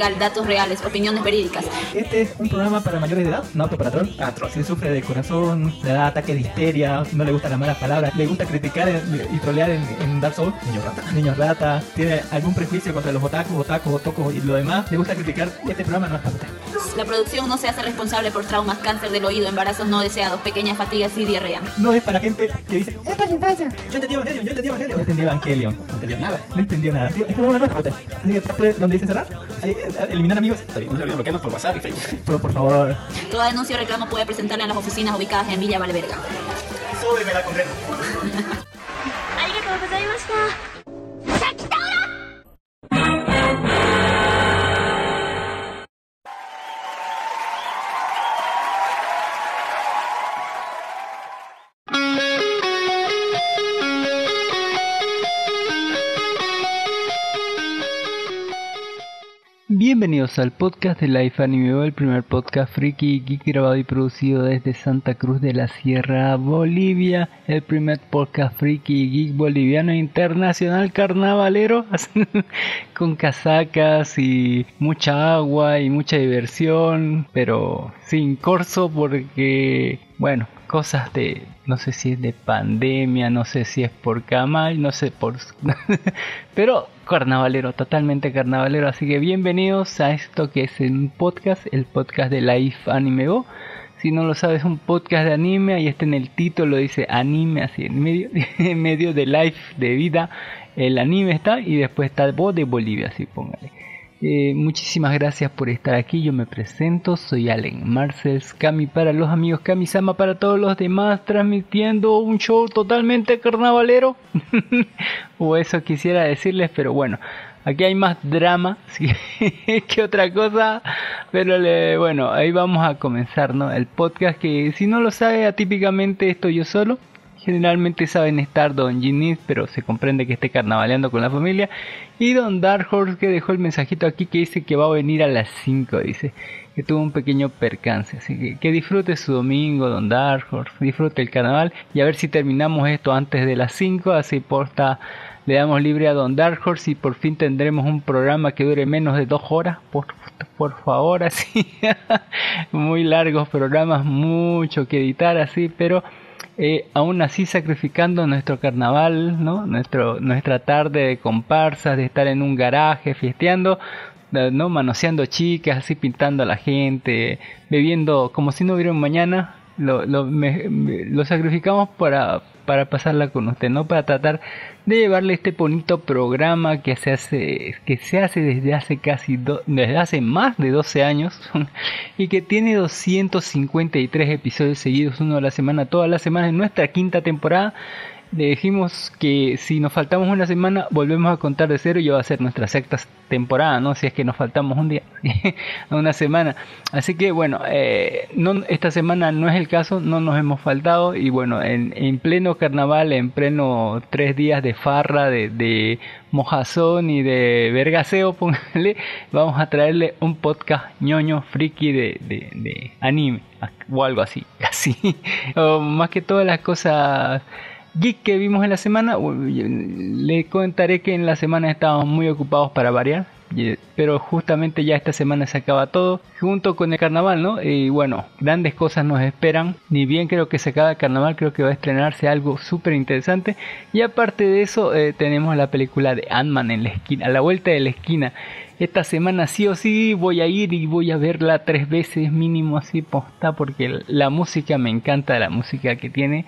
legal, datos reales, opiniones verídicas. Este es un programa para mayores de edad, no apto para troll. Si sufre de corazón, le da ataque de histeria, no le gustan las malas palabras, le gusta criticar y trolear en, en Dark Souls, niños rata, niños rata, tiene algún prejuicio contra los otakus, otakus, otocos y lo demás, le gusta criticar, este programa no es para usted. La producción no se hace responsable por traumas, cáncer del oído, embarazos no deseados, pequeñas fatigas y diarrea. No es para gente que dice, es para infancia. Yo entendí Evangelion, yo entendí Evangelion. No entendí Evangelion. No entendió nada. No entendió nada. Es como una usted. Así que tape donde dice cerrar. Ahí, eh, eliminar amigos. Está bien, bloquearnos por WhatsApp y Facebook. Pero por favor, Toda denuncia o reclamo puede presentarla en las oficinas ubicadas en Villa Valverga. súbeme la concreta. Al podcast de Life Anime, el primer podcast friki geek grabado y producido desde Santa Cruz de la Sierra, Bolivia, el primer podcast friki geek boliviano internacional carnavalero, con casacas y mucha agua y mucha diversión, pero sin corso porque, bueno, cosas de, no sé si es de pandemia, no sé si es por camal, no sé por... pero carnavalero, totalmente carnavalero, así que bienvenidos a esto que es un podcast, el podcast de Life Anime Go. Si no lo sabes, un podcast de anime, ahí está en el título, dice anime, así en medio, en medio de life, de vida, el anime está, y después está voz de Bolivia, así póngale. Eh, muchísimas gracias por estar aquí. Yo me presento, soy Allen Marcels, Kami para los amigos, Kami-sama para todos los demás, transmitiendo un show totalmente carnavalero. o eso quisiera decirles, pero bueno, aquí hay más drama que otra cosa. Pero le- bueno, ahí vamos a comenzar, ¿no? El podcast que si no lo sabe, atípicamente estoy yo solo. Generalmente saben estar Don Ginis, pero se comprende que esté carnavaleando con la familia. Y Don Dark Horse que dejó el mensajito aquí que dice que va a venir a las 5, dice. Que tuvo un pequeño percance. Así que disfrute su domingo, Don Dark Horse. Disfrute el carnaval. Y a ver si terminamos esto antes de las 5. Así porta. Le damos libre a Don Dark Horse y por fin tendremos un programa que dure menos de dos horas. Por, por favor, así. Muy largos programas, mucho que editar así, pero eh, aún así sacrificando nuestro carnaval, ¿no? Nuestro, nuestra tarde de comparsas, de estar en un garaje fiesteando, ¿no? Manoseando chicas, así pintando a la gente, bebiendo como si no hubiera un mañana, lo, lo, lo sacrificamos para, para pasarla con usted, ¿no? Para tratar de llevarle este bonito programa que se hace, que se hace desde hace casi, desde hace más de 12 años y que tiene 253 episodios seguidos, uno a la semana, todas las semanas en nuestra quinta temporada dijimos que si nos faltamos una semana volvemos a contar de cero y va a ser nuestra sexta temporada, ¿no? Si es que nos faltamos un día, una semana. Así que bueno, eh, no, esta semana no es el caso, no nos hemos faltado y bueno, en, en pleno carnaval, en pleno tres días de farra, de, mojazón y de vergaseo, póngale, vamos a traerle un podcast ñoño friki de, anime o algo así, así, o más que todas las cosas geek que vimos en la semana. Le contaré que en la semana estábamos muy ocupados para variar. Pero justamente ya esta semana se acaba todo junto con el carnaval, ¿no? Y bueno, grandes cosas nos esperan. Ni bien creo que se acaba el carnaval, creo que va a estrenarse algo súper interesante. Y aparte de eso, eh, tenemos la película de Ant-Man en la esquina, a la vuelta de la esquina. Esta semana sí o sí voy a ir y voy a verla tres veces mínimo así posta porque la música me encanta, la música que tiene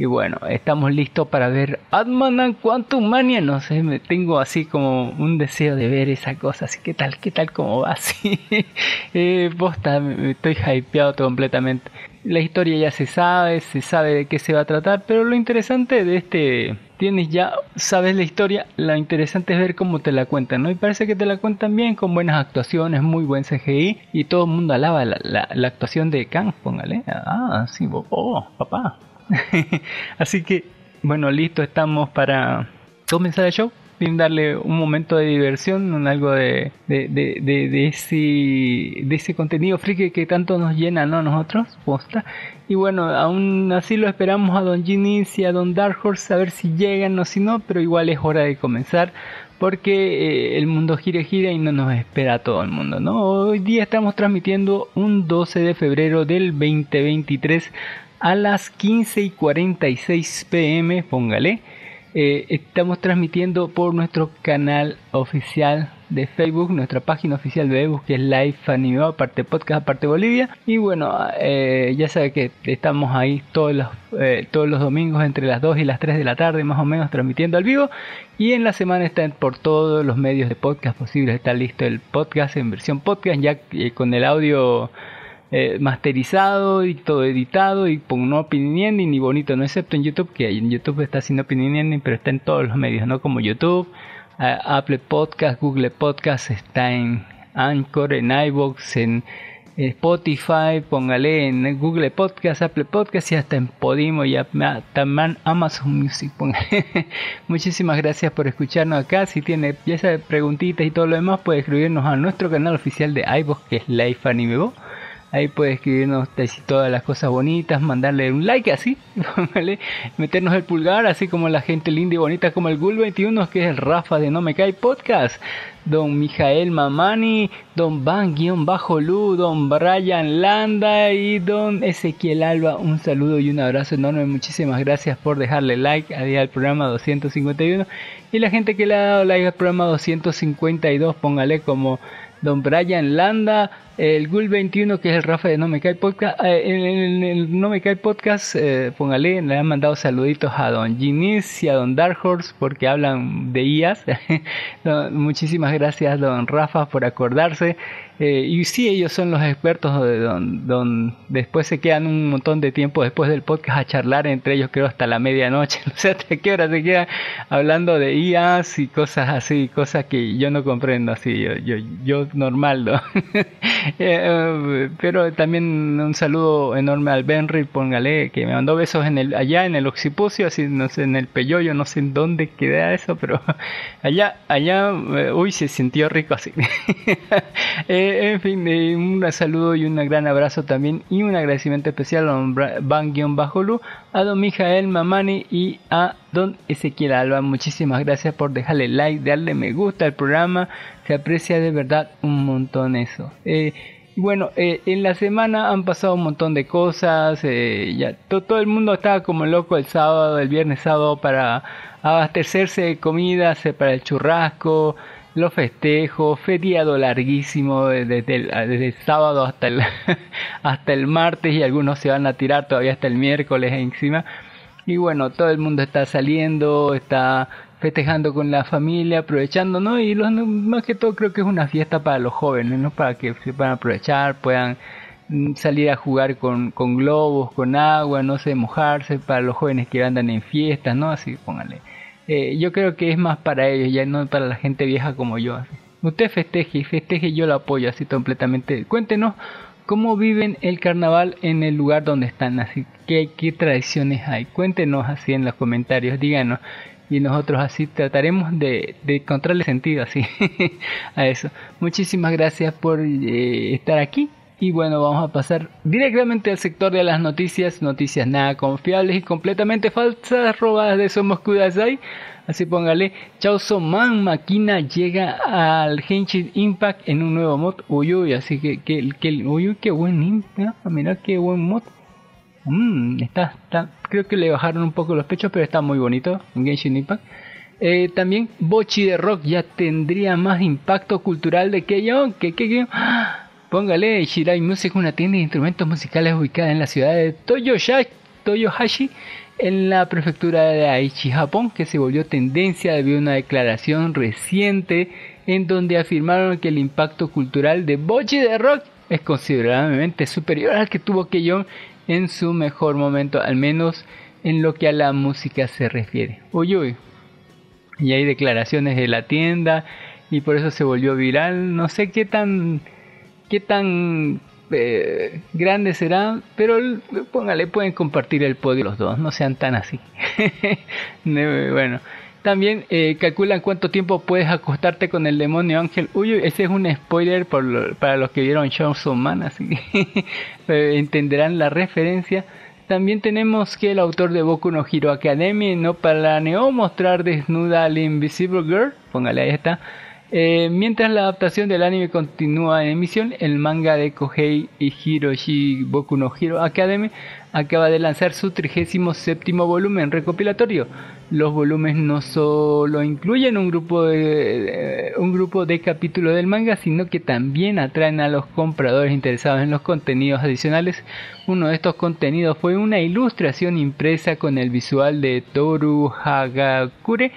y bueno, estamos listos para ver Ant-Man and Quantum Mania. No sé, me tengo así como un deseo de ver esa cosa. Así que tal, qué tal como va así. eh, posta, estoy hypeado completamente. La historia ya se sabe, se sabe de qué se va a tratar, pero lo interesante de este tienes ya, sabes la historia, lo interesante es ver cómo te la cuentan, ¿no? Y parece que te la cuentan bien, con buenas actuaciones, muy buen CGI, y todo el mundo alaba la, la, actuación de Kang, póngale. Ah, sí, oh, papá, Así que, bueno, listo, estamos para comenzar el show. Sin darle un momento de diversión, algo de, ese, contenido friki que tanto nos llena, ¿no? Nosotros, posta. Y bueno, aún así lo esperamos a Don Ginis y a Don Dark Horse a ver si llegan o si no, pero igual es hora de comenzar porque eh, el mundo gira gira y no nos espera todo el mundo, ¿no? Hoy día estamos transmitiendo un 12 de febrero del 2023 a las 15 y 46 pm, póngale. Eh, estamos transmitiendo por nuestro canal oficial de Facebook, nuestra página oficial de Facebook que es Live Anime, aparte podcast, aparte Bolivia. Y bueno, eh, ya sabe que estamos ahí todos los, eh, todos los domingos entre las 2 y las 3 de la tarde, más o menos, transmitiendo al vivo. Y en la semana está por todos los medios de podcast posibles. Está listo el podcast en versión podcast, ya con el audio eh, masterizado y todo editado y con no opinion ni bonito, no excepto en YouTube, que en YouTube está sin opinion pero está en todos los medios, ¿no? Como YouTube, Apple Podcast, Google Podcast, está en Anchor, en iVoox, en Spotify, póngale en Google Podcast, Apple Podcast y hasta en Podimo y también Amazon Music. Muchísimas gracias por escucharnos acá. Si tiene piezas, preguntitas y todo lo demás, puede escribirnos a nuestro canal oficial de iVoox que es Life Anime Ahí puede escribirnos todas las cosas bonitas, mandarle un like así, meternos el pulgar, así como la gente linda y bonita como el Gul21, que es el Rafa de No Me Cae Podcast, don Mijael Mamani, don Van-Lu, don Brian Landa y don Ezequiel Alba. Un saludo y un abrazo enorme. Muchísimas gracias por dejarle like a día al programa 251. Y la gente que le ha dado like al programa 252, póngale como don Brian Landa, el Gul 21 que es el Rafa de No Me Cae Podcast, eh, en, el No Me Cae Podcast, eh, póngale, le han mandado saluditos a don Ginis y a don Dark Horse porque hablan de IAS. muchísimas gracias don Rafa por acordarse. Eh, y sí, ellos son los expertos de don, don, después se quedan un montón de tiempo después del podcast a charlar entre ellos, creo hasta la medianoche, no sé hasta qué hora se quedan hablando de IAS y cosas así, cosas que yo no comprendo así, yo, yo, yo normal, ¿no? Eh, pero también un saludo enorme al Benry, póngale, que me mandó besos en el, allá en el occipucio, así, no sé, en el peyoyo, no sé en dónde queda eso, pero allá, allá, eh, uy, se sintió rico así. Eh, en fin, un saludo y un gran abrazo también y un agradecimiento especial a don Van-Bajolu, a don Mijael Mamani y a don Ezequiel Alba. Muchísimas gracias por dejarle like, darle me gusta al programa, se aprecia de verdad un montón eso. Eh, Bueno, eh, en la semana han pasado un montón de cosas. eh, ya to- todo el mundo estaba como loco el sábado, el viernes sábado para abastecerse de comidas eh, para el churrasco, los festejos, feriado larguísimo de- desde el, desde el sábado hasta el hasta el martes y algunos se van a tirar todavía hasta el miércoles encima. Y bueno, todo el mundo está saliendo, está festejando con la familia, aprovechando, ¿no? Y los, más que todo creo que es una fiesta para los jóvenes, ¿no? Para que se puedan aprovechar, puedan mm, salir a jugar con, con globos, con agua, no sé, mojarse, para los jóvenes que andan en fiestas, ¿no? Así, póngale. Eh, yo creo que es más para ellos, ya no para la gente vieja como yo. Usted festeje festeje, yo lo apoyo así completamente. Cuéntenos cómo viven el carnaval en el lugar donde están, así qué, qué tradiciones hay. Cuéntenos así en los comentarios, díganos. Y nosotros así trataremos de, de encontrarle sentido así a eso. Muchísimas gracias por eh, estar aquí. Y bueno, vamos a pasar directamente al sector de las noticias. Noticias nada confiables y completamente falsas, robadas de Somos Kudasai. Así póngale, Chaoso Man Máquina llega al Genshin Impact en un nuevo mod. Uy, uy, así que, que, que uy, uy, qué buen Impact. Mira qué buen mod. Mm, está, está, creo que le bajaron un poco los pechos, pero está muy bonito. Eh, también Bochi de Rock ya tendría más impacto cultural de yo. Que. ¡Ah! Póngale Shirai Music, una tienda de instrumentos musicales ubicada en la ciudad de Toyosha, Toyohashi, en la prefectura de Aichi, Japón, que se volvió tendencia debido a una declaración reciente en donde afirmaron que el impacto cultural de Bochi de Rock es considerablemente superior al que tuvo Keyon en su mejor momento, al menos en lo que a la música se refiere. Uy, uy. Y hay declaraciones de la tienda y por eso se volvió viral. No sé qué tan qué tan eh, grande será, pero póngale, pueden compartir el podio los dos, no sean tan así. Bueno, también eh, calculan cuánto tiempo puedes acostarte con el demonio ángel. Uy, ese es un spoiler para los que vieron Chainsaw Man, así que entenderán la referencia. También tenemos que el autor de Boku no Hero Academy no planeó mostrar desnuda al Invisible Girl, póngale ahí está, eh, mientras la adaptación del anime continúa en emisión, el manga de Kohei y Hiroshi Boku no Hero Academy acaba de lanzar su 37 volumen recopilatorio. Los volúmenes no solo incluyen un grupo de, de- un grupo de capítulos del manga, sino que también atraen a los compradores interesados en los contenidos adicionales. Uno de estos contenidos fue una ilustración impresa con el visual de Toru Hagakure,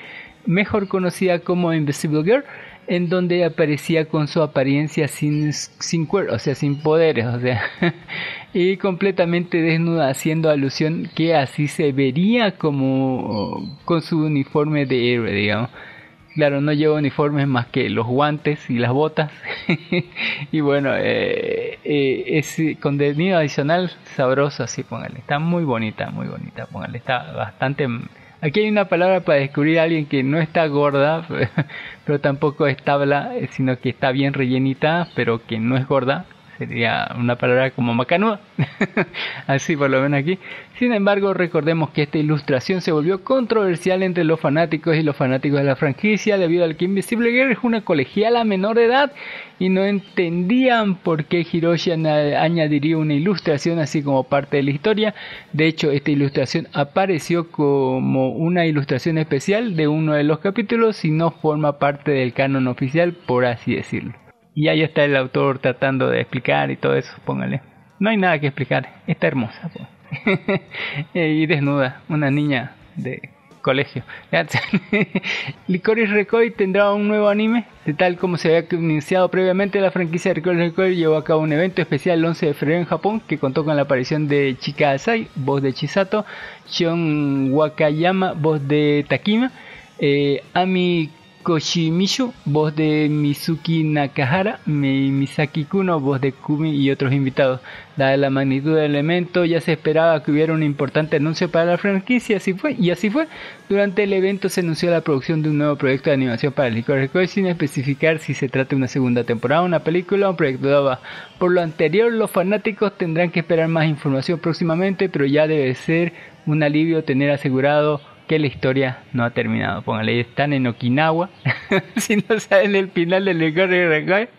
mejor conocida como Invisible Girl, en donde aparecía con su apariencia sin, sin cuerpo, o sea, sin poderes, o sea, y completamente desnuda, haciendo alusión que así se vería como con su uniforme de héroe, digamos. Claro, no lleva uniformes más que los guantes y las botas. y bueno, eh, eh, es contenido adicional sabroso, así póngale. Está muy bonita, muy bonita, póngale. Está bastante... Aquí hay una palabra para descubrir a alguien que no está gorda, pero tampoco es tabla, eh, sino que está bien rellenita, pero que no es gorda. Sería una palabra como macanuda. Así por lo menos aquí. Sin embargo, recordemos que esta ilustración se volvió controversial entre los fanáticos y los fanáticos de la franquicia debido al que Invisible Girl es una colegiala menor de edad y no entendían por qué Hiroshi añadiría una ilustración así como parte de la historia. De hecho, esta ilustración apareció como una ilustración especial de uno de los capítulos y no forma parte del canon oficial, por así decirlo. Y ahí está el autor tratando de explicar y todo eso, póngale. No hay nada que explicar, está hermosa. y desnuda, una niña de colegio. Licorice Recoil tendrá un nuevo anime, de tal como se había anunciado previamente, la franquicia Licorice Recoil llevó a cabo un evento especial el 11 de febrero en Japón que contó con la aparición de Chika Asai, voz de Chisato, Shion Wakayama, voz de Takima, eh, Ami Koshimishu, voz de Mizuki Nakahara, Mi- Misaki Kuno, voz de Kumi y otros invitados. Dada la magnitud del elemento, ya se esperaba que hubiera un importante anuncio para la franquicia, así fue, y así fue. Durante el evento se anunció la producción de un nuevo proyecto de animación para el Licorice Recoil sin especificar si se trata de una segunda temporada, una película o un proyecto de OVA. Por lo anterior, los fanáticos tendrán que esperar más información próximamente, pero ya debe ser un alivio tener asegurado que la historia no ha terminado. Póngale, están en Okinawa. si no saben el final del Recoil,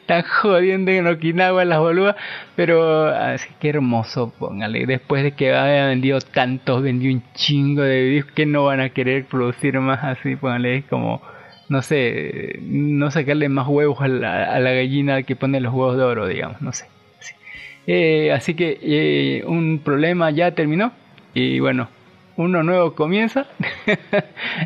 Están jodiendo en Okinawa las boludas. Pero así que hermoso, póngale. Después de que haya vendido tantos, vendió un chingo de videos que no van a querer producir más así, póngale. Es como, no sé, no sacarle más huevos a la, a la gallina que pone los huevos de oro, digamos, no sé. Eh, así que eh, un problema ya terminó. Y bueno, uno nuevo comienza.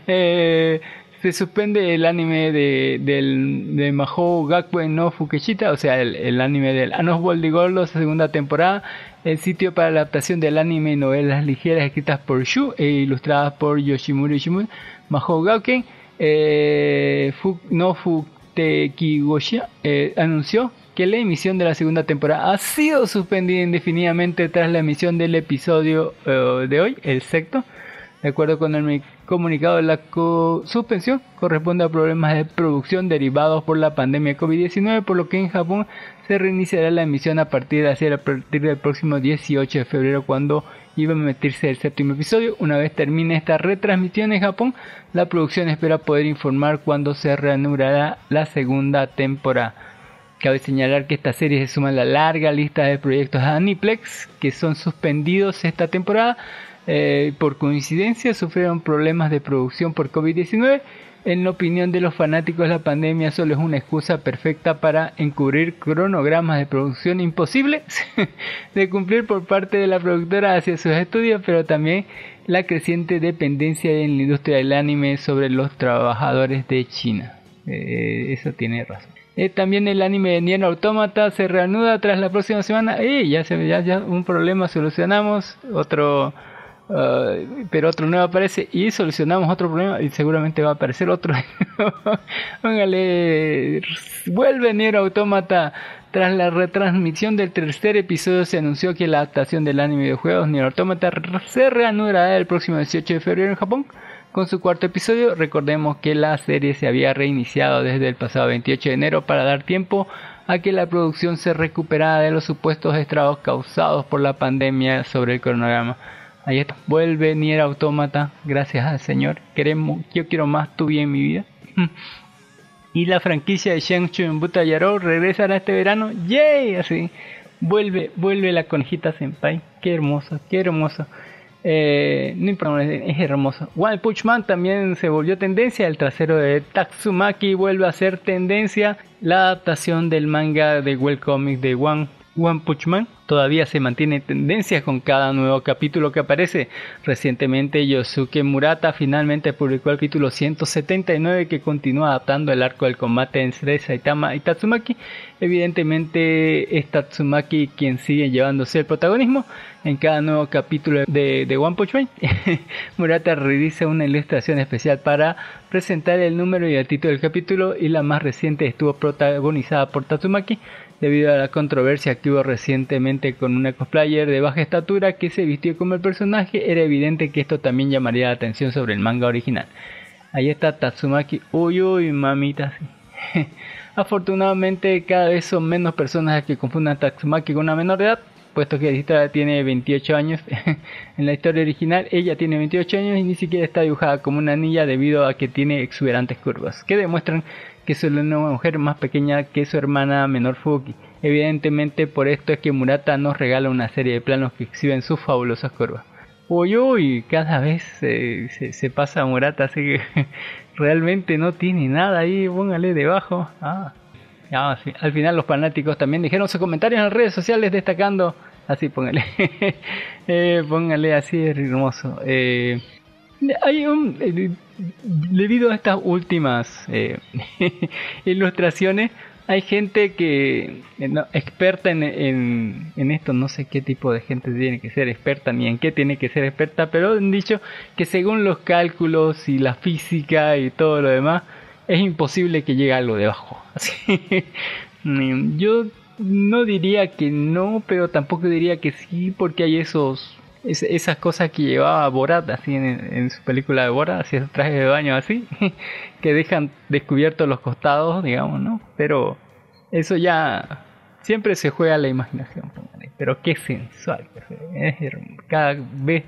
Eh, se suspende el anime de, del, de Mahou Gakuen no Fukeshita, o sea, el, el anime del Anos de segunda temporada. El sitio para la adaptación del anime y novelas ligeras escritas por Shu e ilustradas por Yoshimura Ishimura. Mahou Gakuen eh, no Futekigoshia eh, anunció que la emisión de la segunda temporada ha sido suspendida indefinidamente tras la emisión del episodio eh, de hoy, el sexto. De acuerdo con el comunicado, la suspensión corresponde a problemas de producción derivados por la pandemia COVID-19, por lo que en Japón se reiniciará la emisión a partir, de, hacia- a partir del próximo 18 de febrero, cuando iba a emitirse el séptimo episodio. Una vez termine esta retransmisión en Japón, la producción espera poder informar cuándo se reanudará la segunda temporada. Cabe señalar que esta serie se suma a la larga lista de proyectos de Aniplex que son suspendidos esta temporada. Eh, por coincidencia sufrieron problemas de producción por COVID-19. En la opinión de los fanáticos, la pandemia solo es una excusa perfecta para encubrir cronogramas de producción imposibles de cumplir por parte de la productora hacia sus estudios, pero también la creciente dependencia en la industria del anime sobre los trabajadores de China. Eh, eso tiene razón. Eh, también el anime de Nier Automata se reanuda tras la próxima semana. Eh, ya, se, ya, ya un problema solucionamos, otro, uh, pero otro nuevo aparece y solucionamos otro problema y seguramente va a aparecer otro. Póngale, vuelve Nier Automata. Tras la retransmisión del tercer episodio se anunció que la adaptación del anime de juegos Nier Automata se reanudará el próximo 18 de febrero en Japón con su cuarto episodio. Recordemos que la serie se había reiniciado desde el pasado 28 de enero para dar tiempo a que la producción se recuperara de los supuestos estragos causados por la pandemia sobre el cronograma. Ahí está, vuelve Nier Automata, gracias al Señor. Queremos, yo quiero más tu bien en mi vida. y la franquicia de Shang-Chi en Butayaro regresará este verano. ¡Yay! Así, vuelve, vuelve la conejita Senpai. Qué hermoso, qué hermoso. Eh, no importa, es hermoso. One Punch Man también se volvió tendencia. El trasero de Tatsumaki vuelve a ser tendencia. La adaptación del manga de webcomic de One, One Punch Man todavía se mantiene tendencia con cada nuevo capítulo que aparece. Recientemente Yosuke Murata finalmente publicó el capítulo 179 que continúa adaptando el arco del combate entre Saitama y Tatsumaki. Evidentemente es Tatsumaki quien sigue llevándose el protagonismo. En cada nuevo capítulo de, de One Punch Man, Murata realiza una ilustración especial para presentar el número y el título del capítulo y la más reciente estuvo protagonizada por Tatsumaki debido a la controversia que hubo recientemente con una cosplayer de baja estatura que se vistió como el personaje, era evidente que esto también llamaría la atención sobre el manga original. Ahí está Tatsumaki, uy uy mamita. Sí. Afortunadamente cada vez son menos personas que confunden a Tatsumaki con una menor de edad, puesto que la historia tiene 28 años. en la historia original ella tiene 28 años y ni siquiera está dibujada como una niña debido a que tiene exuberantes curvas, que demuestran que es una mujer más pequeña que su hermana menor Fuki. Evidentemente por esto es que Murata nos regala una serie de planos que exhiben sus fabulosas curvas. Uy, uy, cada vez se, pasa Murata, así que realmente no tiene nada ahí, póngale debajo. Ah, ah. Al final los fanáticos también dijeron sus comentarios en las redes sociales destacando, así póngale, eh, póngale así hermoso. Eh, hay un eh, debido a estas últimas eh, ilustraciones hay gente que no, experta en, esto no sé qué tipo de gente tiene que ser experta ni en qué tiene que ser experta pero han dicho que según los cálculos y la física y todo lo demás es imposible que llegue algo debajo. Así yo no diría que no pero tampoco diría que sí porque hay esos es, esas cosas que llevaba Borat así en, en, su película de Borat, así esos trajes de baño así, que dejan descubiertos los costados, digamos, ¿no? Pero eso ya siempre se juega a la imaginación, pero qué sensual, cada vez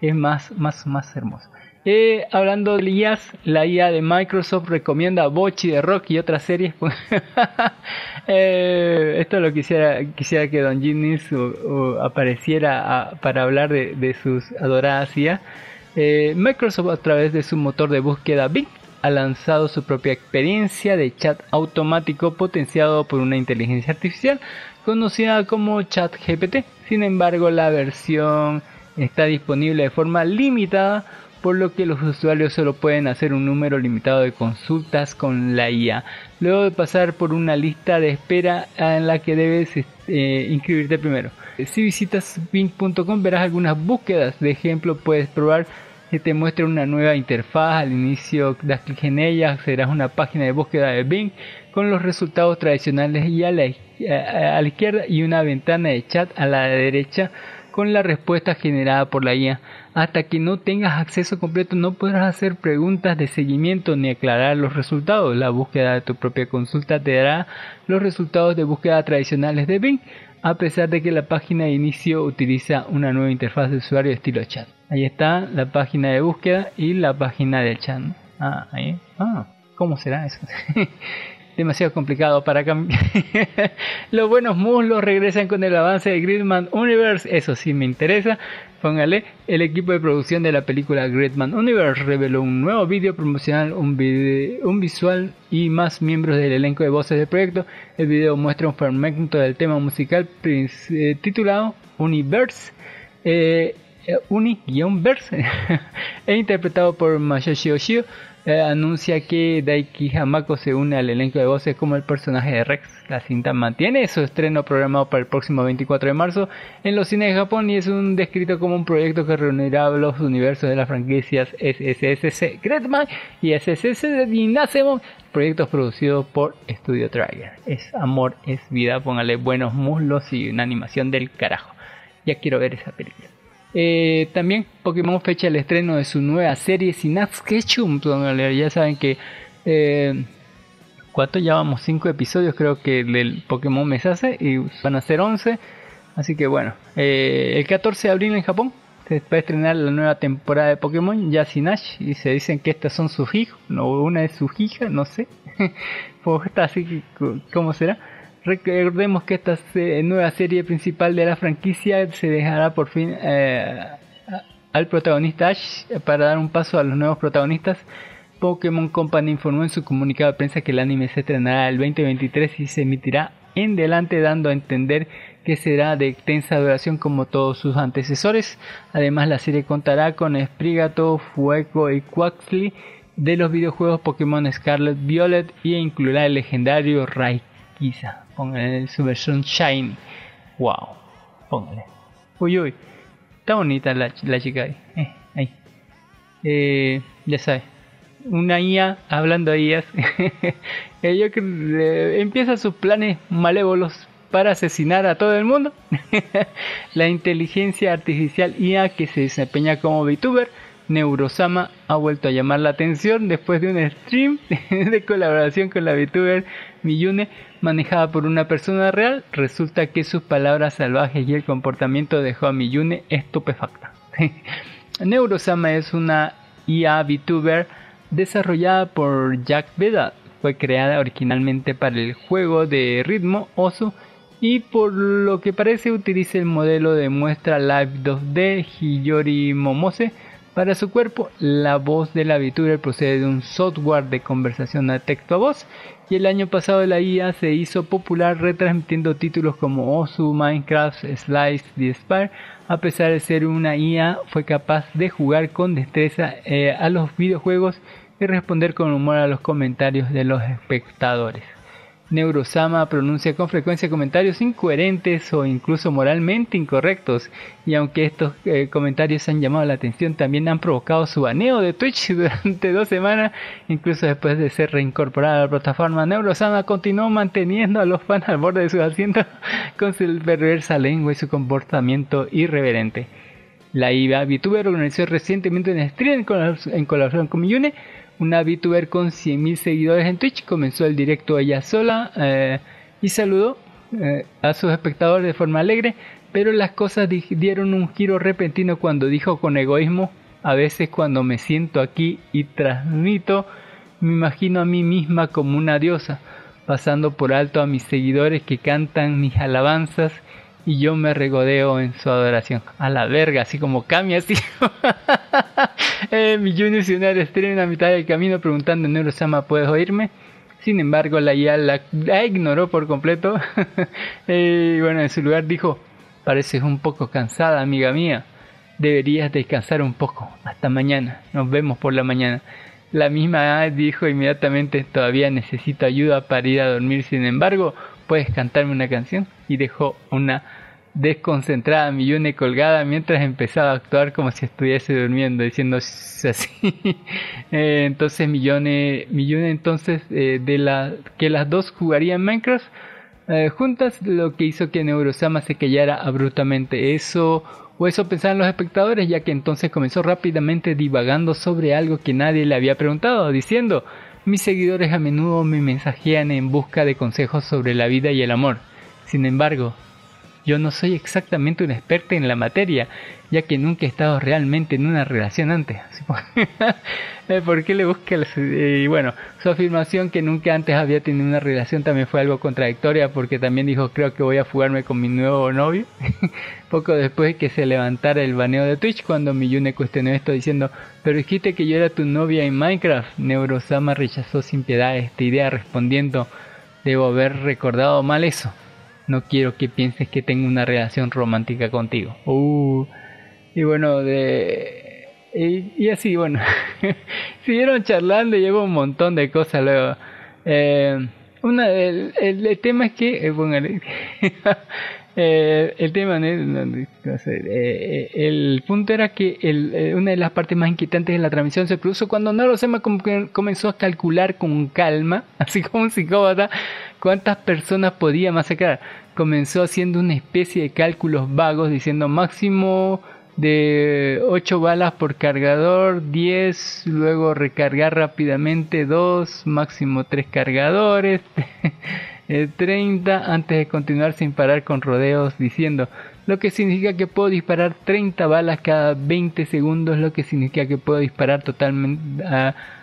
es más, más, más hermoso. Eh, hablando de IAs, la IA de Microsoft recomienda Bochi de Rock y otras series. Eh, esto lo quisiera, quisiera que Don Jennings apareciera para hablar de, sus adoradas IA. Eh, Microsoft a través de su motor de búsqueda Bing ha lanzado su propia experiencia de chat automático potenciado por una inteligencia artificial conocida como ChatGPT. Sin embargo, la versión está disponible de forma limitada, por lo que los usuarios solo pueden hacer un número limitado de consultas con la IA, luego de pasar por una lista de espera en la que debes eh, inscribirte primero. Si visitas bing.com verás algunas búsquedas, de ejemplo puedes probar que te muestre una nueva interfaz. Al inicio das clic en ella, accederás a una página de búsqueda de Bing con los resultados tradicionales y a la, a la izquierda y una ventana de chat a la derecha con la respuesta generada por la IA. Hasta que no tengas acceso completo no podrás hacer preguntas de seguimiento ni aclarar los resultados. La búsqueda de tu propia consulta te dará los resultados de búsqueda tradicionales de Bing, a pesar de que la página de inicio utiliza una nueva interfaz de usuario estilo chat. Ahí está la página de búsqueda y la página del chat. Ah, ahí. Ah, ¿cómo será eso? demasiado complicado para cambiar. Los buenos muslos regresan con el avance de Gridman Universe, eso sí me interesa. Póngale, el equipo de producción de la película Gridman Universe reveló un nuevo vídeo promocional, un, un visual y más miembros del elenco de voces del proyecto. El video muestra un fragmento del tema musical eh, titulado Universe. Eh, eh, Uni-verse e interpretado por Masashi Oshio eh, anuncia que Daiki Hamako se une al elenco de voces como el personaje de Rex. La cinta mantiene su estreno programado para el próximo 24 de marzo en los cines de Japón y es un descrito como un proyecto que reunirá los universos de las franquicias SSSC Gretman y SSS de Dinasemon, proyectos producidos por Studio Trigger. Es amor, es vida, póngale buenos muslos y una animación del carajo. Ya quiero ver esa película. Eh, también Pokémon fecha el estreno de su nueva serie Synapse Ketchum. Ya saben que... Eh, ¿Cuánto? Ya vamos 5 episodios creo que del Pokémon Mesase y van a ser 11. Así que bueno, eh, el 14 de abril en Japón se va a estrenar la nueva temporada de Pokémon, Yasinash, y se dicen que estas son sus hijos, no una es su hija, no sé. pues así, ¿cómo será? Recordemos que esta nueva serie principal de la franquicia se dejará por fin eh, al protagonista Ash para dar un paso a los nuevos protagonistas. Pokémon Company informó en su comunicado de prensa que el anime se estrenará el 2023 y se emitirá en delante dando a entender que será de extensa duración como todos sus antecesores. Además la serie contará con Sprigato, Fuego y Quaxly de los videojuegos Pokémon Scarlet Violet y incluirá el legendario Raikiza. Póngale su versión Shine. Wow. Póngale. Uy, uy. Está bonita la, la chica ahí. Eh, ahí. Eh, ya sabes. Una IA, hablando de IAs, ella empieza sus planes malévolos para asesinar a todo el mundo. la inteligencia artificial IA que se desempeña como VTuber, Neurosama, ha vuelto a llamar la atención después de un stream de colaboración con la VTuber Miyune manejada por una persona real, resulta que sus palabras salvajes y el comportamiento dejó a Miyune estupefacta. Neurosama es una IA VTuber desarrollada por Jack Veda. Fue creada originalmente para el juego de ritmo Osu y por lo que parece utiliza el modelo de muestra Live 2D Hiyori Momose para su cuerpo. La voz de la VTuber procede de un software de conversación de texto a voz y el año pasado la IA se hizo popular retransmitiendo títulos como Osu, Minecraft, Slice, The Spire. A pesar de ser una IA, fue capaz de jugar con destreza eh, a los videojuegos y responder con humor a los comentarios de los espectadores. Neurosama pronuncia con frecuencia comentarios incoherentes o incluso moralmente incorrectos, y aunque estos eh, comentarios han llamado la atención, también han provocado su baneo de Twitch durante dos semanas, incluso después de ser reincorporada a la plataforma. Neurosama continuó manteniendo a los fans al borde de sus asientos con su perversa lengua y su comportamiento irreverente. La IVA VTuber organizó recientemente un stream en colaboración con Miyune una VTuber con 100.000 seguidores en Twitch. Comenzó el directo ella sola eh, y saludó eh, a sus espectadores de forma alegre, pero las cosas dieron un giro repentino cuando dijo con egoísmo A veces cuando me siento aquí y transmito, me imagino a mí misma como una diosa, pasando por alto a mis seguidores que cantan mis alabanzas y yo me regodeo en su adoración. A la verga, así como Kami, así. eh, mi Junior estrella a mitad del camino preguntando, Neurosama, ¿puedes oírme? Sin embargo, la IA la, ignoró por completo. Eh, y bueno, en su lugar dijo, pareces un poco cansada, amiga mía. Deberías descansar un poco. Hasta mañana. Nos vemos por la mañana. La misma A dijo inmediatamente, todavía necesito ayuda para ir a dormir. Sin embargo, ¿puedes cantarme una canción? Y dejó una desconcentrada Millone colgada mientras empezaba a actuar como si estuviese durmiendo, diciendo así. Eh, entonces Millone, Millone entonces eh, de la que las dos jugarían Minecraft eh, juntas, lo que hizo que Neurosama se callara abruptamente. Eso o eso pensaban los espectadores, ya que entonces comenzó rápidamente divagando sobre algo que nadie le había preguntado, diciendo mis seguidores a menudo me mensajean en busca de consejos sobre la vida y el amor. Sin embargo, yo no soy exactamente un experto en la materia, ya que nunca he estado realmente en una relación antes. ¿Por qué le busca? Y bueno, su afirmación que nunca antes había tenido una relación también fue algo contradictoria porque también dijo creo que voy a fugarme con mi nuevo novio. Poco después que se levantara el baneo de Twitch cuando Miyune cuestionó esto diciendo pero dijiste que yo era tu novia en Minecraft. Neurosama rechazó sin piedad esta idea respondiendo debo haber recordado mal eso. No quiero que pienses que tengo una relación romántica contigo. Uh, y bueno, de... Y, así, bueno, siguieron charlando y llevo un montón de cosas luego. Eh, una, el, tema es que, eh, bueno, el tema, eh, el punto era que el, una de las partes más inquietantes de la transmisión se produjo cuando Narosema comenzó a calcular con calma, así como un psicópata, cuántas personas podía masacrar. Comenzó haciendo una especie de cálculos vagos diciendo máximo de 8 balas por cargador, 10, luego recargar rápidamente 2, máximo 3 cargadores, 30 eh, antes de continuar sin parar con rodeos diciendo lo que significa que puedo disparar 30 balas cada 20 segundos, lo que significa que puedo disparar totalmente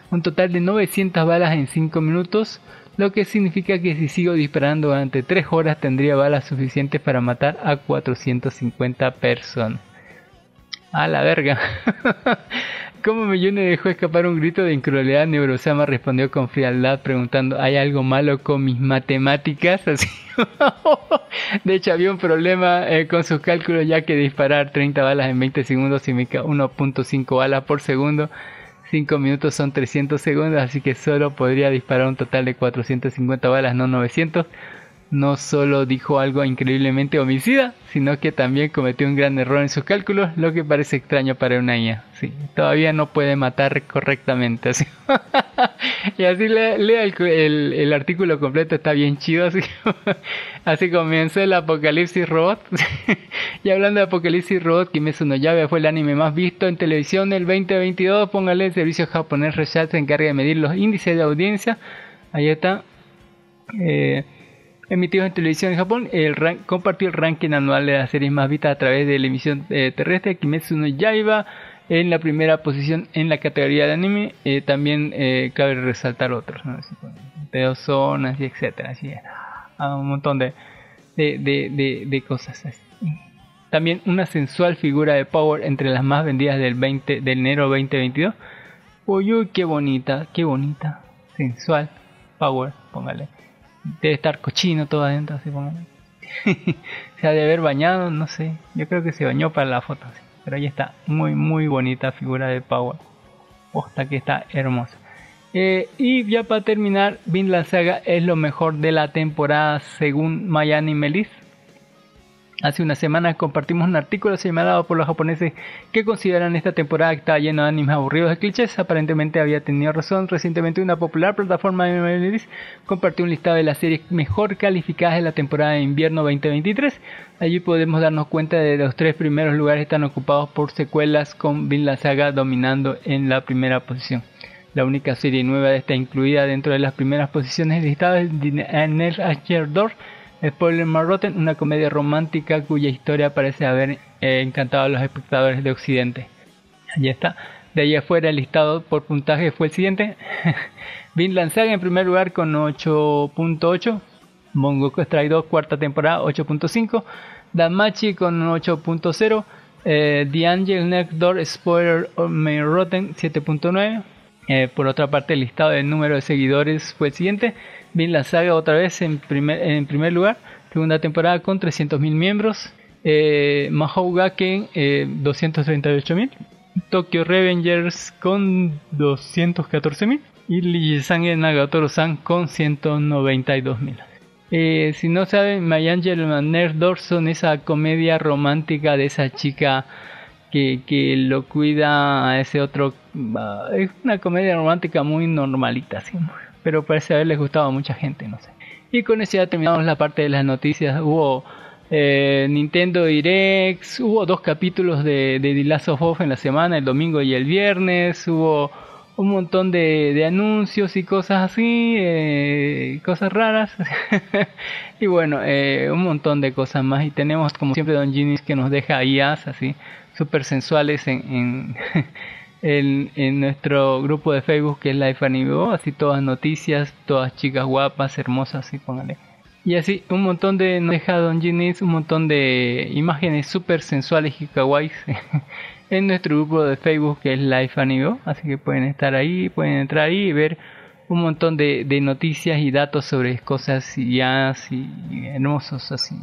un total de 900 balas en 5 minutos, lo que significa que si sigo disparando durante 3 horas tendría balas suficientes para matar a 450 personas. A la verga. Como Millone dejó escapar un grito de incredulidad, Neurosama respondió con frialdad preguntando ¿Hay algo malo con mis matemáticas? Así. de hecho había un problema eh, con sus cálculos ya que disparar 30 balas en 20 segundos significa 1.5 balas por segundo 5 minutos son 300 segundos, así que solo podría disparar un total de 450 balas, no 900. No solo dijo algo increíblemente homicida, sino que también cometió un gran error en sus cálculos, lo que parece extraño para una IA. Sí, todavía no puede matar correctamente. Así. y así lea, el, el, artículo completo, está bien chido. Así, así comenzó el Apocalipsis Robot. y hablando de Apocalipsis Robot, Kimetsu no Yabe fue el anime más visto en televisión del 2022. Póngale el servicio japonés Reshat se encarga de medir los índices de audiencia. Ahí está. Eh, emitidos en televisión en Japón, el compartió el ranking anual de las series más vistas a través de la emisión eh, terrestre. Kimetsu no Yaiba en la primera posición en la categoría de anime. Eh, también eh, cabe resaltar otros, ¿no? de zonas y etcétera. Así, ah, un montón de, de, de, de, cosas. También una sensual figura de Power entre las más vendidas del 20 de enero 2022. Uy, uy, qué bonita, qué bonita. Sensual, Power, póngale debe estar cochino todo adentro, así como... se ha de haber bañado, no sé. Yo creo que se bañó para la foto, pero ahí está. Muy, muy bonita figura de Power. Posta que está hermosa. Eh, y ya para terminar, Vinland Saga es lo mejor de la temporada según Mayani Melis. Hace una semana compartimos un artículo señalado por los japoneses que consideran esta temporada que está llena de animes aburridos de clichés. Aparentemente había tenido razón. Recientemente una popular plataforma de compartió un listado de las series mejor calificadas de la temporada de invierno 2023. Allí podemos darnos cuenta de los tres primeros lugares están ocupados por secuelas con Vinland Saga dominando en la primera posición. La única serie nueva está incluida dentro de las primeras posiciones listadas es The Door Spoiler Marrotten, una comedia romántica cuya historia parece haber eh, encantado a los espectadores de Occidente. Allí está. De ahí afuera el listado por puntaje fue el siguiente. Vinland Saga en primer lugar con 8.8. Mongoku Strike 2 cuarta temporada 8.5. Damachi con 8.0. Eh, The Angel Next Door Spoiler Main Rotten 7.9. Eh, por otra parte, el listado del número de seguidores fue el siguiente. Vinland Saga otra vez en primer, lugar. Segunda temporada con 300.000 miembros. Eh, Mahou Gaken eh, 238.000. Tokyo Revengers con 214.000 y Lijisange Nagatoro-san con 192.000. Eh, si no saben, My Angel Nerd Dorson, esa comedia romántica de esa chica que, que lo cuida a ese otro. es una comedia romántica muy normalita, ¿sí? Pero parece haberles gustado a mucha gente, no sé. Y con eso ya terminamos la parte de las noticias. Hubo eh, Nintendo Direct, hubo dos capítulos de, de The Last of Us en la semana, el domingo y el viernes. Hubo un montón de, de anuncios y cosas así, eh, cosas raras. y bueno, eh, un montón de cosas más. Y tenemos como siempre Don Ginis que nos deja IAs así, súper sensuales en, en, en, en nuestro grupo de Facebook que es Life Anime, así todas noticias, todas chicas guapas, hermosas, así póngale. Y así, un montón de, nos deja Don Ginis, un montón de imágenes súper sensuales y kawaiis en nuestro grupo de Facebook que es Life Anime, así que pueden estar ahí, pueden entrar ahí y ver un montón de, noticias y datos sobre cosas y hermosos así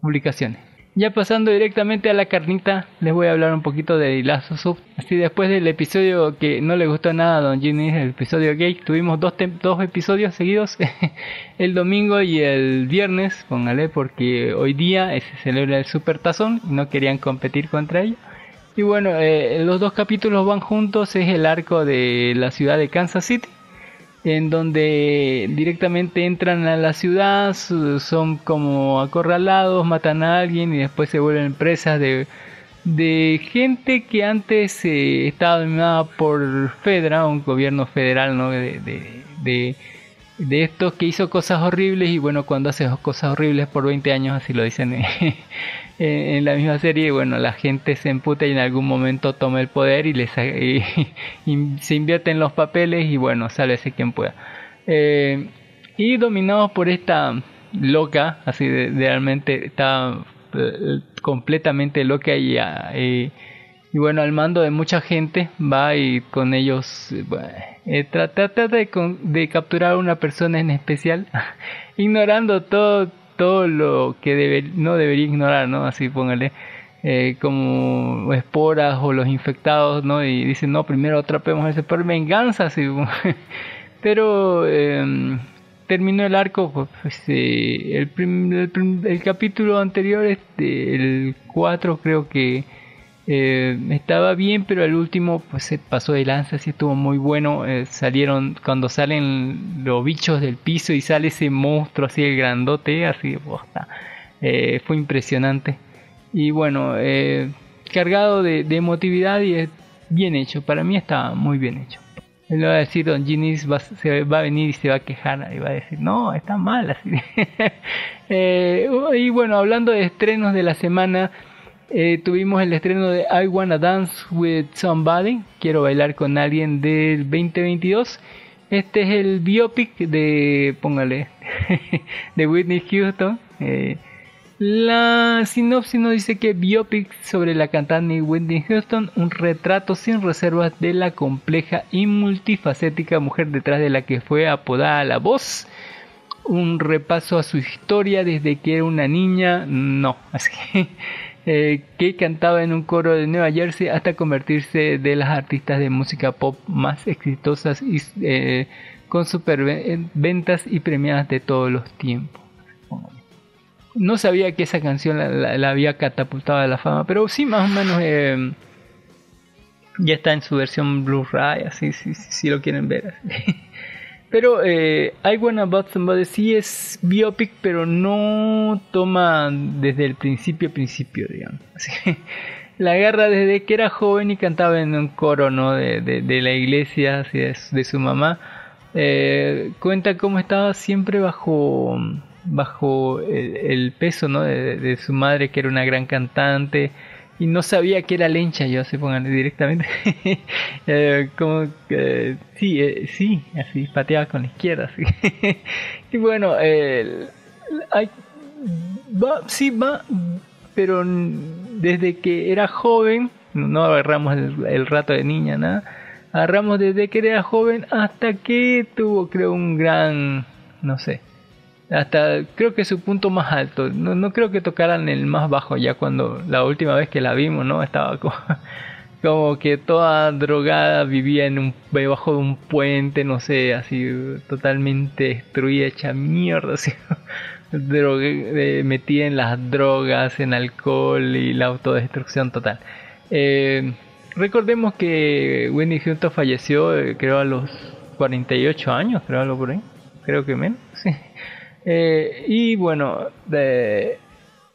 publicaciones. Ya pasando directamente a la carnita, les voy a hablar un poquito de of Us. Así después del episodio que no le gustó nada a Don Ginny, el episodio gay, tuvimos dos, dos episodios seguidos, el domingo y el viernes, póngale, porque hoy día se celebra el Super Tazón y no querían competir contra ellos. Y bueno, eh, los dos capítulos van juntos, es el arco de la ciudad de Kansas City, en donde directamente entran a la ciudad, son como acorralados, matan a alguien y después se vuelven presas de, de gente que antes eh, estaba dominada por Fedra, un gobierno federal ¿no? de, de, de, de estos que hizo cosas horribles y bueno, cuando hace cosas horribles por 20 años, así lo dicen en, la misma serie, bueno, la gente se emputa y en algún momento toma el poder y, les, y, y se invierte en los papeles y bueno, sálvese quien pueda. Eh, y dominados por esta loca, así de, de realmente está eh, completamente loca y, eh, y bueno, al mando de mucha gente va y con ellos eh, trata, trata de, de capturar a una persona en especial, ignorando todo todo lo que no debería ignorar, ¿no? Así póngale eh, como esporas o los infectados, ¿no? Y dicen, no, primero atrapemos ese por venganza, así. Pero eh, terminó el arco, pues, pues, el capítulo anterior, este, el 4 creo que eh, estaba bien, pero el último pues se pasó de lanza, sí estuvo muy bueno. Eh, salieron cuando salen los bichos del piso y sale ese monstruo así el grandote, así bosta. Eh, fue impresionante. Y bueno, eh, cargado de, de emotividad y es bien hecho. Para mí está muy bien hecho. Él va a decir, Don Ginis va, se va a venir y se va a quejar y va a decir, no, está mal así. Eh, y bueno, hablando de estrenos de la semana, eh, tuvimos el estreno de I Wanna Dance with Somebody, Quiero bailar con alguien del 2022. Este es el biopic de, póngale, de Whitney Houston. Eh, la sinopsis nos dice que biopic sobre la cantante Whitney Houston, un retrato sin reservas de la compleja y multifacética mujer detrás de la que fue apodada la voz un repaso a su historia desde que era una niña, no, así eh, que cantaba en un coro de Nueva Jersey hasta convertirse de las artistas de música pop más exitosas y eh, con superventas y premiadas de todos los tiempos. No sabía que esa canción la, había catapultado a la fama, pero sí más o menos eh, ya está en su versión Blu-ray, así si si lo quieren ver. así. Pero eh, I Wanna About Somebody sí es biopic, pero no toma desde el principio principio, digamos. Así que la agarra desde que era joven y cantaba en un coro, ¿no? De, de, de la iglesia, así de, de su mamá. Eh, cuenta cómo estaba siempre bajo bajo el, el peso, ¿no? De su madre, que era una gran cantante y no sabía que era lencha yo, se pongan directamente. Eh, como que, sí, eh, sí, así, pateaba con la izquierda. Y bueno, eh, hay, va, sí va, pero desde que era joven, no agarramos el rato de niña, nada. Agarramos desde que era joven hasta que tuvo, creo, un gran, no sé, hasta creo que su punto más alto. No, no creo que tocaran el más bajo ya cuando la última vez que la vimos, ¿no? Estaba como, como que toda drogada vivía en un debajo de un puente, no sé, así totalmente destruida, hecha mierda, así. Drogue, metida en las drogas, en alcohol y la autodestrucción total. Eh, recordemos que Wendy Houston falleció, eh, creo, a los 48 años, creo algo por ahí. Creo que menos. Eh, y bueno, de,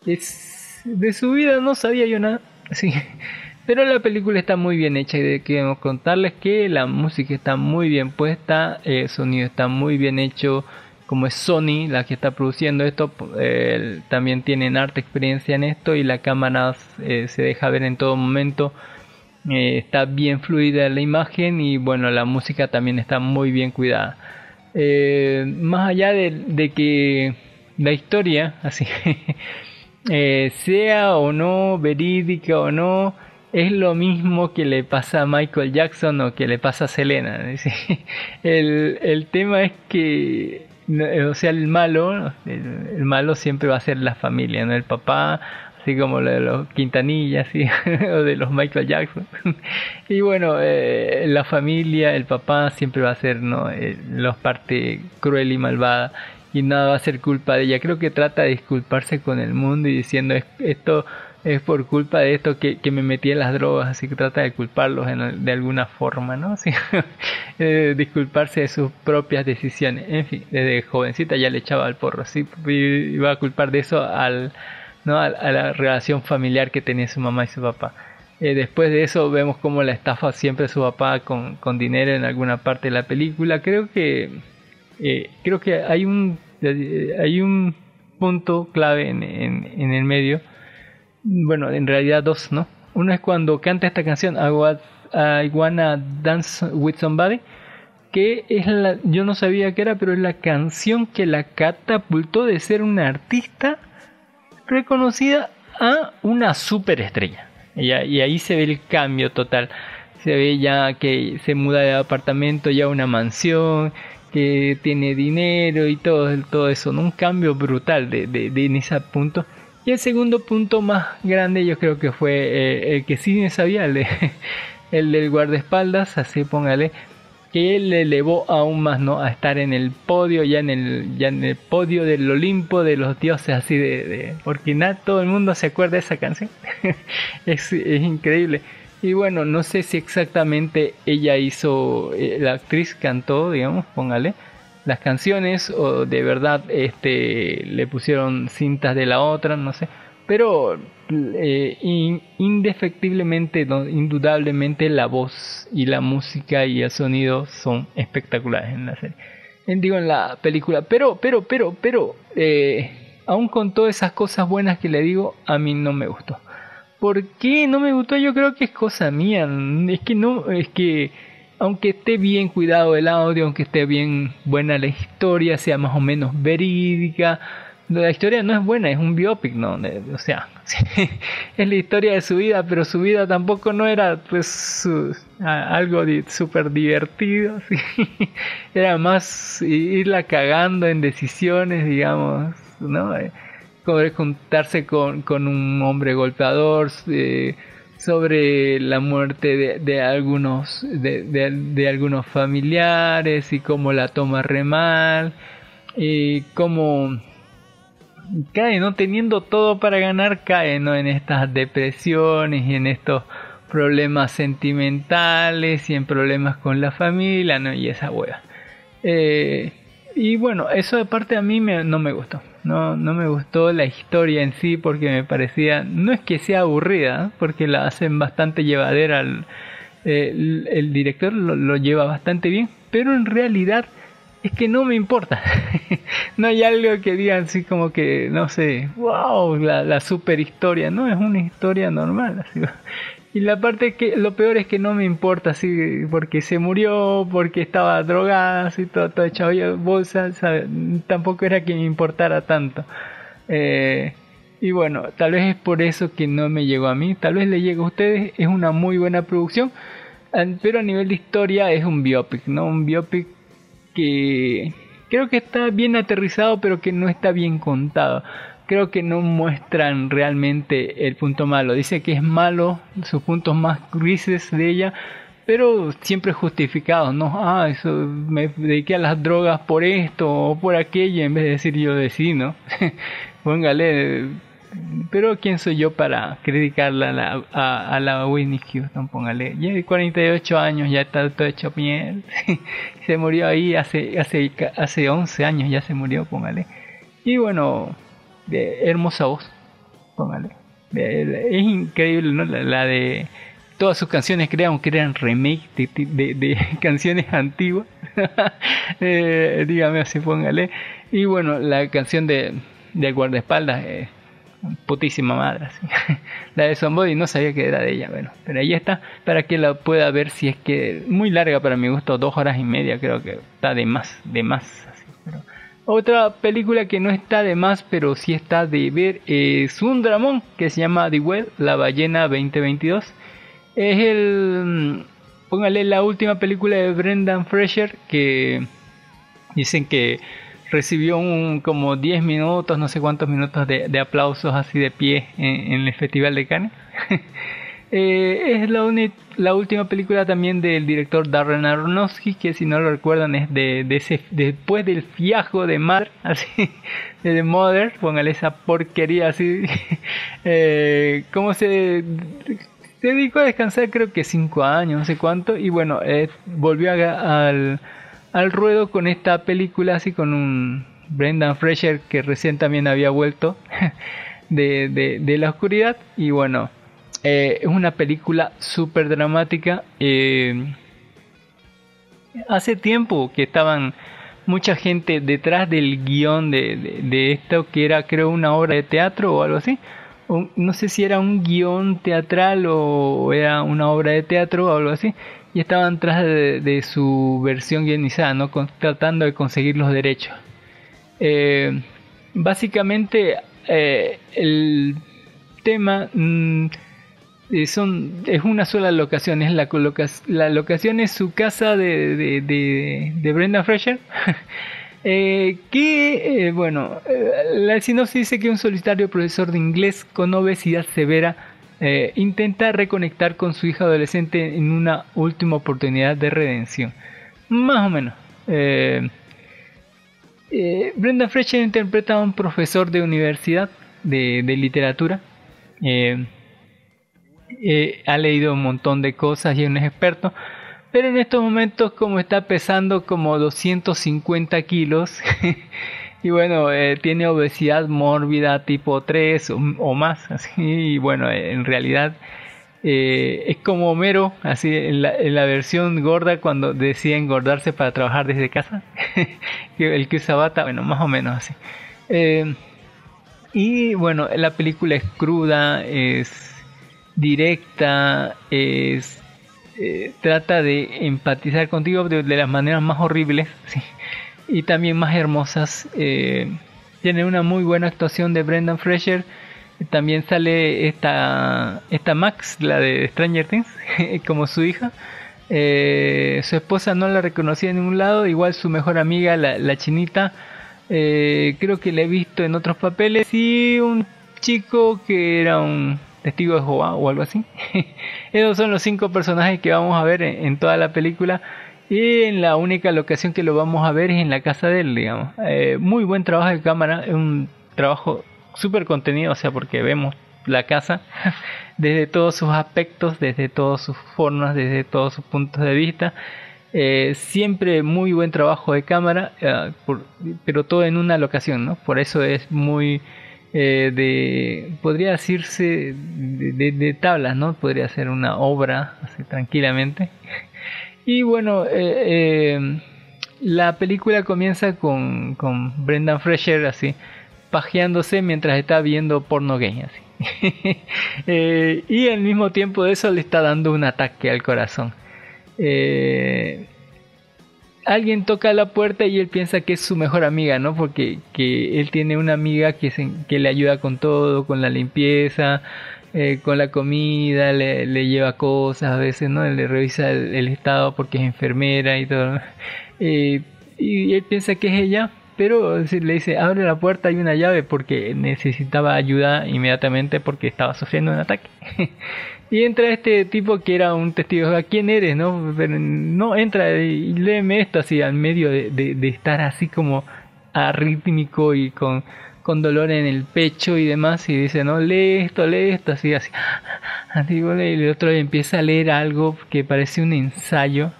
de, su vida no sabía yo nada. Sí. Pero la película está muy bien hecha y de queremos contarles que la música está muy bien puesta, el sonido está muy bien hecho, como es Sony la que está produciendo esto, eh, también tienen harta experiencia en esto y la cámara eh, se deja ver en todo momento, está bien fluida la imagen y bueno, la música también está muy bien cuidada. Eh, más allá de, que la historia, así, eh, sea o no verídica o no, es lo mismo que le pasa a Michael Jackson o que le pasa a Selena. El, el tema es que, o sea, el malo, el, malo siempre va a ser la familia, ¿no? El papá así como lo de los Quintanillas o de los Michael Jackson. y bueno, eh, la familia, el papá siempre va a ser ¿no? Eh, la parte cruel y malvada y nada va a ser culpa de ella. Creo que trata de disculparse con el mundo y diciendo esto es por culpa de esto que, me metí en las drogas, así que trata de culparlos de alguna forma, ¿no? Disculparse de sus propias decisiones. En fin, desde jovencita ya le echaba al porro, ¿sí? iba a culpar de eso al, ¿no? a, la relación familiar que tenía su mamá y su papá. Eh, después de eso vemos cómo la estafa siempre su papá con, con, dinero en alguna parte de la película. Creo que eh, creo que hay un hay un punto clave en, en, el medio. Bueno, en realidad dos, ¿no? Uno es cuando canta esta canción I, Wanna Dance with Somebody que es la, yo no sabía que era, pero es la canción que la catapultó de ser una artista reconocida a una superestrella. Y, y ahí se ve el cambio total. Se ve ya que se muda de apartamento ya a una mansión, que tiene dinero y todo, todo eso. Un cambio brutal de, de, en ese punto. Y el segundo punto más grande yo creo que fue eh, el que sí me sabía, de, el del guardaespaldas, así póngale, que él le elevó aún más, ¿no? A estar en el podio, ya en el, ya en el podio del Olimpo de los dioses, así de, porque nada, todo el mundo se acuerda de esa canción. es, increíble. Y bueno, no sé si exactamente ella hizo, eh, la actriz cantó, digamos, póngale, las canciones o de verdad este le pusieron cintas de la otra, no sé. Pero eh, indefectiblemente, indudablemente la voz y la música y el sonido son espectaculares en la serie. digo, en la película. Pero, pero, pero, pero, eh, aún con todas esas cosas buenas que le digo, a mí no me gustó. ¿Por qué no me gustó? Yo creo que es cosa mía. Es que no, es que aunque esté bien cuidado el audio, aunque esté bien buena la historia, sea más o menos verídica, la historia no es buena, es un biopic, ¿no? O sea, es la historia de su vida, pero su vida tampoco no era pues algo súper divertido, era más irla cagando en decisiones, digamos, ¿no? Sobre juntarse con, con un hombre golpeador, eh, sobre la muerte de, de algunos de, de, de, algunos familiares y cómo la toma re mal y cómo cae, ¿no? Teniendo todo para ganar, cae, ¿no? En estas depresiones y en estos problemas sentimentales y en problemas con la familia, ¿no? Y esa hueá. Eh, y bueno, eso de parte a mí no me gustó. No, no me gustó la historia en sí porque me parecía, no es que sea aburrida, porque la hacen bastante llevadera, el, director lo, lo lleva bastante bien, pero en realidad es que no me importa. no hay algo que diga así como que, no sé, wow, la, la super historia. No, es una historia normal. Así. Y la parte que lo peor es que no me importa, así, porque se murió, porque estaba drogada, así, todo, todo hecho bolsa, tampoco era que me importara tanto. Eh, y bueno, tal vez es por eso que no me llegó a mí, tal vez le llegó a ustedes, es una muy buena producción, pero a nivel de historia es un biopic, ¿no? Un biopic que creo que está bien aterrizado, pero que no está bien contado. Creo que no muestran realmente el punto malo. Dice que es malo, sus puntos más grises de ella, pero siempre justificados, ¿no? Ah, eso, me dediqué a las drogas por esto o por aquello, en vez de decir yo decí, ¿no? Póngale, pero ¿quién soy yo para criticarla a la, a, a la Whitney Houston? Póngale, ya de 48 años, ya está todo hecho miel. se murió ahí hace, hace, hace 11 años, ya se murió, póngale. Y bueno, de hermosa voz, póngale. Es increíble, ¿no? La, de todas sus canciones, creo que eran remake de, de, canciones antiguas. eh, dígame así, póngale. Y bueno, la canción de, de guardaespaldas. Eh, putísima madre. la de Somebody no sabía que era de ella, bueno, pero ahí está para que la pueda ver si es que muy larga para mi gusto, dos horas y media, creo que está de más, de más. Otra película que no está de más, pero sí está de ver es un dramón que se llama The Well, La Ballena 2022. Es el, póngale la última película de Brendan Fraser que dicen que recibió un, como 10 minutos, no sé cuántos minutos de, aplausos así de pie en, el Festival de Cannes. Eh, es la, la última película también del director Darren Aronofsky, que si no lo recuerdan es de, ese, después del fiajo de Mother, así, de The Mother, póngale esa porquería así. eh, ¿Cómo se, se dedicó a descansar? Creo que 5 años, no sé cuánto, y bueno, eh, volvió al al ruedo con esta película, así con un Brendan Fraser que recién también había vuelto de, de, la oscuridad. Y bueno, eh, es una película súper dramática. Eh, hace tiempo que estaban mucha gente detrás del guion de, de, esto, que era creo una obra de teatro o algo así. no sé si era un guion teatral o era una obra de teatro o algo así y estaban tras de, su versión guionizada, ¿no? tratando de conseguir los derechos. Eh, básicamente eh, el tema mm, eh, son, es una sola locación, es la, la locación es su casa de, de, de, Brenda Fraser. que, bueno, la sinopsis dice que un solitario profesor de inglés con obesidad severa eh, intenta reconectar con su hija adolescente en una última oportunidad de redención. Más o menos. Eh, eh, Brenda Fletcher interpreta a un profesor de universidad de, literatura. ha leído un montón de cosas y es un experto. Pero en estos momentos, como está pesando como 250 kilos, Y bueno, eh, tiene obesidad mórbida tipo 3 o, más, así, y bueno, en realidad eh, es como Homero, así en la, en la, versión gorda cuando decía engordarse para trabajar desde casa, el que usa bata, bueno, más o menos así. Eh, y bueno, la película es cruda, es directa, es trata de empatizar contigo de, de las maneras más horribles. ¿sí? Y también más hermosas. Eh, tiene una muy buena actuación de Brendan Fraser. También sale esta, esta Max, la de Stranger Things, como su hija. Eh, su esposa no la reconocía en ningún lado, igual su mejor amiga, la, chinita, eh, creo que la he visto en otros papeles. Y un chico que era un testigo de Jehová o algo así. Esos son los cinco personajes que vamos a ver en toda la película. Y en la única locación que lo vamos a ver es en la casa de él, digamos. Eh, muy buen trabajo de cámara, un trabajo súper contenido, o sea, porque vemos la casa desde todos sus aspectos, desde todas sus formas, desde todos sus puntos de vista. Eh, siempre muy buen trabajo de cámara, eh, pero todo en una locación, ¿no? Por eso es muy de, podría decirse de, de, tablas, ¿no? Podría ser una obra así tranquilamente. Y bueno, eh, eh, la película comienza con, con Brendan Fraser así, pajeándose mientras está viendo porno gay así. Eh, y al mismo tiempo de eso le está dando un ataque al corazón. Alguien toca la puerta y él piensa que es su mejor amiga, ¿no? Porque que él tiene una amiga que, que le ayuda con todo, con la limpieza, eh, con la comida, le, lleva cosas a veces, ¿no? Le revisa el, estado porque es enfermera y todo. y él piensa que es ella, pero le dice, abre la puerta, hay una llave porque necesitaba ayuda inmediatamente porque estaba sufriendo un ataque. y entra este tipo que era un testigo, ¿quién eres? No, Pero no entra y léeme esto así al medio de, de, estar así como arrítmico y con, con dolor en el pecho y demás y dice, no, lee esto, lee esto, así, así. y el otro empieza a leer algo que parece un ensayo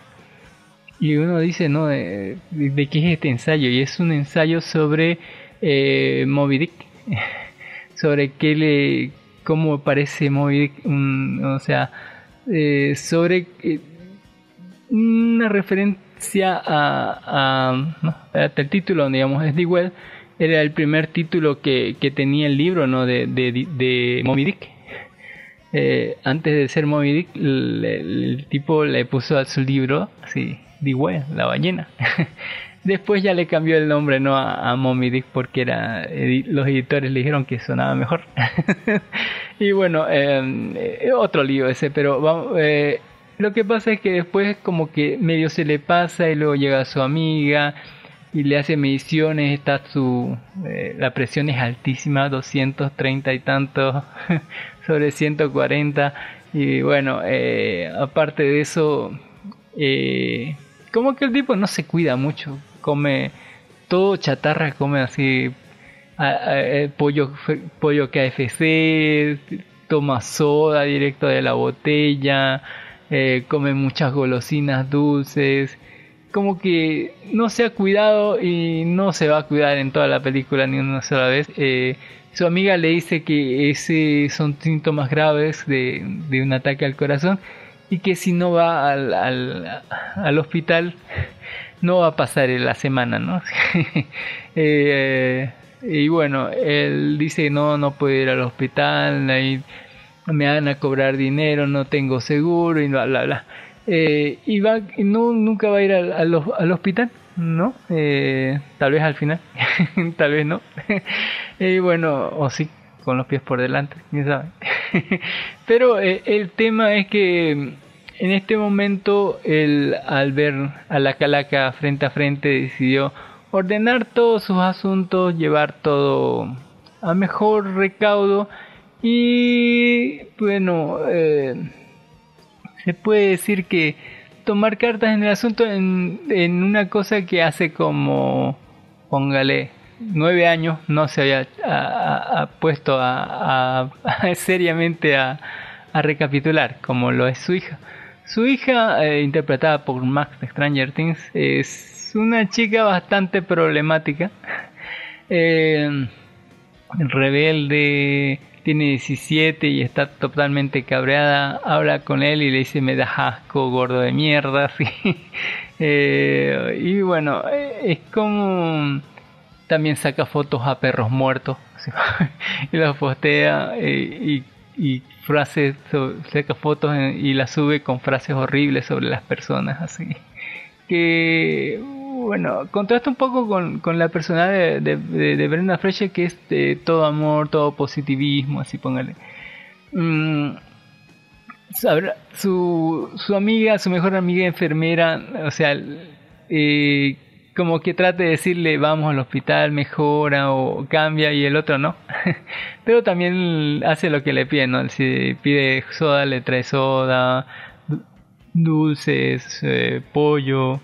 y uno dice, ¿no? ¿De, qué es este ensayo? Y es un ensayo sobre eh, Moby Dick. sobre qué le, cómo parece Moby Dick. o sea, eh, sobre eh, una referencia a, el título, digamos, es Well era el primer título que, que tenía el libro, ¿no? De, de, de Moby Dick. Eh, antes de ser Moby Dick, el, el, tipo le puso a su libro así Digue, la ballena. Después ya le cambió el nombre no a, a Mommy Dick porque era los editores le dijeron que sonaba mejor. y bueno, eh, otro lío ese, pero vamos, eh, lo que pasa es que después como que medio se le pasa y luego llega su amiga y le hace mediciones, está su eh, la presión es altísima, 230 y tanto sobre 140 y bueno, aparte de eso eh, como que el tipo no se cuida mucho, come todo chatarra, come así eh, pollo pollo KFC, toma soda directo de la botella, eh, come muchas golosinas dulces, como que no se ha cuidado y no se va a cuidar en toda la película ni una sola vez. Eh, su amiga le dice que ese son síntomas graves de, de un ataque al corazón y que si no va al, al, al hospital no va a pasar la semana, ¿no? Eh, y bueno, él dice no, no puedo ir al hospital, ahí me van a cobrar dinero, no tengo seguro y bla, bla, bla. Eh, y va, no, nunca va a ir al, al, hospital, ¿no? Eh, tal vez al final, tal vez no. y bueno, o sí, con los pies por delante, quién sabe. Pero eh, el tema es que en este momento el, al ver a la calaca frente a frente decidió ordenar todos sus asuntos, llevar todo a mejor recaudo y bueno, eh, se puede decir que tomar cartas en el asunto en, en una cosa que hace como, póngale, nueve años no se había puesto a, seriamente a, recapitular, como lo es su hija. Su hija, eh, interpretada por Max de Stranger Things, es una chica bastante problemática, eh, rebelde, tiene 17 y está totalmente cabreada, habla con él y le dice me das asco, gordo de mierda, eh, y bueno, es como también saca fotos a perros muertos y las postea eh, y, frases, saca fotos y las sube con frases horribles sobre las personas, así. Que bueno, contrasta un poco con, con la persona de, de, Brenda Fraser que es de todo amor, todo positivismo, así póngale. Mm, su, su amiga, su mejor amiga enfermera, o sea, eh, como que trate de decirle vamos al hospital, mejora o cambia y el otro no. Pero también hace lo que le pide, ¿no? Si pide soda, le trae soda, dulces, eh, pollo,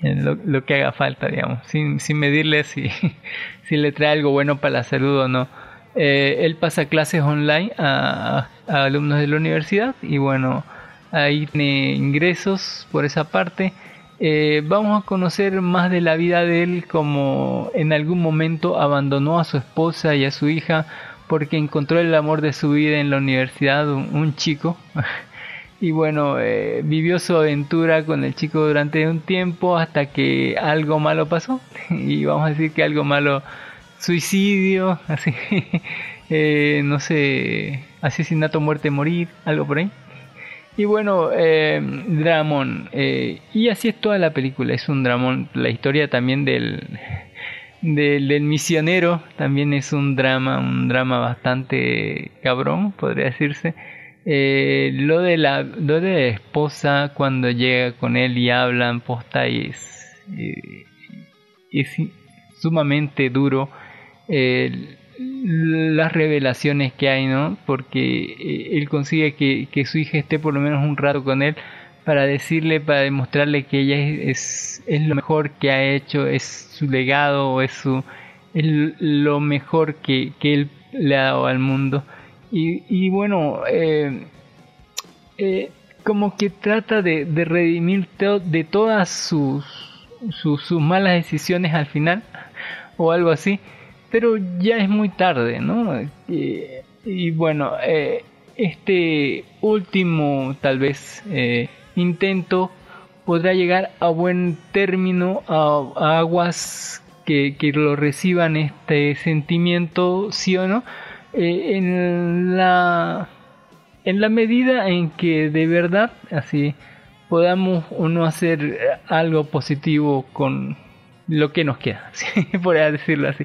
lo, que haga falta, digamos, sin, sin medirle si, si le trae algo bueno para la salud o no. Eh, él pasa clases online a, a alumnos de la universidad y bueno, ahí tiene ingresos por esa parte eh, vamos a conocer más de la vida de él como en algún momento abandonó a su esposa y a su hija porque encontró el amor de su vida en la universidad, un, chico. y bueno, eh, vivió su aventura con el chico durante un tiempo hasta que algo malo pasó. Y vamos a decir que algo malo, suicidio, así, eh, no sé, asesinato, muerte, morir, algo por ahí. Y bueno, eh, Dramón. Eh, y así es toda la película, es un dramón. La historia también del, del, del, misionero también es un drama, un drama bastante cabrón, podría decirse. Eh, lo de la lo de la esposa cuando llega con él y hablan posta es, es sumamente duro eh, las revelaciones que hay no porque eh, él consigue que, que, su hija esté por lo menos un rato con él para decirle para demostrarle que ella es, es, es lo mejor que ha hecho es su legado es su es lo mejor que, que él le ha dado al mundo y, y bueno, eh, eh, como que trata de, redimir de todas sus, sus, malas decisiones al final, o algo así, pero ya es muy tarde, ¿no? Y, y bueno, eh, este último, tal vez, eh, intento podrá llegar a buen término a, a aguas que, que lo reciban este sentimiento, sí o no eh, en la en la medida en que de verdad así podamos o no hacer algo positivo con lo que nos queda, ¿sí? por decirlo así.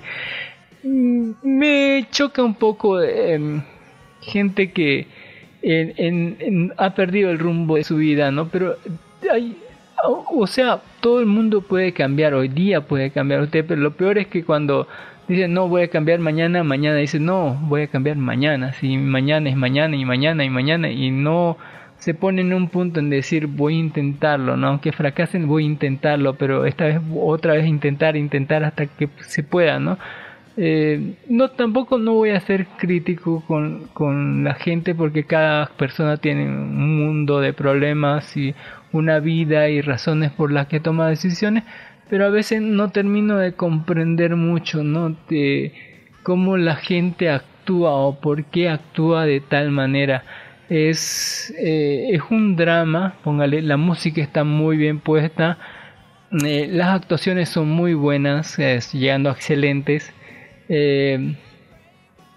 Me choca un poco eh, gente que ha perdido el rumbo de su vida, ¿no? Pero hay, o sea, todo el mundo puede cambiar, hoy día puede cambiar usted, pero lo peor es que cuando dice no voy a cambiar mañana, mañana dice no voy a cambiar mañana, si mañana es mañana y mañana y mañana y no se pone en un punto en decir voy a intentarlo, ¿no? aunque fracasen voy a intentarlo, pero esta vez otra vez intentar, intentar hasta que se pueda, ¿no? Eh, no tampoco no voy a ser crítico con, con la gente porque cada persona tiene un mundo de problemas y una vida y razones por las que toma decisiones pero a veces no termino de comprender mucho, ¿no? De cómo la gente actúa o por qué actúa de tal manera. Es, eh, es un drama, póngale, la música está muy bien puesta, eh, las actuaciones son muy buenas, es, llegando a excelentes. Eh,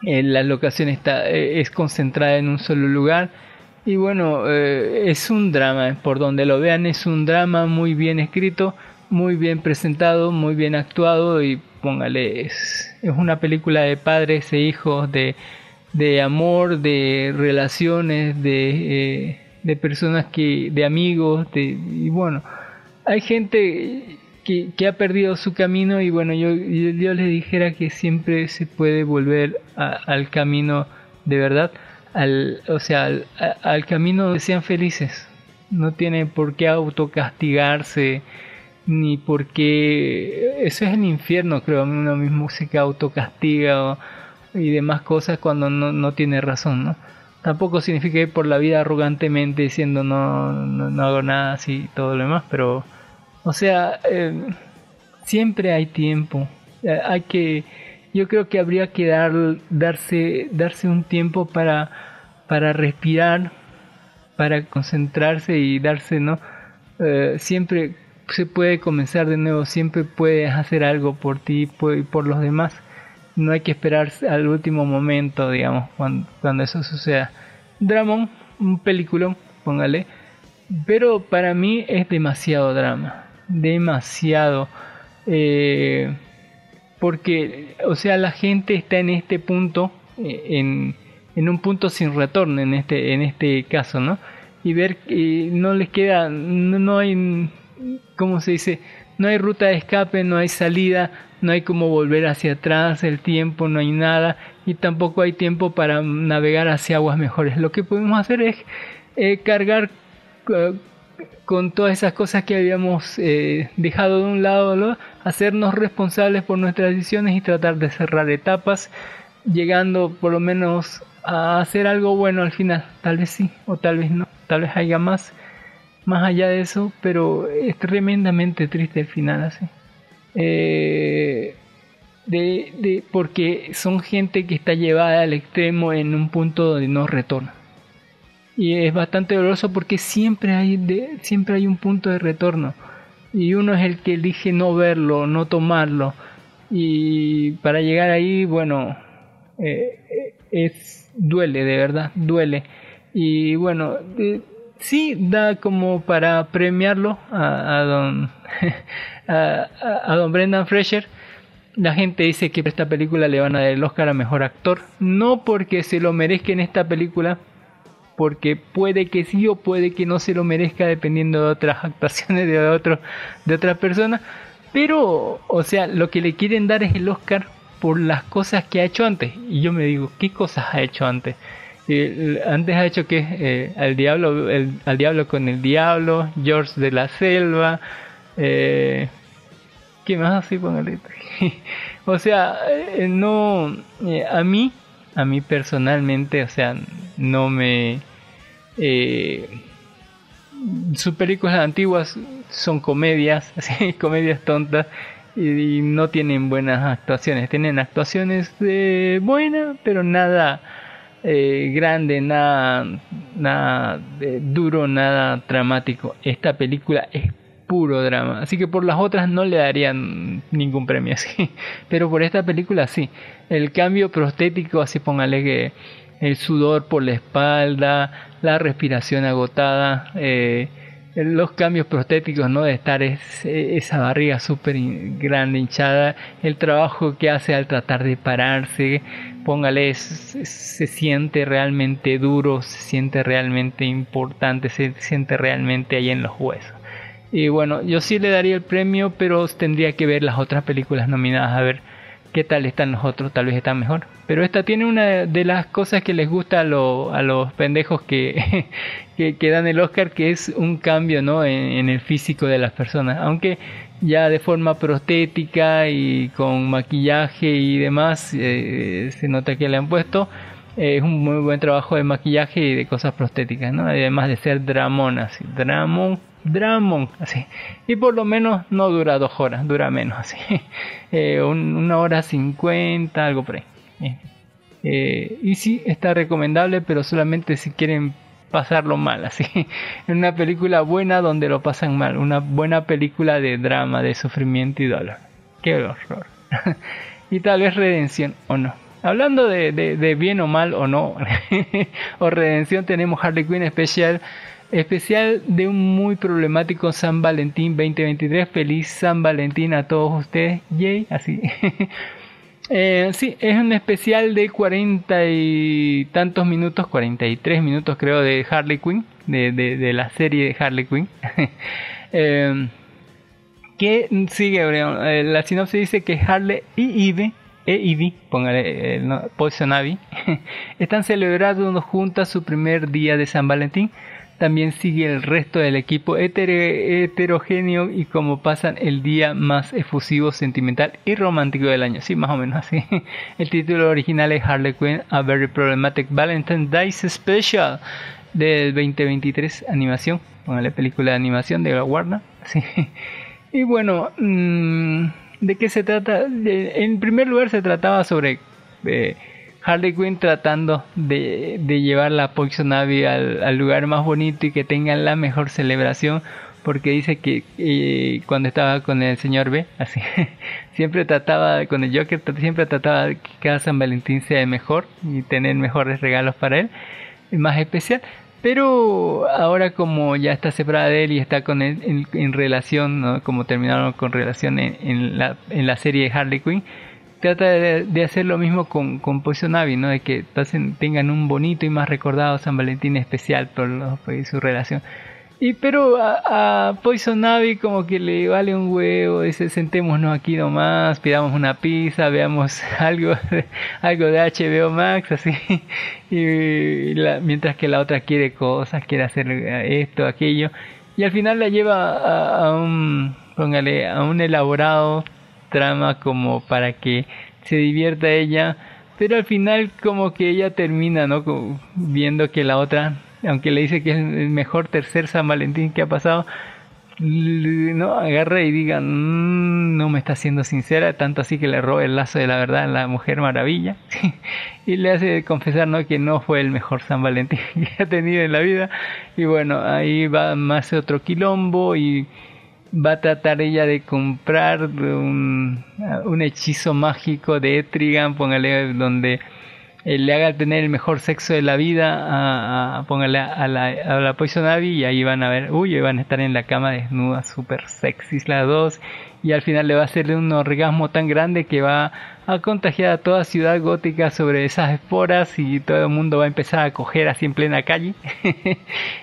la locación está, es concentrada en un solo lugar. Y bueno, es un drama, por donde lo vean, es un drama muy bien escrito, muy bien presentado, muy bien actuado y póngale, es, es una película de padres e hijos, de, de amor, de relaciones, de, eh, de personas que, de amigos, de, y bueno, hay gente que, que, ha perdido su camino y bueno, yo, yo, les dijera que siempre se puede volver al camino de verdad, al, o sea, al, al camino donde sean felices. No tiene por qué autocastigarse, ni porque eso es el infierno, creo, uno mismo se autocastiga y demás cosas cuando no, no tiene razón, ¿no? Tampoco significa ir por la vida arrogantemente diciendo no, no, no hago nada así todo lo demás, pero, o sea, eh, siempre hay tiempo, eh, hay que, yo creo que habría que dar, darse, darse un tiempo para, para respirar, para concentrarse y darse, ¿no? Eh, siempre se puede comenzar de nuevo, siempre puedes hacer algo por ti y por los demás. No hay que esperar al último momento, digamos, cuando, cuando eso suceda. Dramón, un peliculón, póngale. Pero para mí es demasiado drama. Demasiado. Eh, porque, o sea, la gente está en este punto, eh, en, en un punto sin retorno en este, en este caso, ¿no? Y ver que no les queda, no, no hay ¿cómo se dice? No hay ruta de escape, no hay salida, no hay como volver hacia atrás, el tiempo, no hay nada y tampoco hay tiempo para navegar hacia aguas mejores. Lo que podemos hacer es eh, cargar uh, con todas esas cosas que habíamos eh, dejado de un lado, ¿no? hacernos responsables por nuestras decisiones y tratar de cerrar etapas, llegando por lo menos a hacer algo bueno al final. Tal vez sí, o tal vez no, tal vez haya más más allá de eso, pero es tremendamente triste el final así. Eh, de, de, porque son gente que está llevada al extremo en un punto de no retorno. y es bastante doloroso porque siempre hay de, siempre hay un punto de retorno y uno es el que elige no verlo, no tomarlo y para llegar ahí, bueno, eh, eh, es duele de verdad, duele y bueno, sí da como para premiarlo a, don a, don Brendan Fraser. La gente dice que esta película le van a dar el Oscar a mejor actor, no porque se lo merezca en esta película, porque puede que sí o puede que no se lo merezca dependiendo de otras actuaciones de otro, de otras personas, pero o sea, lo que le quieren dar es el Oscar por las cosas que ha hecho antes. Y yo me digo, ¿qué cosas ha hecho antes? Eh, antes ha hecho que eh, al diablo al diablo con el diablo, George de la selva, eh, ¿qué más así póngale? o sea, eh, no, eh, a mí, a mí personalmente, o sea, no me... Eh, sus películas antiguas son comedias, comedias tontas y, no tienen buenas actuaciones. Tienen actuaciones buenas, pero nada eh, grande, nada, nada duro, nada dramático. Esta película es puro drama. Así que por las otras no le darían ningún premio así. Pero por esta película sí. El cambio prostético, así póngale que el sudor por la espalda, la respiración agotada, eh, los cambios prostéticos, ¿no? De estar esa barriga súper grande, hinchada, el trabajo que hace al tratar de pararse, póngale, se siente realmente duro, se siente realmente importante, se siente realmente ahí en los huesos. Y bueno, yo sí le daría el premio, pero tendría que ver las otras películas nominadas a ver qué tal están los otros, tal vez están mejor. Pero esta tiene una de las cosas que les gusta a, los pendejos que, que, dan el Oscar, que es un cambio ¿no? en, el físico de las personas. Aunque ya de forma prostética y con maquillaje y demás, eh, se nota que le han puesto. es un muy buen trabajo de maquillaje y de cosas prostéticas, ¿no? Además de ser dramón, así, dramón Dramon, así. Y por lo menos no dura dos horas, dura menos, así. Eh, una hora cincuenta, algo por ahí. Eh, eh, y sí, está recomendable, pero solamente si quieren pasarlo mal, así. Una película buena donde lo pasan mal. Una buena película de drama, de sufrimiento y dolor. Qué horror. y tal vez redención o no. Hablando de, de, de bien o mal o no, o redención, tenemos Harley Quinn especial especial de un muy problemático San Valentín 2023. Feliz San Valentín a todos ustedes. Yay, así. eh, sí, es un especial de cuarenta y tantos minutos, 43 minutos creo, de Harley Quinn, de, de, la serie de Harley Quinn. eh, que sigue, eh, la sinopsis dice que Harley y Eve e Ivy, póngale eh, no, Poison Ivy, están celebrando juntas su primer día de San Valentín también sigue el resto del equipo heterogéneo y como pasan el día más efusivo, sentimental y romántico del año. Sí, más o menos así. El título original es Harley Quinn, A Very Problematic Valentine's Day Special del 2023, animación, la película de animación de la Warner. Y bueno, mm, ¿de qué se trata? En primer lugar se trataba sobre... Eh, Harley Quinn tratando de, de llevar la Poison Ivy al, lugar más bonito y que tengan la mejor celebración porque dice que eh, cuando estaba con el señor B, así, siempre trataba, con el Joker, siempre trataba que cada San Valentín sea mejor y tener mejores regalos para él, más especial. Pero ahora como ya está separada de él y está con él en, relación, como terminaron con relación en, la, en la serie de Harley Quinn, trata de, hacer lo mismo con, con Poison Ivy, ¿no? De que tengan un bonito y más recordado San Valentín especial por, su relación. Y pero a, a, Poison Ivy como que le vale un huevo, dice sentémonos aquí nomás, pidamos una pizza, veamos algo de, algo de HBO Max, así, y mientras que la otra quiere cosas, quiere hacer esto, aquello, y al final la lleva a, a un, póngale, a un elaborado trama como para que se divierta ella, pero al final como que ella termina, ¿no? viendo que la otra, aunque le dice que es el mejor tercer San Valentín que ha pasado, no agarre y diga "Mm, no me está siendo sincera tanto así que le roba el lazo de la verdad a la mujer maravilla y le hace confesar no que no fue el mejor San Valentín que ha tenido en la vida. Y bueno ahí va más otro quilombo y va a tratar ella de comprar un, un hechizo mágico de Etrigan póngale donde eh, le haga tener el mejor sexo de la vida a, póngale a la, a la Poison Ivy y ahí van a ver, uy, van a estar en la cama desnudas, super sexys las dos y al final le va a hacer un orgasmo tan grande que va a contagiar a toda ciudad gótica sobre esas esporas y todo el mundo va a empezar a coger así en plena calle.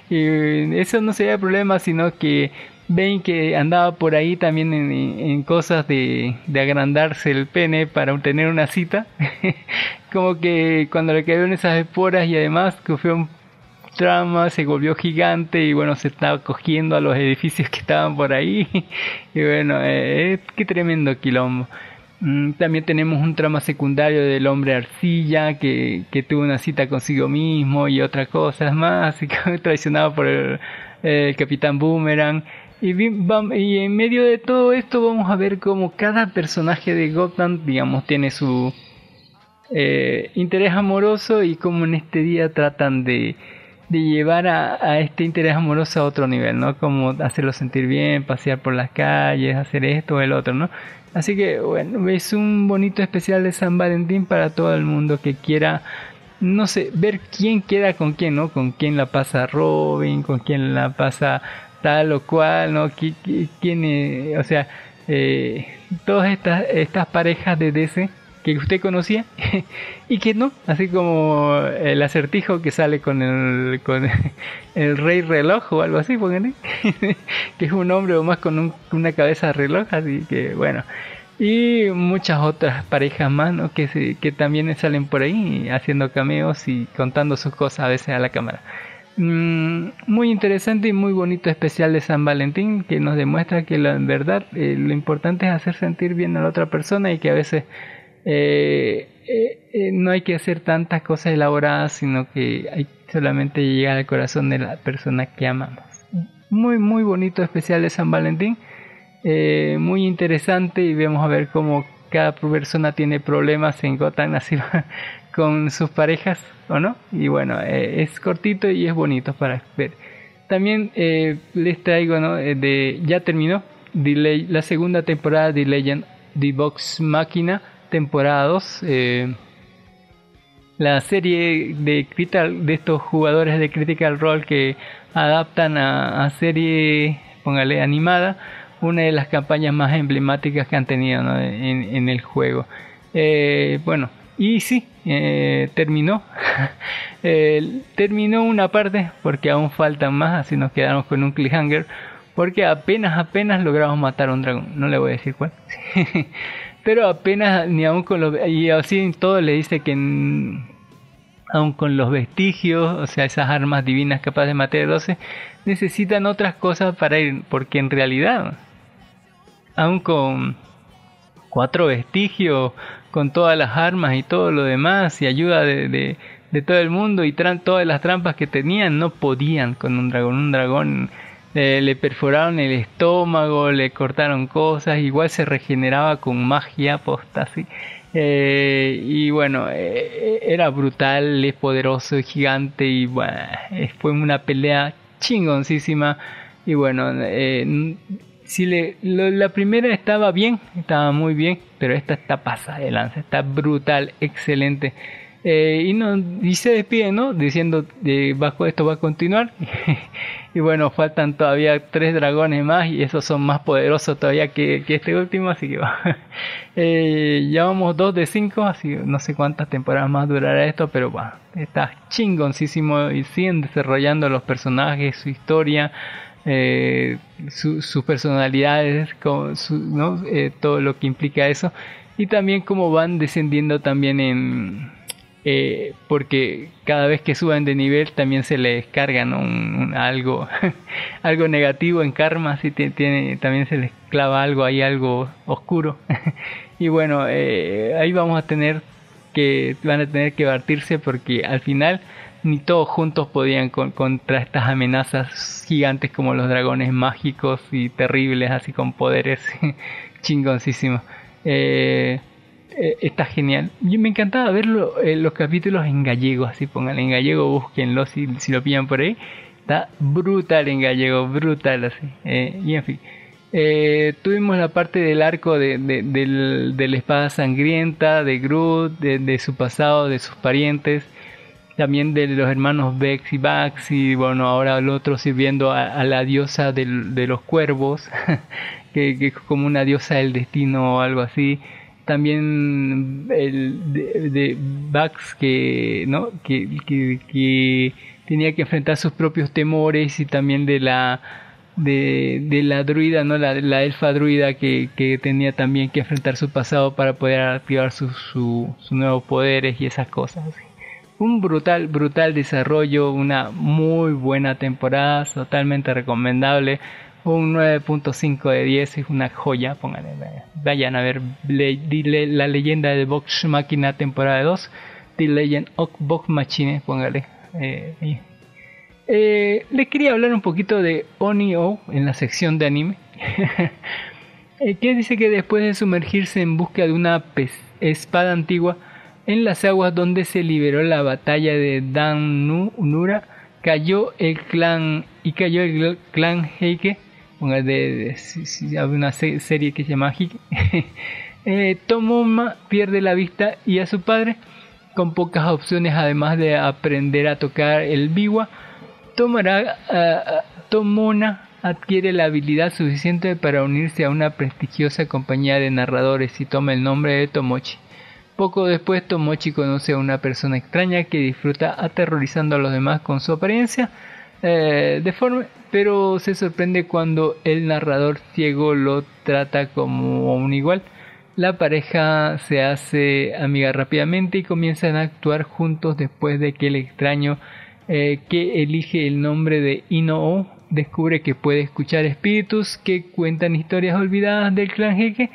Y eso no sería el problema sino que ven que andaba por ahí también en, cosas de, de agrandarse el pene para tener una cita. Como que cuando le quedaron esas esporas y además que fue un trama se volvió gigante y bueno se estaba cogiendo a los edificios que estaban por ahí. Y bueno eh, qué tremendo quilombo. Mm, también tenemos un trama secundario del hombre arcilla que, que tuvo una cita consigo mismo y otras cosas más que traicionado por el capitán boomerang y, en medio de todo esto vamos a ver como cada personaje de Gotham digamos tiene su eh, interés amoroso y como en este día tratan de, de llevar a, a este interés amoroso a otro nivel, ¿no? Como hacerlo sentir bien, pasear por las calles, hacer esto o el otro, ¿no? Así que bueno, es un bonito especial de San Valentín para todo el mundo que quiera, no sé, ver quién queda con quién, ¿no? Con quién la pasa Robin, con quién la pasa tal o cual, ¿no? Qui- qui- ¿Quién, o sea, eh, todas estas, estas parejas de DC que usted conocía y que no, así como el acertijo que sale con el, con el rey reloj o algo así, pónganle, que es un hombre o más con un- una cabeza de reloj, así que bueno. Y muchas otras parejas más, ¿no? Que, se- que también salen por ahí haciendo cameos y contando sus cosas a veces a la cámara. Mm, muy interesante y muy bonito especial de San Valentín que nos demuestra que la en verdad eh, lo importante es hacer sentir bien a la otra persona y que a veces eh, eh, eh, no hay que hacer tantas cosas elaboradas sino que hay solamente llegar al corazón de la persona que amamos. Muy muy bonito especial de San Valentín eh, muy interesante y vamos a ver cómo cada persona tiene problemas en Gotham así con sus parejas o no y bueno eh, es cortito y es bonito para ver también eh, les traigo ¿no? Eh, de ya terminó Le- la segunda temporada de Legend The Box Máquina temporada 2 eh, la serie de Critical, de estos jugadores de Critical Role que adaptan a, serie, póngale animada, una de las campañas más emblemáticas que han tenido ¿no? en, el juego. Bueno, y sí, eh, terminó. Terminó una parte porque aún faltan más, así nos quedamos con un cliffhanger. Porque apenas, apenas logramos matar a un dragón. No le voy a decir cuál. Pero apenas, ni aún con los... Y así todo le dice que aun con los vestigios, o sea, esas armas divinas capaces de matar a 12, necesitan otras cosas para ir, porque en realidad, aun con cuatro vestigios, con todas las armas y todo lo demás, y ayuda de, de, todo el mundo, y todas las trampas que tenían, no podían con un dragón. Un dragón eh, le perforaron el estómago, le cortaron cosas, igual se regeneraba con magia posta así. Eh, y bueno, eh, era brutal, es poderoso, es gigante y bueno, eh, fue una pelea chingoncísima. Y bueno, eh, si le, lo- la primera estaba bien, estaba muy bien, pero esta está pasada de lanza, está brutal, excelente. Eh, y, no, y se despide, ¿no? Diciendo, eh, bajo esto va a continuar. y bueno, faltan todavía tres dragones más y esos son más poderosos todavía que, que este último, así que va. eh, ya vamos dos de cinco, así no sé cuántas temporadas más durará esto, pero va, está chingoncísimo y siguen desarrollando los personajes, su historia. Eh, su- sus personalidades. Eh, todo lo que implica eso y también cómo van descendiendo también en eh, porque cada vez que suben de nivel también se les carga ¿no? Un- un- algo algo negativo en karma si también se les clava algo ahí algo oscuro y bueno eh, ahí vamos a tener que van a tener que batirse porque al final ni todos juntos podían con- contra estas amenazas gigantes como los dragones mágicos y terribles, así con poderes chingoncísimos. Eh, eh, está genial. Yo me encantaba ver eh, los capítulos en gallego, así pongan en gallego, búsquenlo si, si lo pillan por ahí. Está brutal en gallego, brutal así. Eh, y en fin. Eh, tuvimos la parte del arco de, de, del- de la espada sangrienta, de Groot, de, de su pasado, de sus parientes, también de los hermanos Vex y Vax, y bueno, ahora el otro sirviendo a, a la diosa de los cuervos, que, es como una diosa del destino o algo así. También el de, de Vax que, ¿no? que, que, tenía que enfrentar sus propios temores y también de la de, de la druida, ¿no? La, la elfa druida que, que tenía también que enfrentar su pasado para poder activar sus su, sus nuevos poderes y esas cosas. Un brutal, brutal desarrollo, una muy buena temporada, totalmente recomendable. Un 9.5 de 10 es una joya, pónganle, vayan a ver le- dile- la leyenda de Vox Machina temporada 2, The Legend of Vox Machine, póngale. eh. Eh, les quería hablar un poquito de Oni O en la sección de anime. Eh, que dice que después de sumergirse en busca de una espada antigua en las aguas donde se liberó la batalla de Dan Nu- Nura, cayó el clan y cayó el clan Heike, una de, una se- serie que se llama Heike. eh, Tomoma pierde la vista y a su padre, con pocas opciones además de aprender a tocar el biwa, Tomará, Tomona adquiere la habilidad suficiente para unirse a una prestigiosa compañía de narradores y toma el nombre de Tomochi. Poco después Tomochi conoce a una persona extraña que disfruta aterrorizando a los demás con su apariencia eh, deforme, pero se sorprende cuando el narrador ciego lo trata como un igual. La pareja se hace amiga rápidamente y comienzan a actuar juntos después de que el extraño eh, que elige el nombre de Ino descubre que puede escuchar espíritus que cuentan historias olvidadas del clan Heike.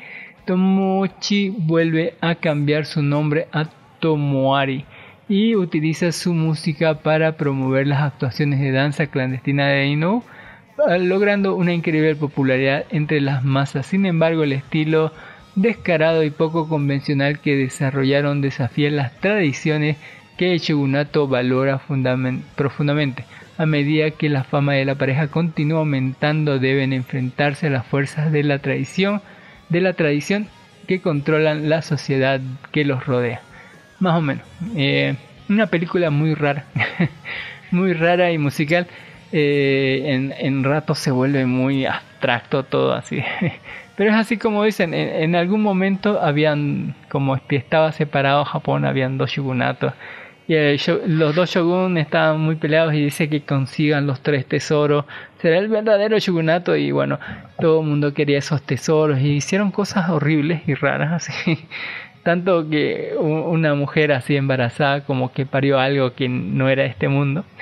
Tomochi vuelve a cambiar su nombre a Tomoari y utiliza su música para promover las actuaciones de danza clandestina de Ino, logrando una increíble popularidad entre las masas. Sin embargo, el estilo descarado y poco convencional que desarrollaron desafía las tradiciones que el shogunato valora fundamen- profundamente. A medida que la fama de la pareja continúa aumentando, deben enfrentarse a las fuerzas de la tradición, de la tradición que controlan la sociedad que los rodea. Más o menos. Eh, una película muy rara, muy rara y musical. Eh, en, en ratos se vuelve muy abstracto todo así. Pero es así como dicen, en, algún momento habían, como estaba separado Japón, habían dos shogunatos. Y sho- los dos shogun estaban muy peleados y dice que consigan los tres tesoros. Será el verdadero shogunato y bueno, todo el mundo quería esos tesoros y hicieron cosas horribles y raras así. Tanto que una mujer así embarazada como que parió algo que no era este mundo.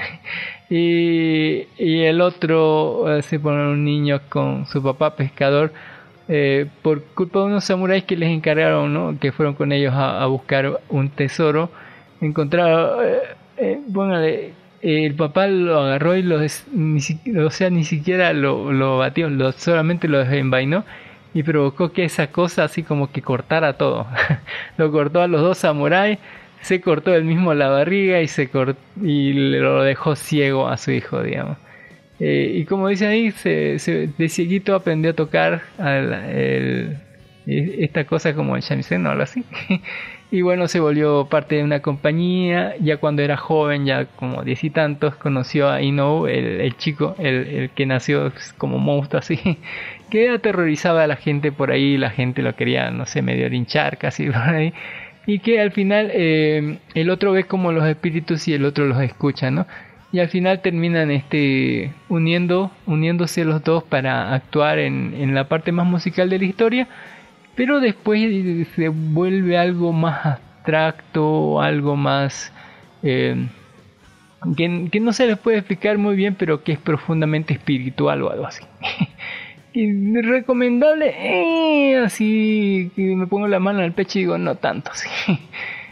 Y, y el otro eh, se pone un niño con su papá pescador eh, por culpa de unos samuráis que les encargaron, ¿no? que fueron con ellos a, buscar un tesoro. Encontraron, eh, eh, el papá lo agarró y lo, ni, o sea, ni siquiera lo, lo batió, lo, solamente lo desenvainó y provocó que esa cosa así como que cortara todo. lo cortó a los dos samuráis, se cortó él mismo la barriga y se y lo dejó ciego a su hijo, digamos. Eh, y como dice ahí, se, se- de cieguito aprendió a tocar e- esta cosa como el shamisen o algo así. y bueno, se volvió parte de una compañía. Ya cuando era joven, ya como diez y tantos, conoció a Inou, el, el chico, el, el que nació como monstruo así, que aterrorizaba a la gente por ahí. La gente lo quería, no sé, medio linchar casi por ahí. Y que al final eh, el otro ve como los espíritus y el otro los escucha, ¿no? y al final terminan este uniendo uniéndose los dos para actuar en, en la parte más musical de la historia pero después se vuelve algo más abstracto algo más eh, que, no se les puede explicar muy bien pero que es profundamente espiritual o algo así. Recomendable eh, así que me pongo la mano al pecho y digo no tanto sí.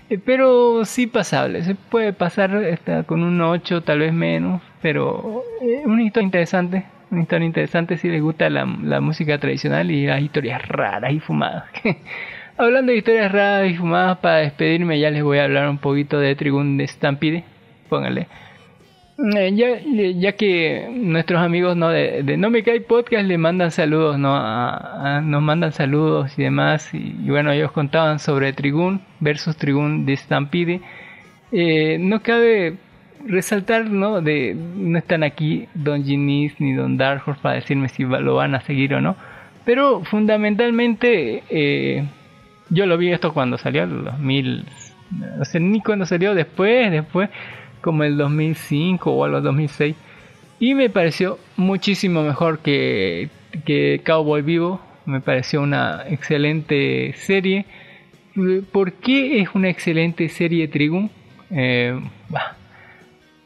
Eh, pero sí pasable, se puede pasar con un 8, tal vez menos, pero eh, una historia interesante, una historia interesante si les gusta la, la música tradicional y las historias raras y fumadas. Hablando de historias raras y fumadas, para despedirme ya les voy a hablar un poquito de Trigun de Stampede, pónganle. Eh, ya, ya que nuestros amigos no de, No Me Cae Podcast le mandan saludos, ¿no? nos mandan saludos y demás. Y, bueno, ellos contaban sobre Trigun versus Trigun de Stampede. Eh, no cabe resaltar, ¿no? De, no están aquí Don Ginis ni Don Dark Horse para decirme si lo van a seguir o no. Pero fundamentalmente, eh, yo lo vi esto cuando salió, el 2000. No sé ni cuando salió, después, después como el 2005 o algo 2006 y me pareció muchísimo mejor que, que Cowboy Vivo me pareció una excelente serie ¿por qué es una excelente serie Trigun? Eh,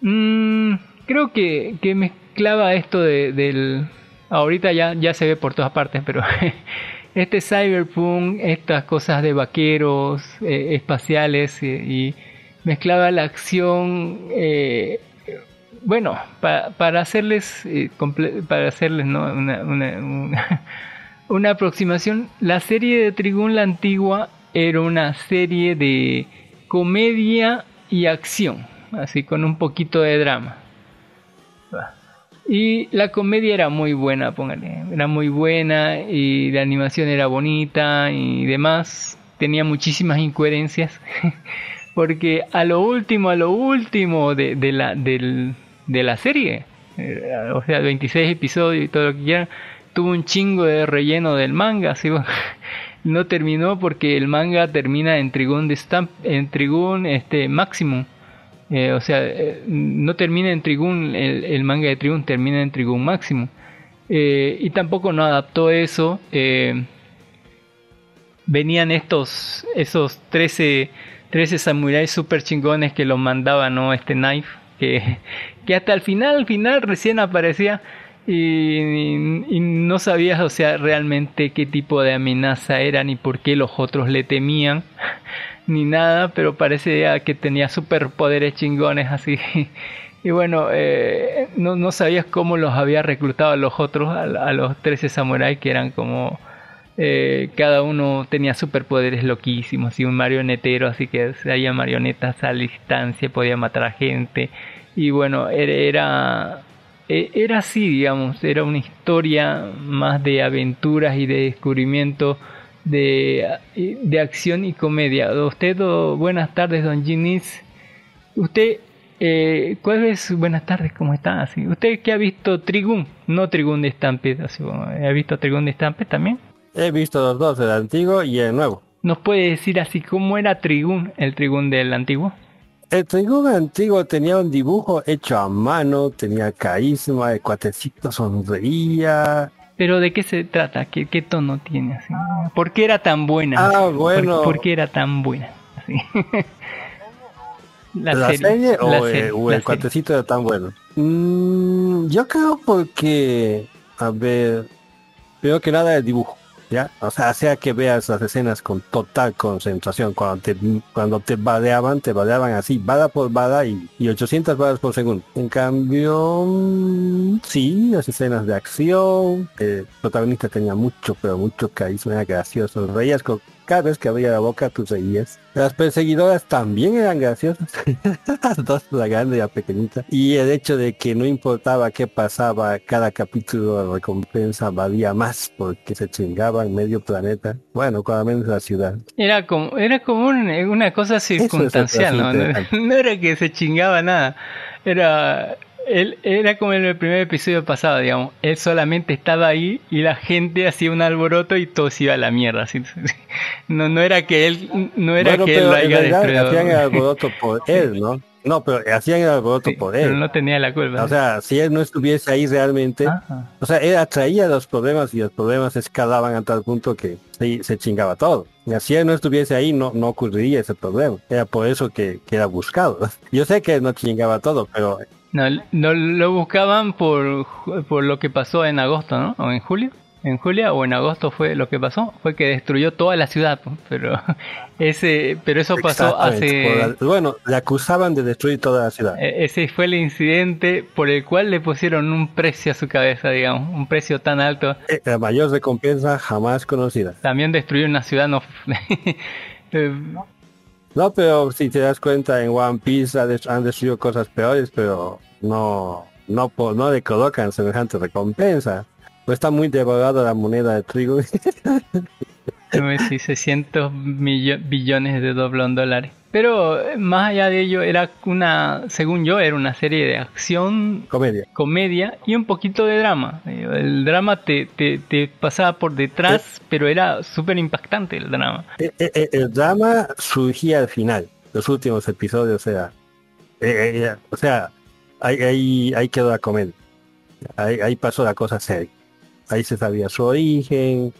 mm, creo que, que mezclaba esto de, del ahorita ya, ya se ve por todas partes pero este cyberpunk estas cosas de vaqueros eh, espaciales eh, y mezclaba la acción eh, bueno para hacerles eh, para hacerles una, una, aproximación la serie de Trigun la antigua era una serie de comedia y acción así con un poquito de drama y la comedia era muy buena, póngale. Era muy buena y la animación era bonita y demás. Tenía muchísimas incoherencias. porque a lo último, a lo último de, la, de la serie, eh, o sea, 26 episodios y todo lo que quieran, tuvo un chingo de relleno del manga, no terminó porque el manga termina en Trigun de en Trigun este Maximum. Eh, o sea, eh, no termina en Trigun, el, manga de Trigun termina en Trigun Maximum. y tampoco no adaptó eso. venían estos, esos 13 13 samuráis super chingones que lo mandaba, ¿no? Este knife, que, que hasta el final, al final recién aparecía y, no sabías, o sea, realmente qué tipo de amenaza era ni por qué los otros le temían, ni nada, pero parecía que tenía superpoderes chingones así. Y bueno, eh, no, no sabías cómo los había reclutado a los otros, a, los 13 samuráis que eran como eh, cada uno tenía superpoderes loquísimos y un marionetero, así que había marionetas a distancia, podía matar a gente. Y bueno, era, e, era así, digamos, era una historia más de aventuras y de descubrimiento de, de acción y comedia. Usted, buenas tardes, don Ginis. Usted, eh, ¿cuál es? Buenas tardes, ¿cómo está? Así, ¿Usted que ha visto Trigun? No Trigun de Stampede, así, ¿ha visto Trigun de Stampede también? He visto los dos, el antiguo y el nuevo. ¿Nos puede decir así cómo era Trigun, el Trigun del antiguo? El Trigun antiguo tenía un dibujo hecho a mano, tenía carisma, el cuatecito sonreía. Pero ¿de qué se trata? ¿Qué, qué tono tiene así? ¿Por qué era tan buena? Ah, bueno. ¿Por, qué era tan buena? Así. ¿La, serie, o, el, cuatecito era tan bueno? Mm, yo creo porque, a ver, veo que nada el dibujo. ¿Ya? O sea, sea que veas las escenas con total concentración, cuando te, cuando te badeaban, te badeaban así, bada por bada y, y 800 badas por segundo. En cambio, sí, las escenas de acción, el protagonista tenía mucho, pero mucho carisma, era gracioso, reías con cada vez que abría la boca tú seguías. Las perseguidoras también eran graciosas. Dos, la grande y la pequeñita. Y el hecho de que no importaba qué pasaba, cada capítulo de recompensa valía más porque se chingaban medio planeta. Bueno, cuando menos la ciudad. Era como, era como una cosa circunstancial, ¿no? no era que se chingaba nada. Era él era como en el primer episodio pasado, digamos. Él solamente estaba ahí y la gente hacía un alboroto y todo se iba a la mierda. No, no era que él, no era que él lo haya destruido. Hacían el alboroto por él, ¿no? No, pero hacían el alboroto por él. Pero no tenía la culpa. O sea, si él no estuviese ahí realmente, o sea, él atraía los problemas y los problemas escalaban a tal punto que se, chingaba todo. Y si él no estuviese ahí, no, no ocurriría ese problema. Era por eso que, que era buscado. Yo sé que él no chingaba todo, pero no, no lo buscaban por, por lo que pasó en agosto, ¿no? ¿O en julio? en julio o en agosto fue lo que pasó, fue que destruyó toda la ciudad, pero ese pero eso pasó hace bueno, le acusaban de destruir toda la ciudad. E, ese fue el incidente por el cual le pusieron un precio a su cabeza, digamos, un precio tan alto. Eh, la mayor recompensa jamás conocida. También destruyó una ciudad no eh, no, pero si te das cuenta en One Piece han destruido cosas peores, pero no no no le colocan semejante recompensa. Pues está muy devorada la moneda de trigo. sí, 600 billones de dólares. Pero eh, más allá de ello, era una, según yo, era una serie de acción, comedia, comedia y un poquito de drama. El drama te, te, pasaba por detrás, pero era súper impactante el drama. El, eh, eh, el, drama surgía al final, los últimos episodios, o sea, o sea, ahí, ahí, ahí quedó la comedia. Ahí, ahí pasó la cosa seria. Ahí se sabía su origen,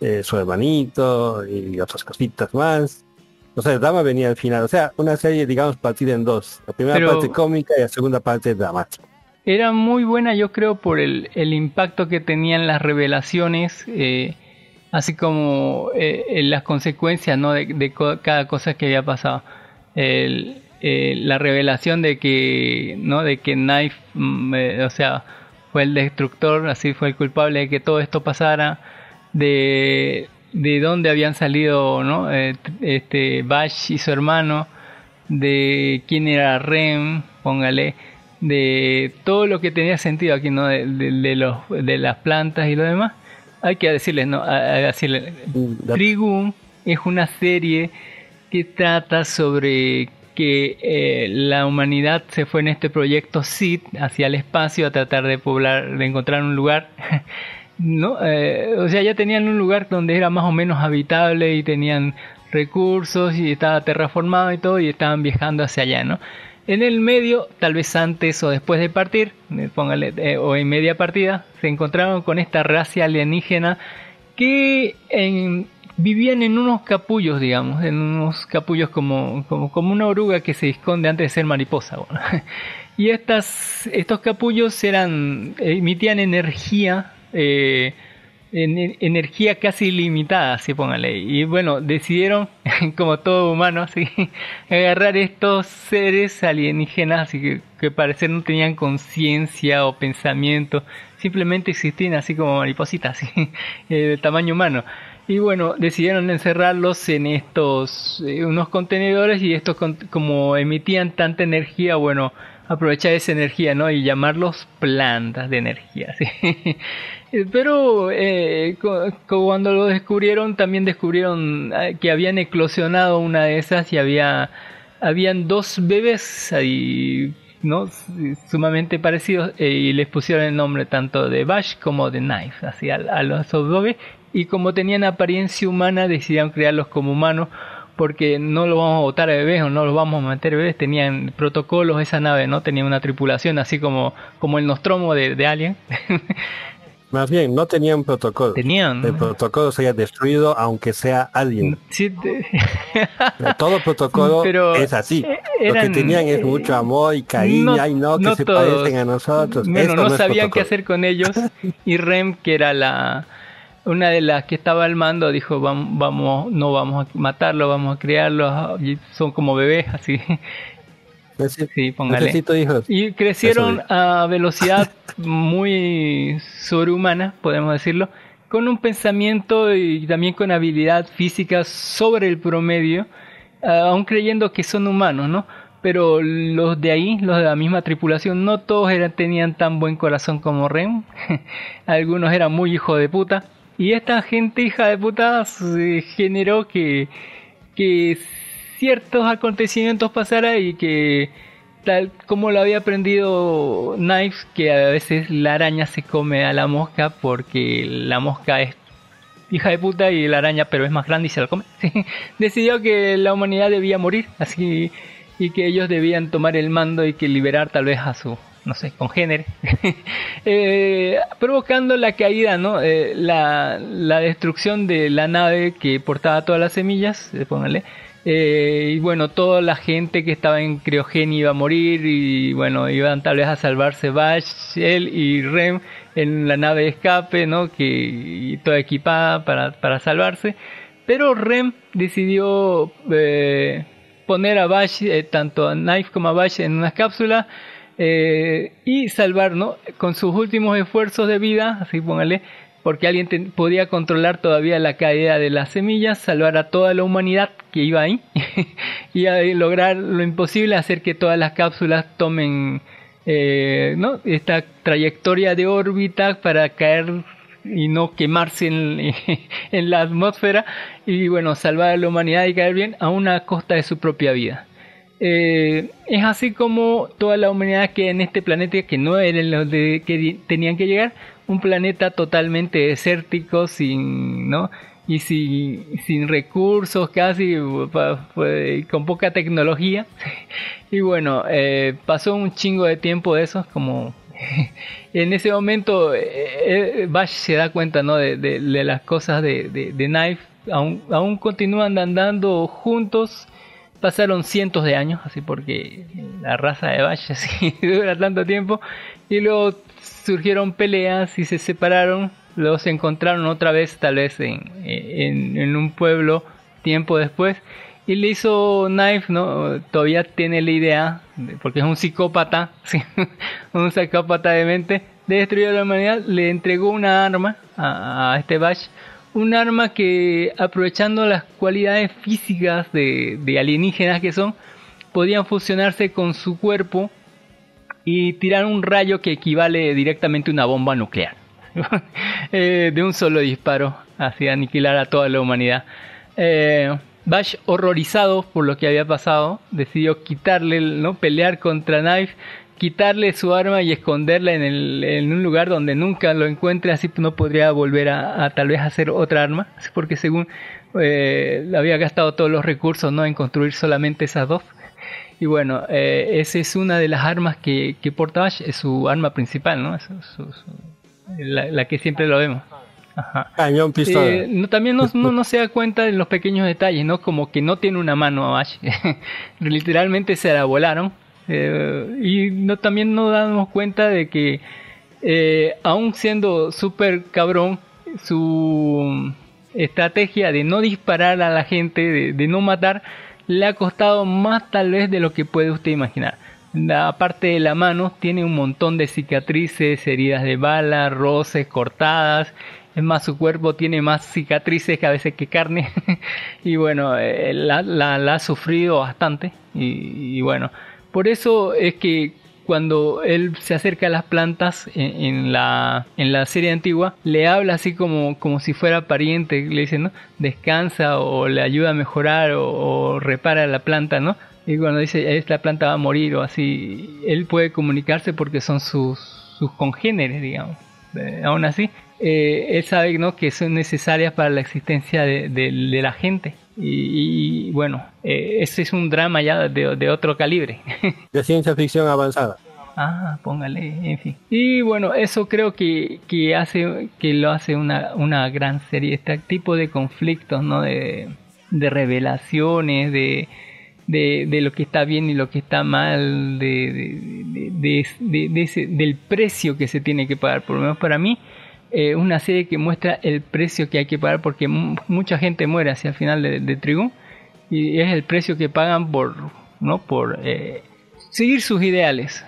eh, su hermanito y otras cositas más. O sea, drama venía al final. O sea, una serie, digamos, partida en dos. La primera parte cómica y la segunda parte dramática. Era muy buena, yo creo, por el, el impacto que tenían las revelaciones, eh, así como eh, las consecuencias ¿no? de, cada cosa que había pasado. la revelación de que, ¿no? de que Knife, mm, o sea, fue el destructor, así fue el culpable de que todo esto pasara, de, de dónde habían salido ¿no? Eh, este Bash y su hermano, de quién era Rem, póngale, de todo lo que tenía sentido aquí, ¿no? De, de, los, de las plantas y lo demás. Hay que decirles, ¿no? A, decirles, Trigun es una serie que trata sobre que eh, la humanidad se fue en este proyecto SID hacia el espacio a tratar de poblar, de encontrar un lugar. ¿no? Eh, o sea, ya tenían un lugar donde era más o menos habitable y tenían recursos y estaba terraformado y todo y estaban viajando hacia allá, ¿no? En el medio, tal vez antes o después de partir, eh, póngale, o en media partida, se encontraron con esta raza alienígena que vivían en unos capullos, digamos, en unos capullos como, como, una oruga que se esconde antes de ser mariposa. Y estas, estos capullos eran, emitían energía, eh, energía casi ilimitada, así póngale. Y bueno, decidieron, como todo humano, agarrar estos seres alienígenas, que, que parecer no tenían conciencia o pensamiento, simplemente existían así como maripositas, eh, de tamaño humano. Y bueno, decidieron encerrarlos en estos, eh, unos contenedores y estos como emitían tanta energía, bueno, aprovechar esa energía, ¿no? Y llamarlos plantas de energía, ¿sí? Pero eh, cuando lo descubrieron, también descubrieron eh, que habían eclosionado una de esas y había, habían dos bebés ¿no? Sumamente parecidos y les pusieron el nombre tanto de Bash como de Knife, así a, los dos bebés y como tenían apariencia humana decidieron crearlos como humanos porque no los vamos a botar a bebés o no los vamos a meter a bebés, tenían protocolos esa nave, ¿no? Tenía una tripulación así como, como el Nostromo de Alien. Más bien, no tenían protocolo. Tenían. El protocolo se haya destruido aunque sea alguien. Sí, Todo protocolo es así. Lo que tenían es mucho amor y cariño. Ay, no, que se parecen a nosotros. Bueno, no, sabían qué hacer con ellos. Y Rem, que era la, una de las que estaba al mando dijo vamos, vamos no vamos a matarlo vamos a criarlo son como bebés así sí, póngale. Hijos. y crecieron a velocidad muy sobrehumana podemos decirlo con un pensamiento y también con habilidad física sobre el promedio aún creyendo que son humanos no pero los de ahí, los de la misma tripulación, no todos eran, tenían tan buen corazón como Ren. Algunos eran muy hijos de puta. Y esta gente hija de puta generó que, que ciertos acontecimientos pasaran y que tal como lo había aprendido Knife, que a veces la araña se come a la mosca porque la mosca es hija de puta y la araña pero es más grande y se la come. Decidió que la humanidad debía morir así y que ellos debían tomar el mando y que liberar tal vez a su no sé, congénere, eh, provocando la caída, ¿no? Eh, la, la, destrucción de la nave que portaba todas las semillas, eh, póngale, eh, y bueno, toda la gente que estaba en criogenia iba a morir y bueno, iban tal vez a salvarse Bash, él y Rem en la nave de escape, ¿no? Que y toda equipada para, para salvarse. Pero Rem decidió eh, poner a Bash, eh, tanto a Knife como a Bash en una cápsula y salvar, ¿no? Con sus últimos esfuerzos de vida, así póngale, porque alguien podía controlar todavía la caída de las semillas, salvar a toda la humanidad que iba ahí y lograr lo imposible, hacer que todas las cápsulas tomen eh, ¿no? esta trayectoria de órbita para caer y no quemarse en, la atmósfera y bueno, salvar a la humanidad y caer bien a una costa de su propia vida. Eh, es así como toda la humanidad que en este planeta que no era los que tenían que llegar, un planeta totalmente desértico, sin, ¿no? Y sin, sin recursos casi, con poca tecnología. Y bueno, eh, pasó un chingo de tiempo de esos, como en ese momento eh, eh, Bash se da cuenta ¿no? de, de- las cosas de, de, de Knife, aún, aún continúan andando juntos, pasaron cientos de años, así porque la raza de Bash así dura tanto tiempo, y luego surgieron peleas y se separaron, se encontraron otra vez tal vez en, en, un pueblo tiempo después, y le hizo Knife, ¿no? Todavía tiene la idea, de- porque es un psicópata, un psicópata de mente, de destruir la humanidad, le entregó una arma a, a este Bash, un arma que aprovechando las cualidades físicas de, de alienígenas que son, podían fusionarse con su cuerpo y tirar un rayo que equivale directamente a una bomba nuclear. Eh, de un solo disparo, así aniquilar a toda la humanidad. Eh, Bash, horrorizado por lo que había pasado, decidió quitarle, ¿no? pelear contra Knife, quitarle su arma y esconderla en, un lugar donde nunca lo encuentre, así no podría volver a, a tal vez hacer otra arma, porque según eh, había gastado todos los recursos ¿no? en construir solamente esas dos. Y bueno, eh, esa es una de las armas que, que porta Bash, es su arma principal, ¿no? Es su- su- su- la, la que siempre lo vemos. Ajá. Cañón pistola. Eh, no, también no, no, no se da cuenta de los pequeños detalles, ¿no? Como que no tiene una mano a Ash. Literalmente se la volaron. Eh, y no, también nos damos cuenta de que, eh, aún siendo súper cabrón, su estrategia de no disparar a la gente, de, de no matar, le ha costado más tal vez de lo que puede usted imaginar. La parte de la mano tiene un montón de cicatrices, heridas de bala, roces, cortadas. Es más, su cuerpo tiene más cicatrices que a veces que carne. y bueno, eh, la, ha sufrido bastante. Y bueno, por eso es que cuando él se acerca a las plantas en, la, en la serie antigua, le habla así como, como si fuera pariente, le dice, ¿no? Descansa o le ayuda a mejorar o, repara la planta, ¿no? Y cuando dice, esta planta va a morir o así, él puede comunicarse porque son sus, sus congéneres, digamos. Eh, aún así, eh, él sabe ¿no? que son necesarias para la existencia de la gente. Y, y, bueno, eh, ese es un drama ya de, de otro calibre. De ciencia ficción avanzada. Ah, póngale, en fin. Y bueno, eso creo que, que hace que lo hace una, una gran serie. Este tipo de conflictos, ¿no? De, de revelaciones, de, de, de lo que está bien y lo que está mal, de, de, de- de- de ese- del precio que se tiene que pagar. Por lo menos para mí, eh, una serie que muestra el precio que hay que pagar porque mu- mucha gente muere hacia el final de, de Trigun y es el precio que pagan por, ¿no? por eh, seguir sus ideales.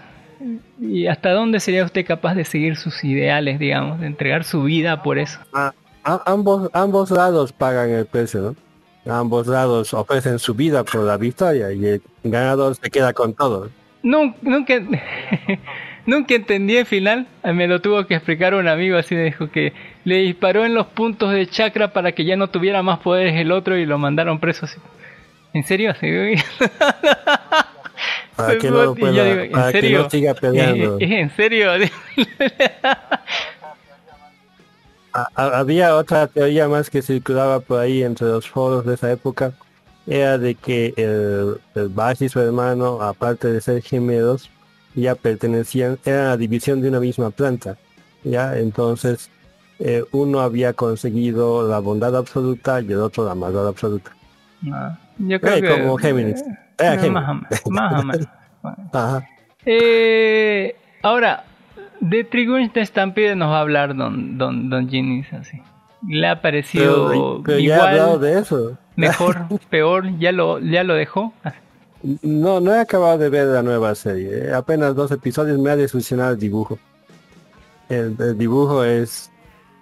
¿Y hasta dónde sería usted capaz de seguir sus ideales, digamos, de entregar su vida por eso? A- a- ambos, ambos lados pagan el precio, ¿no? Ambos lados ofrecen su vida por la victoria y el ganador se queda con todo. No, nunca, nunca entendí el final. Me lo tuvo que explicar un amigo así, me dijo que le disparó en los puntos de chakra para que ya no tuviera más poderes el otro y lo mandaron preso. así. ¿En serio? Así, Para que no, pueda- digo, ¿en para que serio? no siga peleando. ¿Es en serio? A- a- había otra teoría más que circulaba por ahí entre los foros de esa época, era de que el, el Bash y su hermano, aparte de ser gemelos, ya pertenecían, eran la división de una misma planta, ya, entonces eh, uno había conseguido la bondad absoluta y el otro la maldad absoluta. No, yo creo Eh, que... como Géminis. Era Eh, Géminis. más o menos. Más o menos. Bueno. Ajá. Eh, ahora, de Trigger de Stampede nos va a hablar Don, don, don Ginnis así. Le ha parecido igual, de eso. mejor, peor, ya lo, ya lo dejó. No, no he acabado de ver la nueva serie. Apenas dos episodios me ha desilusionado el dibujo. El, dibujo es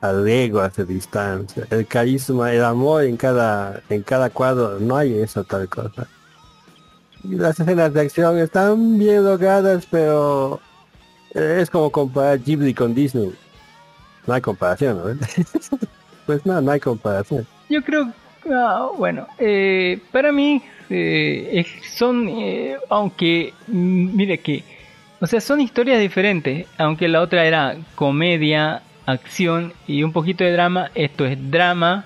a leguas de distancia. El carisma, el amor en cada, en cada cuadro, no hay esa tal cosa. Las escenas de acción están bien logradas, pero es como comparar Ghibli con Disney. No hay comparación, ¿no? pues no, no hay comparación. Yo creo, ah, bueno, eh, para mí eh, son, eh, aunque, mm, mire que, o sea, son historias diferentes, aunque la otra era comedia, acción y un poquito de drama, esto es drama,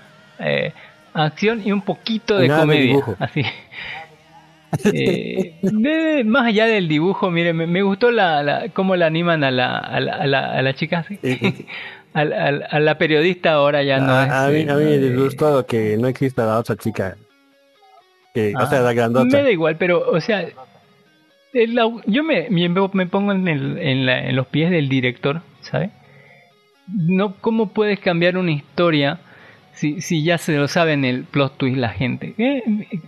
acción y un poquito de comedia, así. Eh, más allá del dibujo, mire, me, gustó la, la, cómo la animan a la, a la, a la, chica, a, la periodista ahora ya no. A, mí, a mí me eh, gustó que no exista la otra chica. Grandota. Me da igual, pero, o sea, yo me, me, pongo en, el, en, la, en los pies del director, ¿sabes? No, ¿Cómo puedes cambiar una historia? si, ya se lo saben el plot twist la gente. Eh,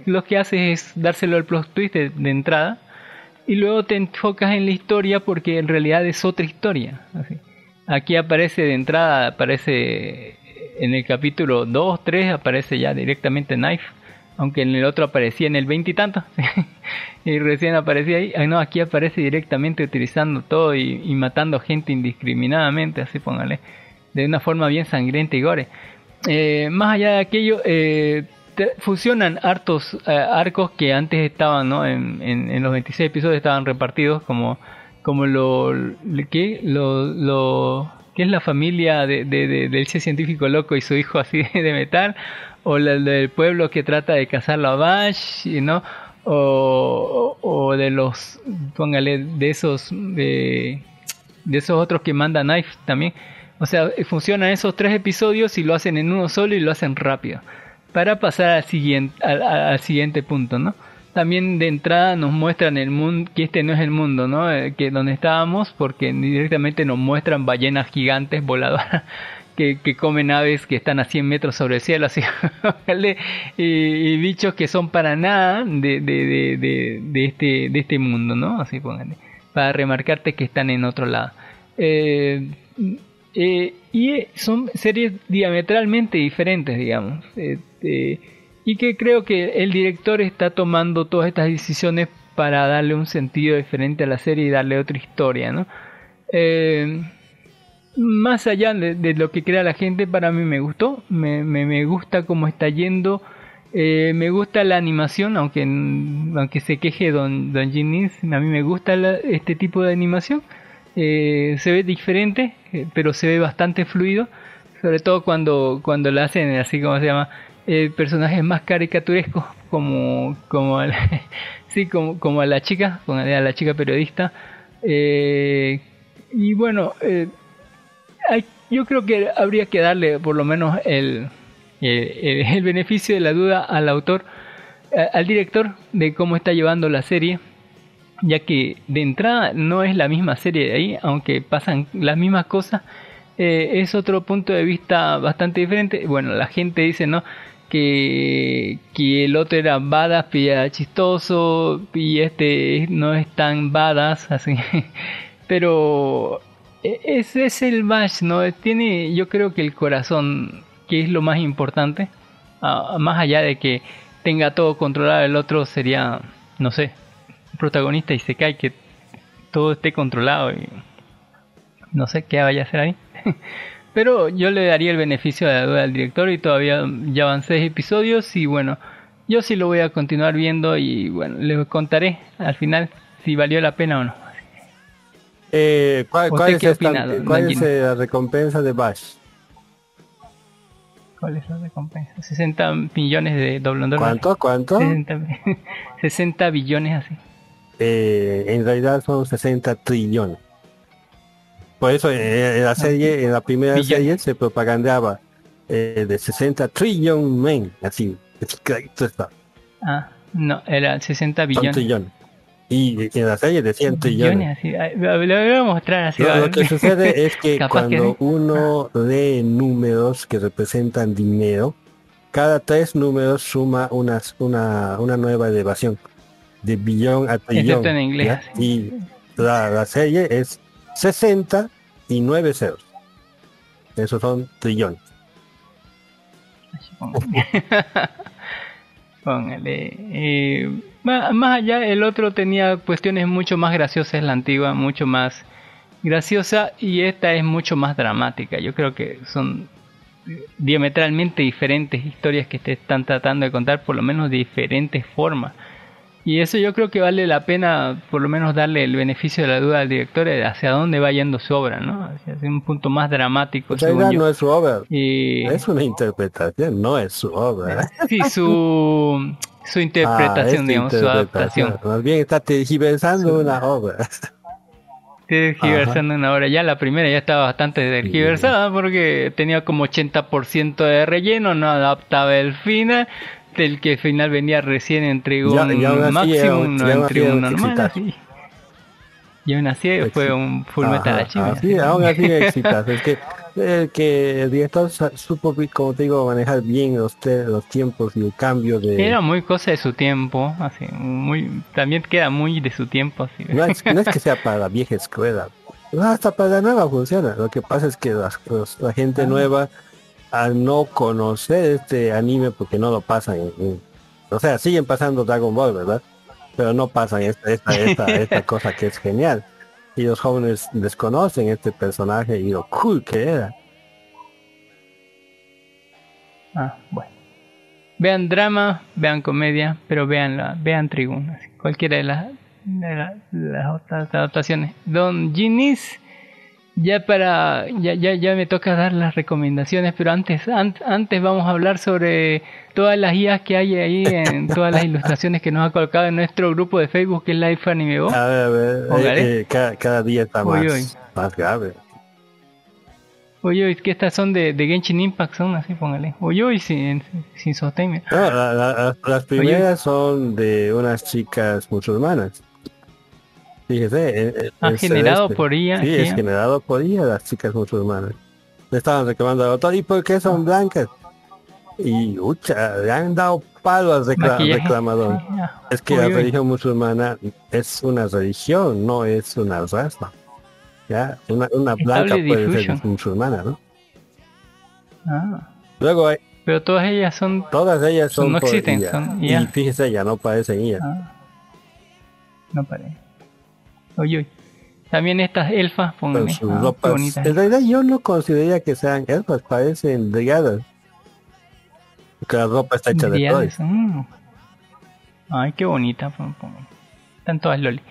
lo que hace es dárselo el plot twist de, entrada y luego te enfocas en la historia porque en realidad es otra historia. Aquí aparece de entrada, aparece en el capítulo 2, 3, aparece ya directamente Knife, aunque en el otro aparecía en el 20 y y recién aparecía ahí, no, aquí aparece directamente utilizando todo y, y matando gente indiscriminadamente, así póngale, de una forma bien sangrienta y gore. Eh, más allá de aquello, eh, fusionan hartos eh, arcos que antes estaban, ¿no? En, en, los 26 episodios estaban repartidos como, como lo, ¿qué? Lo, lo, ¿qué es la familia de, de, del científico loco y su hijo así de metal? O la del pueblo que trata de cazarlo a Bash, ¿no? O, o, de los, póngale, de esos, de, de esos otros que manda Knife también o sea, funcionan esos tres episodios y lo hacen en uno solo y lo hacen rápido. Para pasar al siguiente, al, siguiente punto, ¿no? También de entrada nos muestran el mundo, que este no es el mundo, ¿no? Eh, que donde estábamos, porque directamente nos muestran ballenas gigantes voladoras que, comen aves que están a 100 metros sobre el cielo, así, y, bichos que son para nada de, de, de, de, este, de este mundo, ¿no? Así pónganle, para remarcarte que están en otro lado. Eh, eh, y son series diametralmente diferentes, digamos. Este, y que creo que el director está tomando todas estas decisiones para darle un sentido diferente a la serie y darle otra historia, ¿no? Eh, más allá de, lo que crea la gente, para mí me gustó, me, me, gusta cómo está yendo, eh, me gusta la animación, aunque, aunque se queje Don, Don a mí me gusta este tipo de animación. Eh, se ve diferente, eh, pero se ve bastante fluido, sobre todo cuando, cuando hacen así como se llama, eh, personajes más caricaturescos como, como, sí, como, como a la chica, a la chica periodista. y bueno, yo creo que habría que darle por lo menos el, el beneficio de la duda al autor, al director de cómo está llevando la serie ya que de entrada no es la misma serie de ahí, aunque pasan las mismas cosas, eh, es otro punto de vista bastante diferente. Bueno, la gente dice, ¿no? Que, que el otro era badass, y chistoso, y este no es tan badass, así. Pero ese es el Bash, ¿no? Tiene, yo creo que el corazón, que es lo más importante, ah, más allá de que tenga todo controlado, el otro sería, no sé, protagonista y se cae que todo esté controlado y no sé qué vaya a hacer ahí. Pero yo le daría el beneficio de la duda al director y todavía ya van seis episodios y bueno, yo sí lo voy a continuar viendo y bueno, les contaré al final si valió la pena o no. Eh, ¿Cuál, es, ¿cuál es la recompensa de Bash? ¿Cuál es la recompensa? 60 millones de dólares. ¿Cuánto? ¿Cuánto? 60, 60 billones así. Eh, en realidad son 60 trillones. Por eso eh, en la serie, en la primera serie se propagandaba eh, de 60 trillones men, así. Ah, no, era 60 billones. Y en la serie decían trillones. Así, lo voy a mostrar así. Lo, lo que sucede es que cuando uno lee números que representan dinero, cada tres números suma una, una, una nueva elevación de billón a trillón. en inglés. Y la, la, serie es 60 y 9 ceros. Esos son trillones. Póngale. Eh, más, allá, el otro tenía cuestiones mucho más graciosas, la antigua, mucho más graciosa, y esta es mucho más dramática. Yo creo que son diametralmente diferentes historias que te están tratando de contar, por lo menos de diferentes formas. Y eso yo creo que vale la pena por lo menos darle el beneficio de la duda al director de hacia dónde va yendo su obra, ¿no? Hacia un punto más dramático. no es su obra. Es una interpretación, no es su obra. Sí, su, su interpretación, ah, digamos, su adaptación. Más bien está tergiversando una obra. Tergiversando una obra. Ya la primera ya estaba bastante tergiversada porque tenía como 80% de relleno, no adaptaba el final el que al final venía recién entre un máximo, no entre un normal. Y aún así fue un full metal achievement. Sí, aún así exitoso. es que el que el director supo, como te digo, manejar bien los, los tiempos y el cambio de... Era muy cosa de su tiempo, así, muy también queda muy de su tiempo. Así. No, es, no es que sea para la vieja escuela, hasta para la nueva funciona. Lo que pasa es que la gente nueva al no conocer este anime porque no lo pasan. o sea, siguen pasando Dragon Ball, ¿verdad? Pero no pasan esta, esta, esta, esta cosa que es genial. Y los jóvenes desconocen este personaje y lo cool que era. Ah, bueno. Vean drama, vean comedia, pero vean la, vean Trigun, cualquiera de las, de, las otras adaptaciones. Don Ginis ya para ya, ya, ya me toca dar las recomendaciones, pero antes antes vamos a hablar sobre todas las guías que hay ahí en todas las ilustraciones que nos ha colocado en nuestro grupo de Facebook que es Life Anime A ver, a ver, eh, eh, cada, día está más, más grave. Oye, es que estas son de, de Genshin Impact, son así, póngale. Oye, sin, sin sostén. las primeras son de unas chicas musulmanas. Fíjese. Eh, eh, ha generado por ella. Sí, es generado por ella las chicas musulmanas. Le estaban reclamando al autor, ¿y por qué son blancas? Y, ucha, le han dado palo al reclamador. Es que la religión musulmana es una religión, no es una raza. Ya, una, una blanca puede ser musulmana, ¿no? Ah. Luego hay, Pero todas ellas son... Todas ellas son, no existen, son, Y fíjese, ya no parecen ellas. Ah. No parecen. Oye, También estas elfas, pónganme. Ah, en realidad yo no consideraría que sean elfas, parecen brigadas. Porque la ropa está hecha de todo. Mm. Ay, qué bonita. Están todas loli.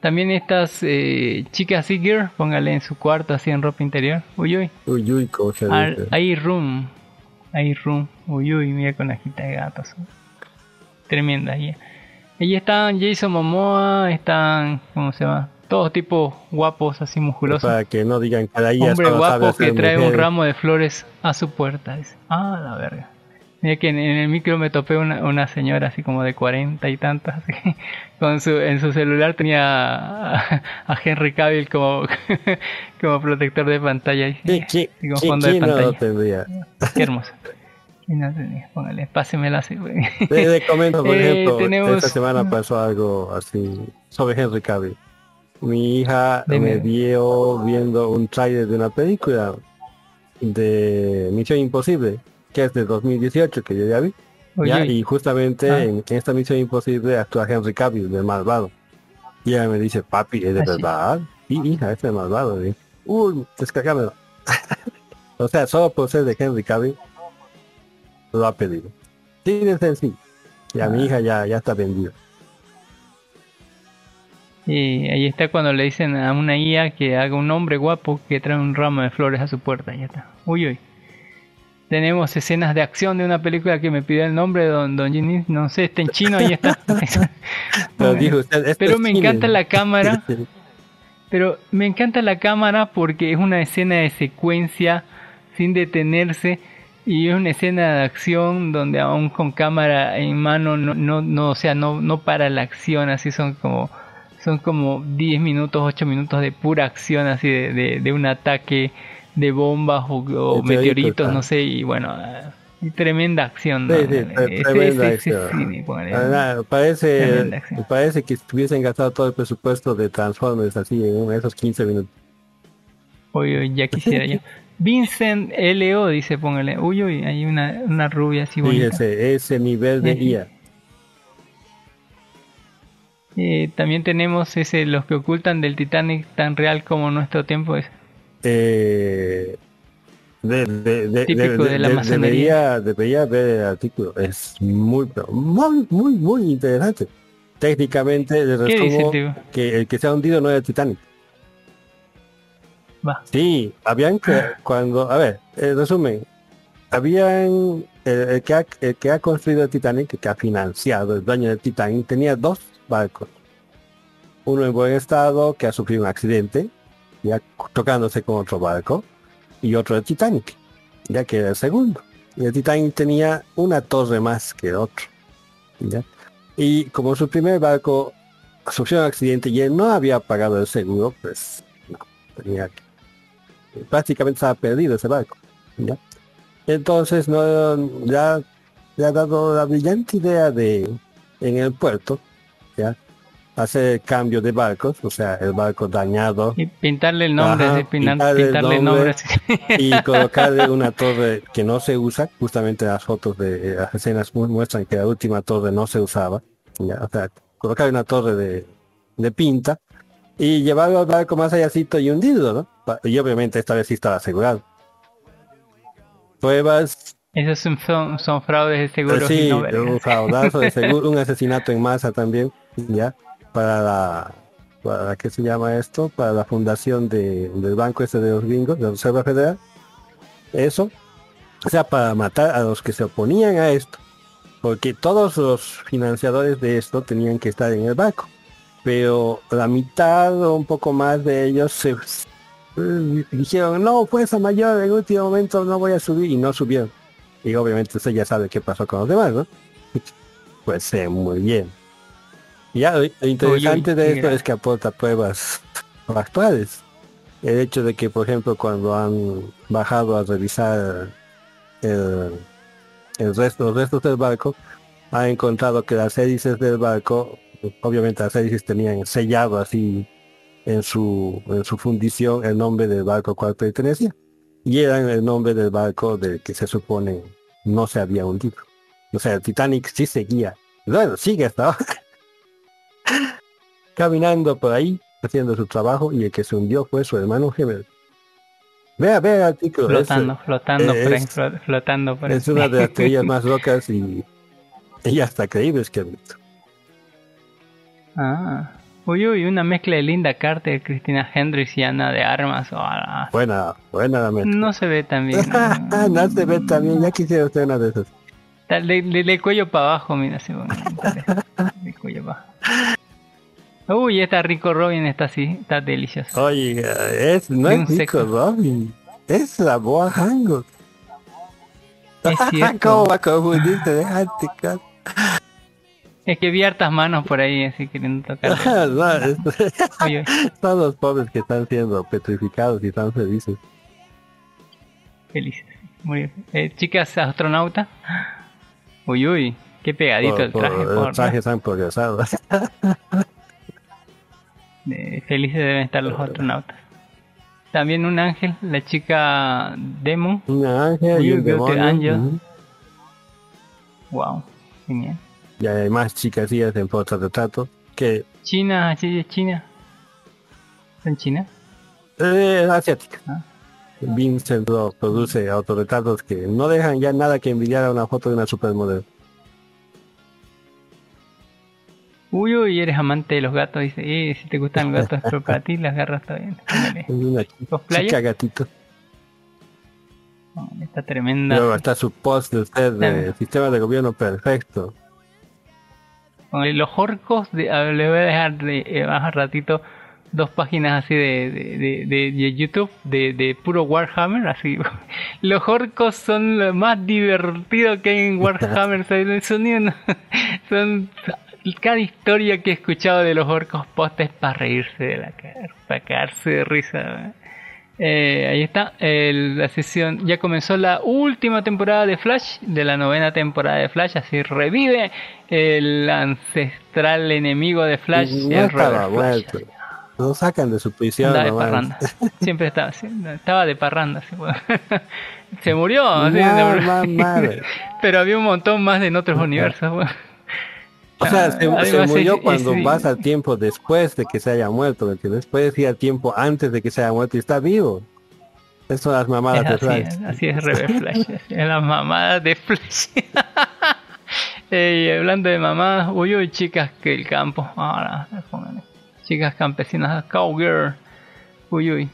También estas eh, chicas Seeger, póngale en su cuarto así en ropa interior. Uy, uy. Uy, uy, Hay room. Hay room. Uy, uy, mira con la jita de gatos. Tremenda ella. Allí están Jason Momoa, están, ¿cómo se llama? Todos tipos guapos, así musculosos. Para que no digan que ahí Hombre guapo que trae un ramo de flores a su puerta. Ah, la verga. Mira que en, el micro me topé una, una, señora así como de cuarenta y tantas, así, con su, en su celular tenía a, Henry Cavill como, como protector de pantalla. ¿Qué, qué, como fondo de pantalla. Qué hermoso. No tenía, póngale, pásemela así. Le, comento, por eh, ejemplo, esta semana pasó algo así sobre Henry Cavill. Mi hija me vio viendo un trailer de una película de Misión Imposible, que es de 2018, que yo ya vi. y justamente ah. en, esta Misión Imposible actúa Henry Cavill, de malvado. Y ella me dice, papi, ¿es de ah, verdad? Y hija, es de malvado. Uy, descargámelo. o sea, solo por ser de Henry Cavill, lo ha pedido. Sí, es sencillo. Y a mi hija ya, ya está vendida. Y ahí está cuando le dicen a una guía que haga un hombre guapo que trae un ramo de flores a su puerta. Ya está. Uy, uy. Tenemos escenas de acción de una película que me pidió el nombre, don, don Ginny, no sé, está en chino, ahí está. pero me encanta la cámara. pero me encanta la cámara porque es una escena de secuencia sin detenerse y es una escena de acción donde aún con cámara en mano no, no, no o sea, no, no para la acción, así son como son como 10 minutos, 8 minutos de pura acción, así de, de, de un ataque de bombas o, o Meteoritos, ah. no sé, y bueno, y tremenda acción. Sí, sí, tremenda acción. Ah, parece, Tremenda acción. parece que hubiesen gastado todo el presupuesto de Transformers así en esos 15 minutos. Uy, ya quisiera yo. Vincent L.O. dice, póngale. Uy, uy, hay una, una rubia así bonita. Fíjese, ese nivel de. IA. Eh, también tenemos ese, los que ocultan del Titanic tan real como nuestro tiempo es. Eh, de, de, de, Típico de la masonería. debería, debería ver el artículo. Es muy, muy, muy, muy interesante. Técnicamente, le ¿Qué dice que el que se ha hundido no es el Titanic. Va. Sí, habían que cuando, a ver, el resumen, habían el, que ha, el que ha construido el Titanic, que ha financiado el dueño del Titanic, tenía dos barcos. Uno en buen estado que ha sufrido un accidente, ya tocándose con otro barco, y otro el Titanic, ya que era el segundo. Y el Titanic tenía una torre más que el otro. Y como su primer barco sufrió un accidente y él no había pagado el seguro, pues no, tenía que prácticamente estaba perdido ese barco. ¿ya? Entonces no ya le ha dado la brillante idea de en el puerto ya hacer el cambio de barcos, o sea, el barco dañado Y pintarle el nombre, Ajá, así, pinan- pintarle el pintarle el nombre. y colocarle una torre que no se usa, justamente las fotos de las escenas mu- muestran que la última torre no se usaba, ya, o sea, colocar una torre de, de pinta y llevarlo al barco más allácito y hundido, ¿no? Y obviamente esta vez sí estaba asegurado. Pruebas, Esos son, son, son fraudes de seguros y sí, un fraudazo de seguro, un asesinato en masa también, ya, para la, para ¿qué se llama esto? Para la fundación de, del banco este de los gringos, de la Reserva Federal. Eso, o sea, para matar a los que se oponían a esto, porque todos los financiadores de esto tenían que estar en el barco, pero la mitad o un poco más de ellos se eh, dijeron, no, fuerza mayor, en último momento no voy a subir, y no subieron. Y obviamente usted ya sabe qué pasó con los demás, ¿no? Pues sí, muy bien. Ya, lo interesante de esto es que aporta pruebas actuales. El hecho de que, por ejemplo, cuando han bajado a revisar el, el resto, los restos del barco, han encontrado que las hélices del barco, obviamente las hélices tenían sellado así en su, en su fundición el nombre del barco al cual pertenecía. Y eran el nombre del barco del que se supone no se había hundido. O sea, el Titanic sí seguía. Bueno, sigue hasta ahora. Caminando por ahí, haciendo su trabajo, y el que se hundió fue su hermano gemelo. Vea, vea el artículo. es- Flotando, flotando, es- flo- flotando por ahí. es una de las teorías más locas y, y hasta creíbles que he visto. Ah. Uy, uy, una mezcla de Linda Carter, Cristina Hendricks y Ana de Armas. Ah, Buena, buena la mezcla. no se ve tan bien. ¿no? no se ve también, ya quisiera usted una de esas. Dale cuello para abajo, mira, dale, de cuello para abajo. Uy, está rico Robin, está así, está delicioso. Oiga, es, no es sexo. Robin, es la Boa Hango. ¿Cómo va a confundirte? Déjate. Es que vi hartas manos por ahí, así queriendo tocar. No, Son los pobres que están siendo petrificados y están felices. felices. Muy bien. Eh, chicas astronauta. Uy, uy, qué pegadito Por- el traje. por- por los trajes han progresado. Eh, felices deben estar los astronautas. También un ángel, la chica Demon. Un ángel y un demonio. angel. Wow, genial. Y hay más chicasías en portarretrato que China, sí, China. ¿Son China? eh, asiática. Ah. Vincent lo produce autorretratos que no dejan ya nada que envidiar a una foto de una supermodelo. Uy, uy, eres amante de los gatos. Dice, eh, si te gustan los gatos, pero para ti las garras está bien. Es chica gatito. Está tremenda. Luego está su post de usted de sistema de gobierno perfecto. Los orcos, de, a ver, le voy a dejar de, eh, más ratito dos páginas así de, de, de, de- de YouTube de, puro Warhammer. así Los orcos son lo más divertido que hay en Warhammer. son, son, son cada historia que he escuchado de los orcos posta es para reírse de la cara, para cagarse de risa. Eh, ahí está, el- la sesión. Ya comenzó la última temporada de Flash, de la novena temporada de Flash. Así revive el ancestral enemigo de Flash, no el estaba Flash. Lo sacan de su prisión. De parranda. Siempre estaba, estaba de parranda. sí, bueno. Se murió, sí, se pero había un montón más en otros universos. bueno. O sea, se, se murió cuando vas al tiempo después de que se haya muerto, ¿me entiendes? Puedes ir al tiempo antes de que se haya muerto y está vivo. Esas son las mamadas Es de así, Flash. es, así es Rebel Flash, así es las mamadas de Flash. y hablando de mamadas, uy uy chicas que el campo, ahora pónganle. chicas campesinas, cowgirl, uy uy,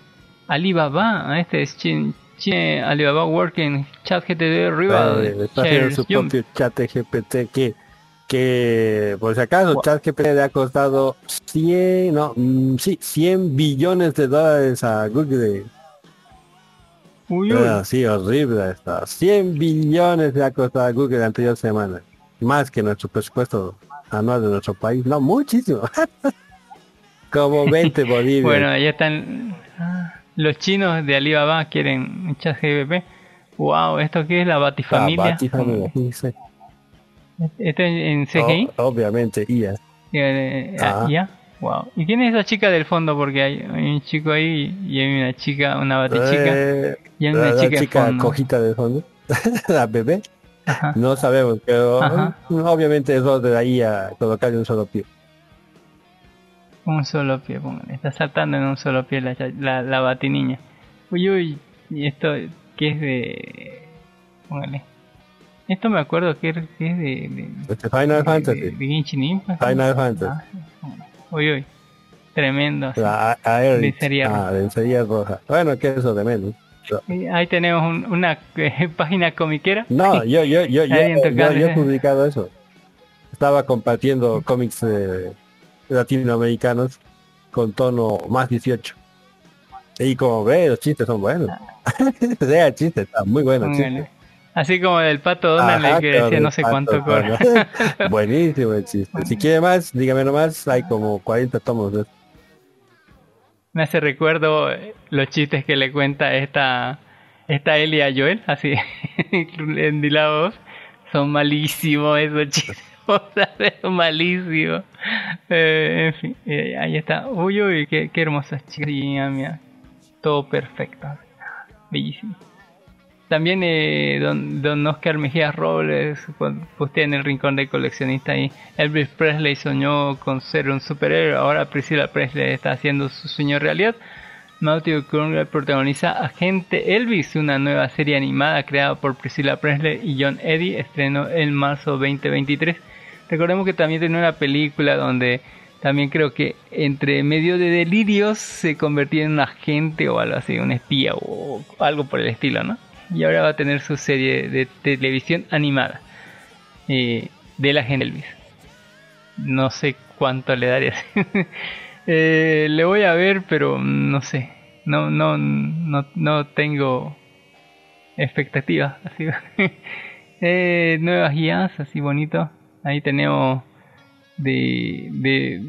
Alibaba, este es Chin, Chin Alibaba Working, Chat GTD Rival, Eh, está haciendo su propio chat GPT que, que por si acaso, chat GPT le ha costado 100, no, mm, sí, 100 billones de dólares a Google. Uy uy, sí, horrible está. 100 billones le ha costado a Google la anterior semana. Más que nuestro presupuesto anual de nuestro país. No, muchísimo. Como 20 Bolivia. bueno, ahí están ah, los chinos de Alibaba quieren Chat GBP. Wow, ¿esto qué es? La Batifamilia. Batifamilia, sí, sí. ¿Esto en, CGI? O- obviamente, IA. Eh, ah, Ah. Wow. ¿Y quién es esa chica del fondo? Porque hay, un chico ahí y hay una chica, una batichica. Eh, y hay la, una la chica fondo. cojita de fondo. la bebé. Ajá. No sabemos, pero Ajá. eh, obviamente es lo de la IA colocarle un solo pie. Un solo pie, póngale. Está saltando en un solo pie la, la, la batiniña. Uy, uy. ¿Y esto qué es de...? Póngale. Esto me acuerdo que, es- de... de, Este Final de, Fantasy. de, Genshin Impact. Final Fantasy. Ah. Uy, uy. Tremendo. La A- Aerith. Lencería Ah, lencería roja. Bueno, que eso de menos. Y Ahí tenemos un- una eh, página comiquera. No, yo, yo, yo, yo, yo, yo he publicado eso. Estaba compartiendo cómics eh, latinoamericanos con tono más 18. Y como ve, los chistes son buenos. sea el chiste, está muy bueno el chiste. Así como el pato Donald Ajá, que decía no sé cuánto cobra. Buenísimo el chiste. Si quiere más, dígame nomás, hay como 40 tomos Me hace recuerdo los chistes que le cuenta esta esta Ellie a Joel, así en Dilados. Son malísimos esos chistes. o sea, son malísimos. Eh, en fin, eh, ahí está. Uy, uy, qué, qué hermosas chicas. Sí, mía. Todo perfecto. Bellísimo. También eh, don, don Oscar Mejías Robles postea en el rincón del coleccionista ahí. Elvis Presley soñó con ser un superhéroe. Ahora Priscilla Presley está haciendo su sueño realidad. Matthew Conrad protagoniza Agente Elvis, una nueva serie animada creada por Priscilla Presley y John Eddy. Estrenó en marzo 2023. Recordemos que también tiene una película donde también creo que entre medio de delirios se convertía en un agente o algo así, un espía o algo por el estilo, ¿no? Y ahora va a tener su serie de televisión animada eh, de la Agente Elvis. No sé cuánto le daría. Eh, le voy a ver, pero no sé. No, no, no, no tengo expectativas. Así. eh, nuevas guías, así bonito. Ahí tenemos de, de,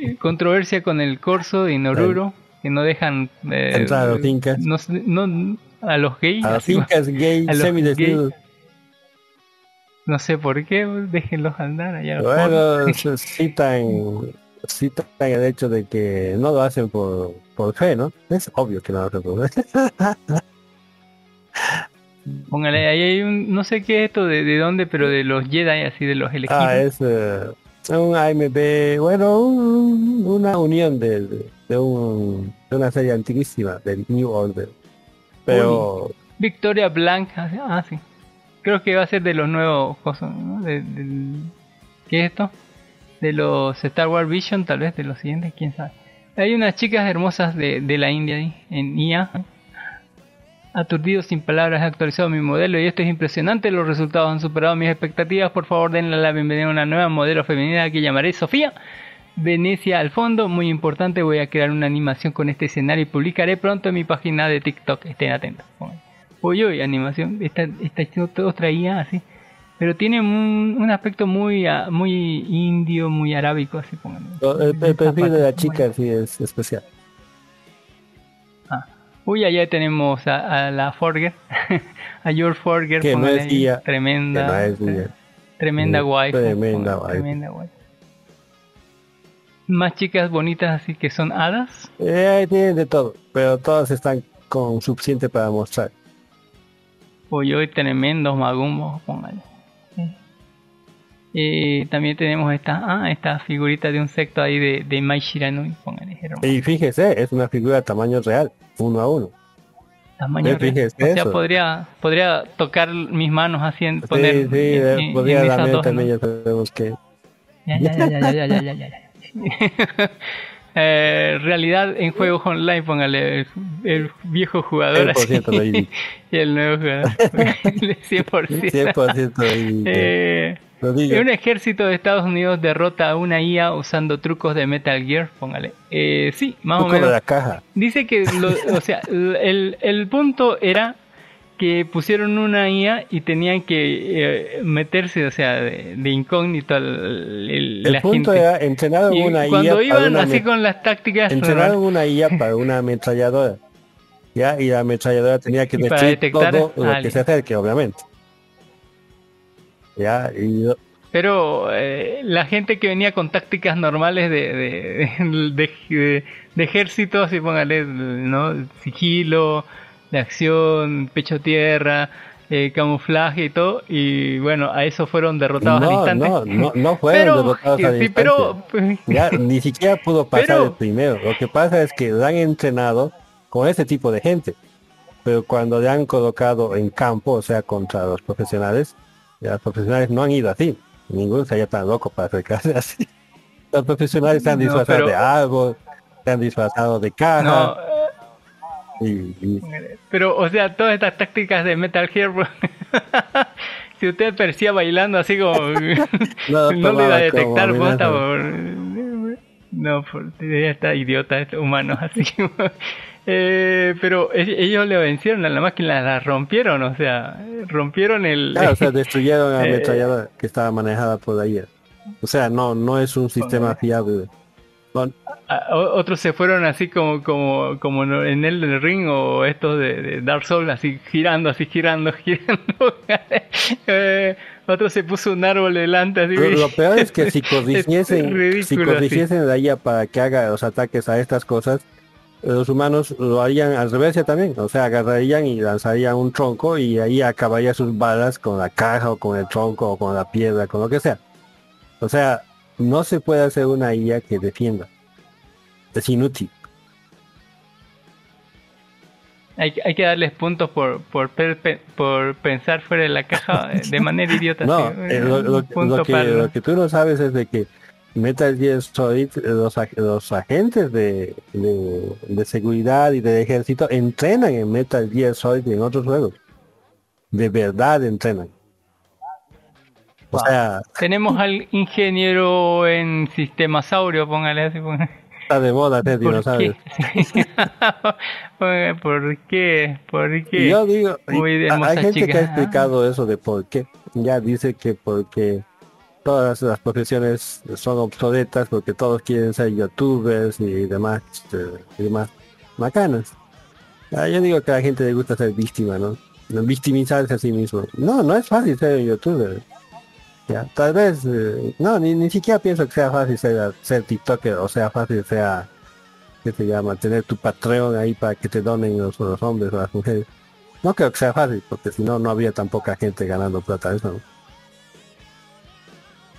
de controversia con el corso de Inoruro, que no dejan eh, Entrar a los incas. no- a los gays. A las gay, a los semidesnudos. no sé por qué, déjenlos andar allá. Bueno, se citan, citan el hecho de que no lo hacen por, por fe, ¿no? Es obvio que no lo hacen por fe. Póngale, ahí hay un, no sé qué es esto de, de dónde, pero de los Jedi, así de los elegidos. ah, es eh, un AMB, bueno, un- una unión de, de, de un, de una serie antiguísima, del New Order. Pero Victoria Blanca, ah, sí. Creo que va a ser de los nuevos cosas, ¿no? De- del- ¿Qué es esto? De los Star Wars Vision, tal vez de los siguientes, quién sabe. Hay unas chicas hermosas de, de la India ahí, en IA. Aturdido sin palabras, he actualizado mi modelo y esto es impresionante. Los resultados han superado mis expectativas. Por favor, denle la bienvenida a una nueva modelo femenina que llamaré Sofía. Venecia al fondo, muy importante. Voy a crear una animación con este escenario y publicaré pronto en mi página de TikTok. Estén atentos. Uy, uy, animación. Esta, esta otra IA así. Pero tiene un, un aspecto muy ah, muy indio, muy arábico, así como. El, el perfil de la chica sí es especial. Ah. Uy, allá tenemos a, a la Forger, a George Forger, Que no es guía, tremenda, que no es tremenda wife, tremenda wife. tremenda wife más chicas bonitas así que son hadas? Eh, tienen de todo, pero todas están con suficiente para mostrar. Uy, hoy tremendos magumbos, póngale. Sí. Eh, también tenemos esta, ah, esta figurita de un secto ahí de, de Mai Shiranui, póngale. Hermano. Y fíjese, es una figura de tamaño real, uno a uno. Tamaño real. Fíjese, podría, podría tocar mis manos así en poner. Sí, sí, podría en, darle también, ¿no? ya sabemos que. ya, ya, ya, ya, ya. ya, ya. Eh, realidad en juegos online, póngale el, el viejo jugador así, 100% baby. y el nuevo jugador. El 100%. 100% y, Eh, un ejército de Estados Unidos derrota a una IA usando trucos de Metal Gear, póngale. Eh, sí, más o Truco de menos. la caja. Dice que, lo- o sea, el, el punto era que pusieron una IA y tenían que eh, meterse, o sea, de, de incógnito al el- El la punto gente. era entrenar Y una IA cuando para iban una así con las tácticas, entrenaron una IA para una ametralladora. Ya, y la ametralladora tenía que Y decir detectar todo lo que se acerque, obviamente. Ya, y pero eh, la gente que venía con tácticas normales de, de, de, de- de ejército, así póngale, ¿no? Sigilo, de acción, pecho tierra, eh, camuflaje y todo, y bueno, a eso fueron derrotados al no, instante. no, no, no fueron Pero, derrotados al sí, instante. pero, Ya, ni siquiera pudo pasar Pero- el primero. Lo que pasa es que lo han entrenado con ese tipo de gente. Pero cuando le han colocado en campo, o sea, contra los profesionales, los profesionales no han ido así. Ninguno sería tan loco para acercarse así. Los profesionales se han No, pero- de árbol, se han disfrazado de caja. no, Pero, o sea, todas estas tácticas de Metal Gear, bro, si usted parecía bailando así como... no, No, le iba a detectar como por... No, por, ya está idiota, este humano, así eh, pero e- ellos le vencieron a la máquina, la rompieron, o sea, rompieron el... Claro, o sea, destruyeron la Eh, ametralladora que estaba manejada por ayer. O sea, no, no es un sistema fiable. Bueno, a- o- otros se fueron así como como como en el ring o estos de, de Dark Souls así girando así girando girando Eh, otro se puso un árbol delante así Lo, lo peor es que si corrigiesen, si corrigiesen la IA para que haga los ataques a estas cosas, los humanos lo harían al revés también. O sea, agarrarían y lanzarían un tronco y ahí acabaría sus balas con la caja o con el tronco o con la piedra, con lo que sea. O sea, no se puede hacer una IA que defienda. Es inútil. hay, hay que darles puntos por por, per- por pensar fuera de la caja de manera idiota No, sí. eh, lo, lo- que, lo que tú no sabes es de que Metal Gear Solid, los, los agentes de, de, de seguridad y del ejército entrenan en Metal Gear Solid y en otros juegos. De verdad entrenan. O sea, tenemos al ingeniero en sistema saurio póngale así póngale. está de moda ¿Por qué? ¿Por qué? ¿Por qué? Y yo digo, Muy hay gente que ha explicado eso de por qué. Ya dice que porque todas las profesiones son obsoletas, porque todos quieren ser youtubers y demás, este, y demás macanas. Ah, yo digo que a la gente le gusta ser víctima, ¿no? Victimizarse a sí mismo. No, no es fácil ser un youtuber. Ya, tal vez, eh, no, ni, ni siquiera pienso que sea fácil ser, ser TikToker, o sea fácil sea, ¿qué se llama? Tener tu Patreon ahí para que te donen los, los hombres o las mujeres. No creo que sea fácil, porque si no, no habría tan poca gente ganando plata eso. ¿no?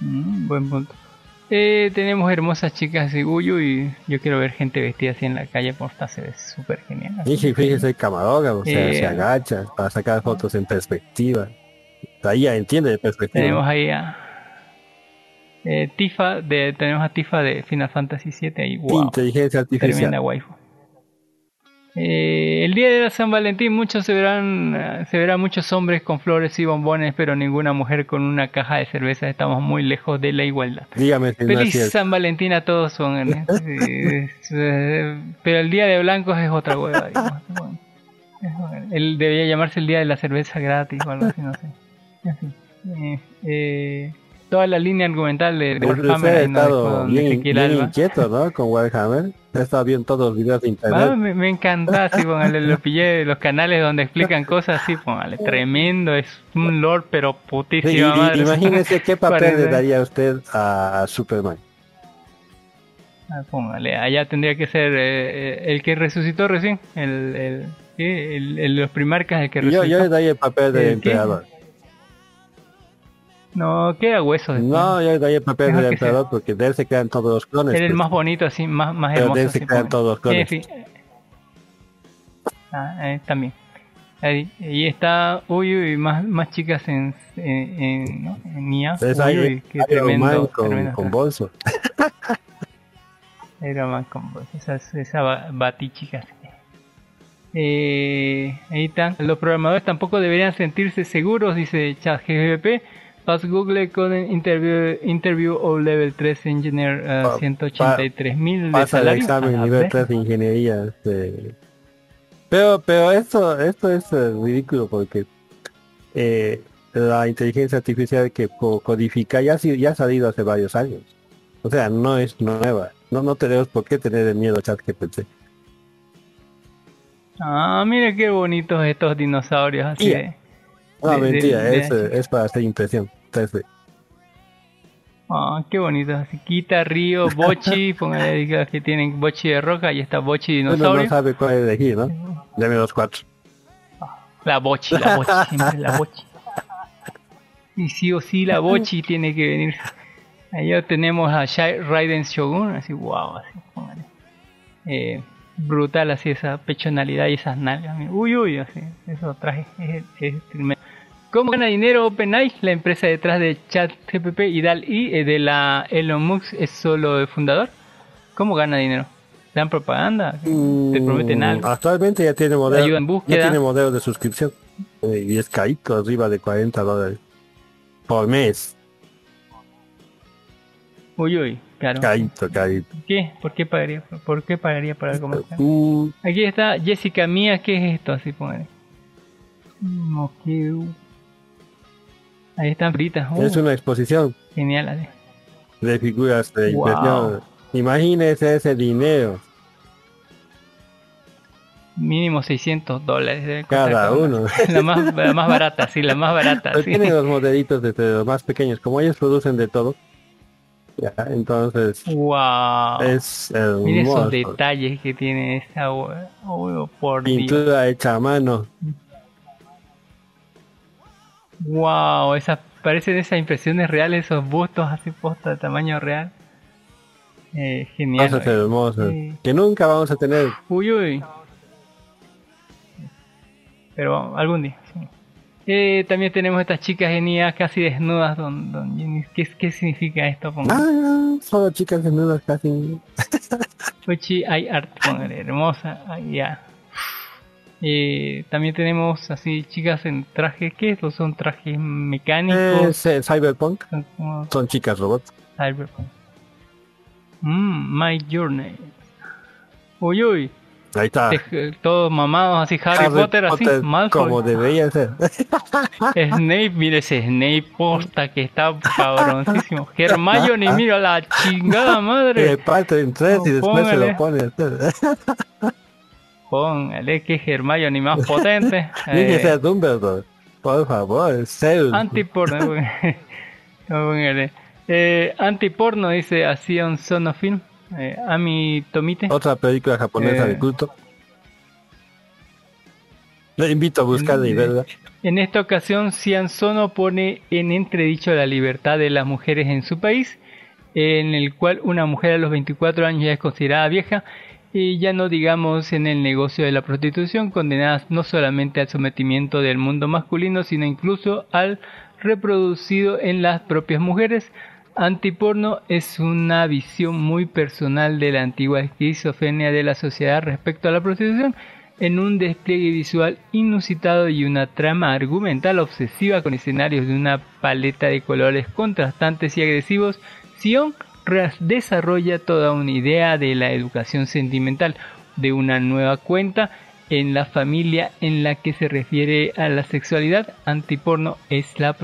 Mm, buen punto. Eh, tenemos hermosas chicas de Guyu y yo quiero ver gente vestida así en la calle posta, se ve súper genial. Y si fíjese el camarógrafo, o sea, Eh. se agacha para sacar fotos en perspectiva. Ahí ya entiende de perspectiva. Tenemos ahí a eh, Tifa, de, tenemos a Tifa de Final Fantasy VII wow, Inteligencia artificial. tremenda waifu. Eh, el día de San Valentín muchos se verán, se verán muchos hombres con flores y bombones, pero ninguna mujer con una caja de cerveza. Estamos muy lejos de la igualdad. Dígame si Feliz. San Valentín a todos son, eh, eh, pero el día de blancos es otra hueva. digamos. Él debería llamarse el día de la cerveza gratis o algo así, no sé. En fin. Eh, eh, toda la línea argumental de, de Warhammer ha estado bien, bien inquieto, ¿no? Con Warhammer. He estado viendo todos los videos de internet. Ah, me, me encanta, así, póngale, lo pillé de los canales donde explican cosas así, póngale, tremendo, es un lord, pero Sí, putísima y- madre. imagínese qué papel le daría usted a Superman. Ah, póngale, allá tendría que ser eh, eh, el que resucitó recién, el, el, el, el- los primarcas, el que Yo, resucitó. yo le daría el papel de ¿El qué? emperador. No, queda hueso. después. No, yo daría el papel Mejor del que sea. emperador porque de él se quedan todos los clones. Era el pues. más bonito, así, más, más Pero hermoso. de él se quedan todos los clones. Fin. Ah, eh, también. Ahí, y está, uy, uy, más, más chicas en, en, en, ¿no? en IA. Es Uy, qué tremendo, con, tremendo. con bolso. Iron Man con voz, esa, esa ba- batichica. así. Eh, ahí están. Los programadores tampoco deberían sentirse seguros, dice ChatGPT. Pas Google con interview, interview o level 3 engineer uh, Pa- 183 mil de Pasa el salario. examen A nivel ver. 3 de ingeniería. este. Pero, pero esto, esto es eh, ridículo porque eh, la inteligencia artificial que co- codifica ya, ya ha salido hace varios años. O sea, no es nueva. No, no tenemos por qué tener el miedo a ChatGPT. Ah, mire qué bonitos estos dinosaurios así de- No, De- de- mentira, de- es, es para hacer impresión. 3D. Ah, qué bonitos. Así, Quita, Río, Bochi, póngale que- tienen Bochi de roca y está Bochi Uno dinosaurio. no sabe cuál elegir, ¿no? Dame los cuatro. La Bochi, la Bochi, siempre la Bochi. Y sí o sí la Bochi tiene que venir. Allá tenemos a Shai- Raiden Shogun, así, wow, así, póngale. Eh, brutal así esa pechonalidad y esas nalgas. Uy, uy, así, esos trajes es, es tremendo. ¿Cómo gana dinero OpenAI? La empresa detrás de ChatGPT y DAL-E eh, de la Elon Musk es solo el fundador. ¿Cómo gana dinero? ¿Dan propaganda? ¿Te prometen Mm, algo? Actualmente ya tiene Ayuda modelo, ya tiene modelo de suscripción. Eh, y es carito, arriba de 40 dólares. Por mes. Uy, uy, claro. Carito, carito. ¿Qué? ¿Por qué pagaría? ¿Por qué pagaría para algo más? caro? Mm, Aquí está Jessica Mía, ¿qué es esto? Así póngale. Mm, ok. Ahí están fritas. Uh, es una exposición Genial. así. de figuras de Wow. impresión. Imagínese ese dinero. Mínimo 600 dólares. Cada uno. La más, la más barata, sí, la más barata. Sí. tienen los modelitos desde los más pequeños. Como ellos producen de todo. Ya, entonces Wow. es Mira esos detalles que tiene esa. hue- Oh, por Dios. Pintura hecha a mano. Wow, esas parecen esas impresiones reales, esos bustos así posta de tamaño real. Eh, genial. Cosas hermosas. Sí. Que nunca vamos a tener. Uy, uy. Pero algún día. sí. Eh, también tenemos estas chicas en IA casi desnudas. Don, don Jenny. ¿Qué, ¿Qué significa esto? Ponga- Ah, solo chicas desnudas casi. Uchi, hay art, hermosa. ya. Eh, también tenemos así chicas en trajes. ¿Qué estos son trajes mecánicos? Es eh, Cyberpunk. Son como Son chicas robots. Cyberpunk. Mm, My Journey. Uy, uy. Ahí está. Este, todos mamados así, Harry, Potter, así. Como debería ser. Snape, mire ese Snape posta que está cabroncísimo. Hermione, mira la chingada madre. parte en tres y después se lo pone. a. Póngale que es Hermione más potente. Que Eh, ser Dumbledore. Por favor, Zeus. antiporno. Eh, antiporno dice así un Son of Film. Eh, Ami Tomite. Otra película japonesa Eh. de culto. Le invito a buscarla y Eh, verla. En esta ocasión, Cian Sono pone en entredicho la libertad de las mujeres en su país, en el cual una mujer a los 24 años ya es considerada vieja, y ya no digamos en el negocio de la prostitución, condenadas no solamente al sometimiento del mundo masculino, sino incluso al reproducido en las propias mujeres. Antiporno es una visión muy personal de la antigua esquizofrenia de la sociedad respecto a la prostitución, en un despliegue visual inusitado y una trama argumental obsesiva con escenarios de una paleta de colores contrastantes y agresivos, Sion desarrolla toda una idea de la educación sentimental, de una nueva cuenta en la familia en la que se refiere a la sexualidad. Antiporno es la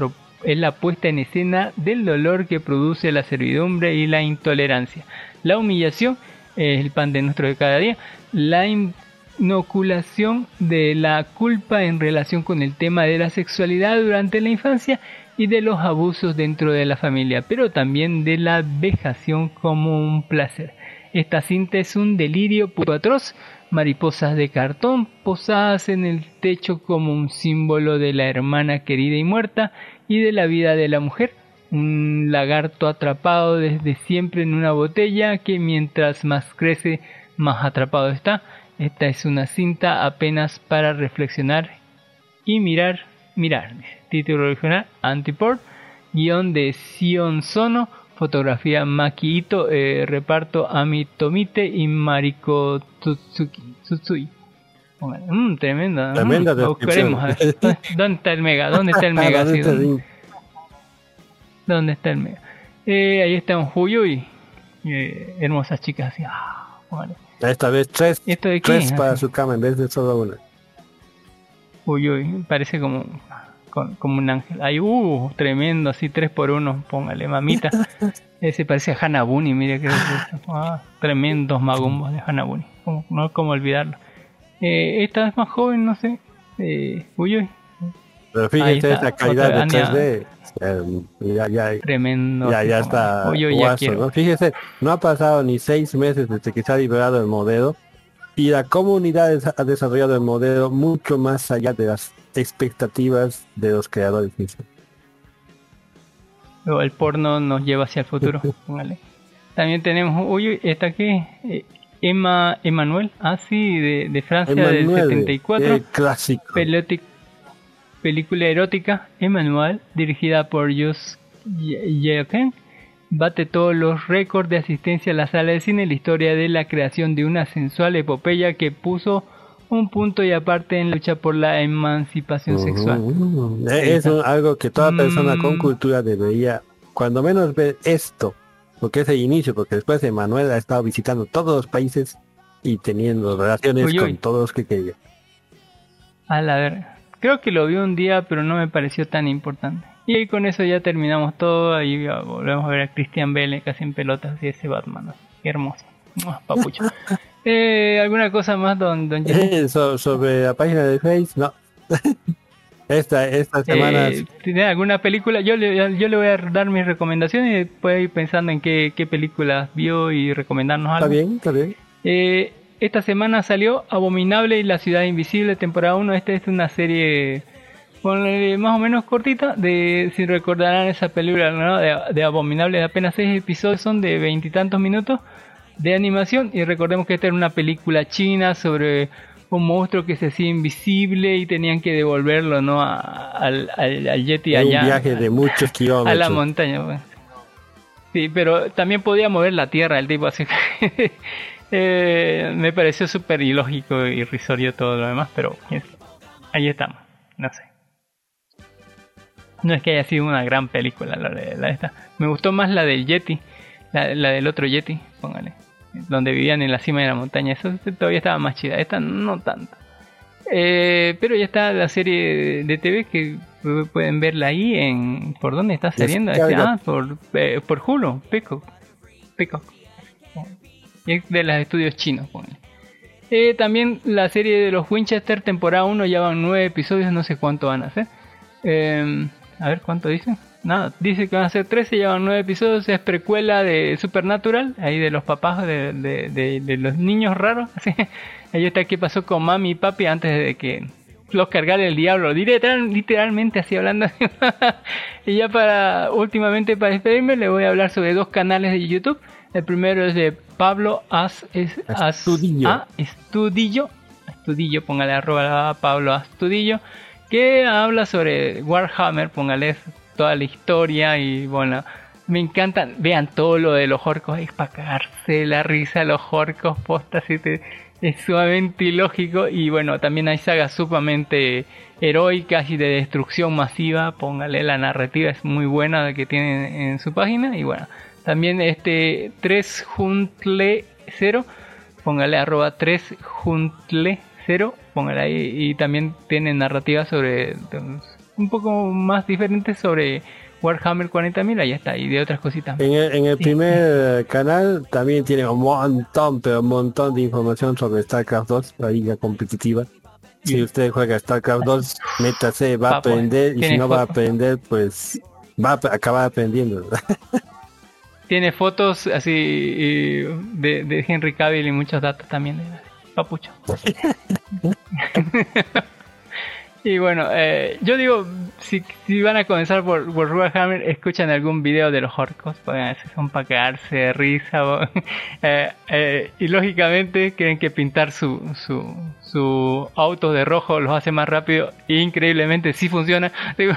es la puesta en escena del dolor que produce la servidumbre y la intolerancia. La humillación es el pan de nuestro de cada día. La inoculación de la culpa en relación con el tema de la sexualidad durante la infancia y de los abusos dentro de la familia, pero también de la vejación como un placer. Esta cinta es un delirio puro atroz, mariposas de cartón posadas en el techo como un símbolo de la hermana querida y muerta y de la vida de la mujer, un lagarto atrapado desde siempre en una botella que mientras más crece más atrapado está. Esta es una cinta apenas para reflexionar y mirar, mirar. Título original Antiport, guion de Sion Sono, fotografía Maki Ito, eh, reparto Ami Tomite y Mariko Tsutsuki, Tsutsui. Mm, tremenda. Tremenda buscaremos, a ver. ¿Dónde está el mega? ¿Dónde está el mega? ¿Dónde Sí, está ¿dónde, el- dónde está el mega? Eh, ahí está un Huyui. Eh, hermosas chicas así. Ah, vale. Esta vez tres, ¿Esto de qué? tres para su cama en vez de solo una. Huyui, parece como, con- como un ángel. Ay, uh, tremendo, así tres por uno, póngale, mamita. Ese parece a Hanabuni, mire que ah, tremendos magumbos de Hanabuni. Como, no como olvidarlo. Eh, esta es más joven, no sé. Eh, Uyuy, Pero Ahí fíjate esta calidad de otra, 3D. eh, ya, ya, tremendo. ya, ya está guaso, quiero. ¿no? Fíjese, no ha pasado ni seis meses desde que se ha liberado el modelo y la comunidad ha desarrollado el modelo mucho más allá de las expectativas de los creadores mismos. El porno nos lleva hacia el futuro. póngale. También tenemos, uy, esta aquí, eh, Emma Emanuel, ah sí, de, de Francia del Emmanuel, 74. eh, clásico. Peloti- película erótica, Emmanuel, dirigida por Jus Yeoken, bate todos los récords de asistencia a la sala de cine, la historia de la creación de una sensual epopeya que puso un punto y aparte en la lucha por la emancipación sexual. Eh, Es un- algo que toda persona con Mm. cultura debería, cuando menos ver esto, porque es el inicio, porque después Emanuel ha estado visitando todos los países y teniendo relaciones Uy, uy. con todos los que quería. A la ver, creo que lo vi un día, pero no me pareció tan importante. Y ahí con eso ya terminamos todo. Ahí ya volvemos a ver a Christian Bale casi en pelotas y ese Batman. hermoso. Papucho. eh, ¿Alguna cosa más, don, don Jimmy? So- sobre la página de Face, no. esta, esta semana Eh, ¿Tiene alguna película? Yo le, yo le voy a dar mis recomendaciones y después ir pensando en qué, qué películas vio y recomendarnos algo. está bien, está bien. Eh, esta semana salió Abominable y la Ciudad Invisible, temporada 1. Esta es una serie más o menos cortita. de Si recordarán esa película ¿no? de, de Abominable, de apenas 6 episodios, son de veintitantos minutos de animación. Y recordemos que esta era una película china sobre un monstruo que se hacía invisible y tenían que devolverlo ¿no? A- al, al, al Yeti Es un allá. viaje de muchos a kilómetros. la montaña. pues. Sí, pero también podía mover la tierra el tipo así. eh, me pareció súper ilógico y irrisorio todo lo demás, pero ahí estamos. No sé. No es que haya sido una gran película la de la de esta. Me gustó más la del Yeti, la, la del otro Yeti, póngale. Donde vivían en la cima de la montaña. Eso todavía estaba más chida. Esta no tanto. Eh, pero ya está la serie de TV que pu- pueden verla ahí en por dónde está saliendo Este, ah por eh, por Hulu Peacock Y es de los estudios chinos. Eh, también la serie de los Winchester temporada 1 ya van nueve episodios no sé cuánto van a hacer Eh, a ver cuánto dicen nada dice que van a ser 13 ya van nueve episodios es precuela de Supernatural ahí de los papás de, de, de- de los niños raros. Así ahí está qué pasó con mami y papi antes de que los cargara el diablo. Literal, literalmente así hablando. Y ya para últimamente para despedirme le voy a hablar sobre dos canales de YouTube. El primero es de Pablo As, es, As- Astudillo. Estudillo Estudillo póngale arroba a Pablo Astudillo que habla sobre Warhammer póngale toda la historia y bueno me encantan vean todo lo de los orcos es para cagarse la risa los orcos postas es sumamente ilógico. Y bueno también hay sagas sumamente heroicas y de destrucción masiva. Póngale la narrativa es muy buena que tienen en su página. Y bueno también este 3 juntle 0 póngale arroba 3 juntle 0 póngale ahí. Y también tiene narrativa sobre un poco más diferentes sobre Warhammer 40.000, ahí está, y de otras cositas. En el, en el Sí. primer canal también tiene un montón, pero un montón de información sobre StarCraft 2, la liga competitiva. Si usted juega StarCraft 2, métase, va a Va, pues, aprender, y si no va a aprender, pues va a acabar aprendiendo. Tiene fotos así de, de Henry Cavill y muchos datos también de Papucho. y bueno, eh, yo digo, si, si van a comenzar por, por Warhammer, escuchan algún video de los orcos, porque son para quedarse de risa. eh, eh, y lógicamente creen que pintar su, su, su auto de rojo los hace más rápido. Increíblemente sí funciona. Digo,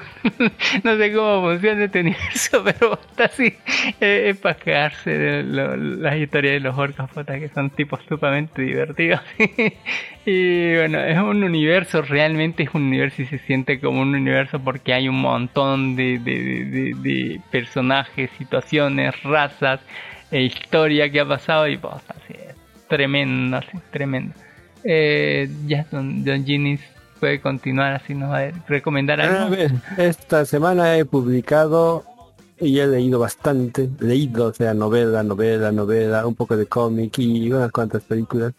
no sé cómo funciona este universo, pero está así. Eh, es para quedarse de lo- las historias de los puta, que son tipos sumamente divertidos. y bueno, es un universo, realmente es un universo y se siente como un universo porque hay un montón de, de, de- de- de personajes, situaciones, razas e historia que ha pasado y pues, así es tremendo, así, tremendo. Eh, ya Don, Don Ginis puede continuar así, nos va a recomendar A algo. ver, esta semana he publicado y he leído bastante, leído, o sea, novela, novela, novela, un poco de cómic y unas cuantas películas.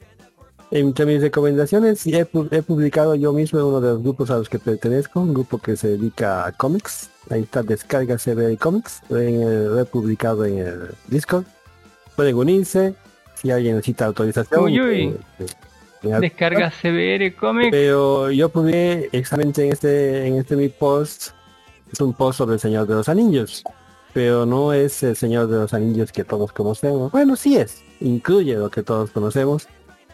Entre mis recomendaciones he, he publicado yo mismo en uno de los grupos a los que pertenezco, un grupo que se dedica a cómics. Ahí está Descarga CBR Comics, en el- lo he publicado en el Discord. Pueden unirse si alguien necesita autorización. Uy, uy. eh, Descarga CBR Comics. pero yo publiqué exactamente en este, en este mi post, es un post sobre el Señor de los Anillos, pero no es el Señor de los Anillos que todos conocemos. Bueno, sí es, incluye lo que todos conocemos,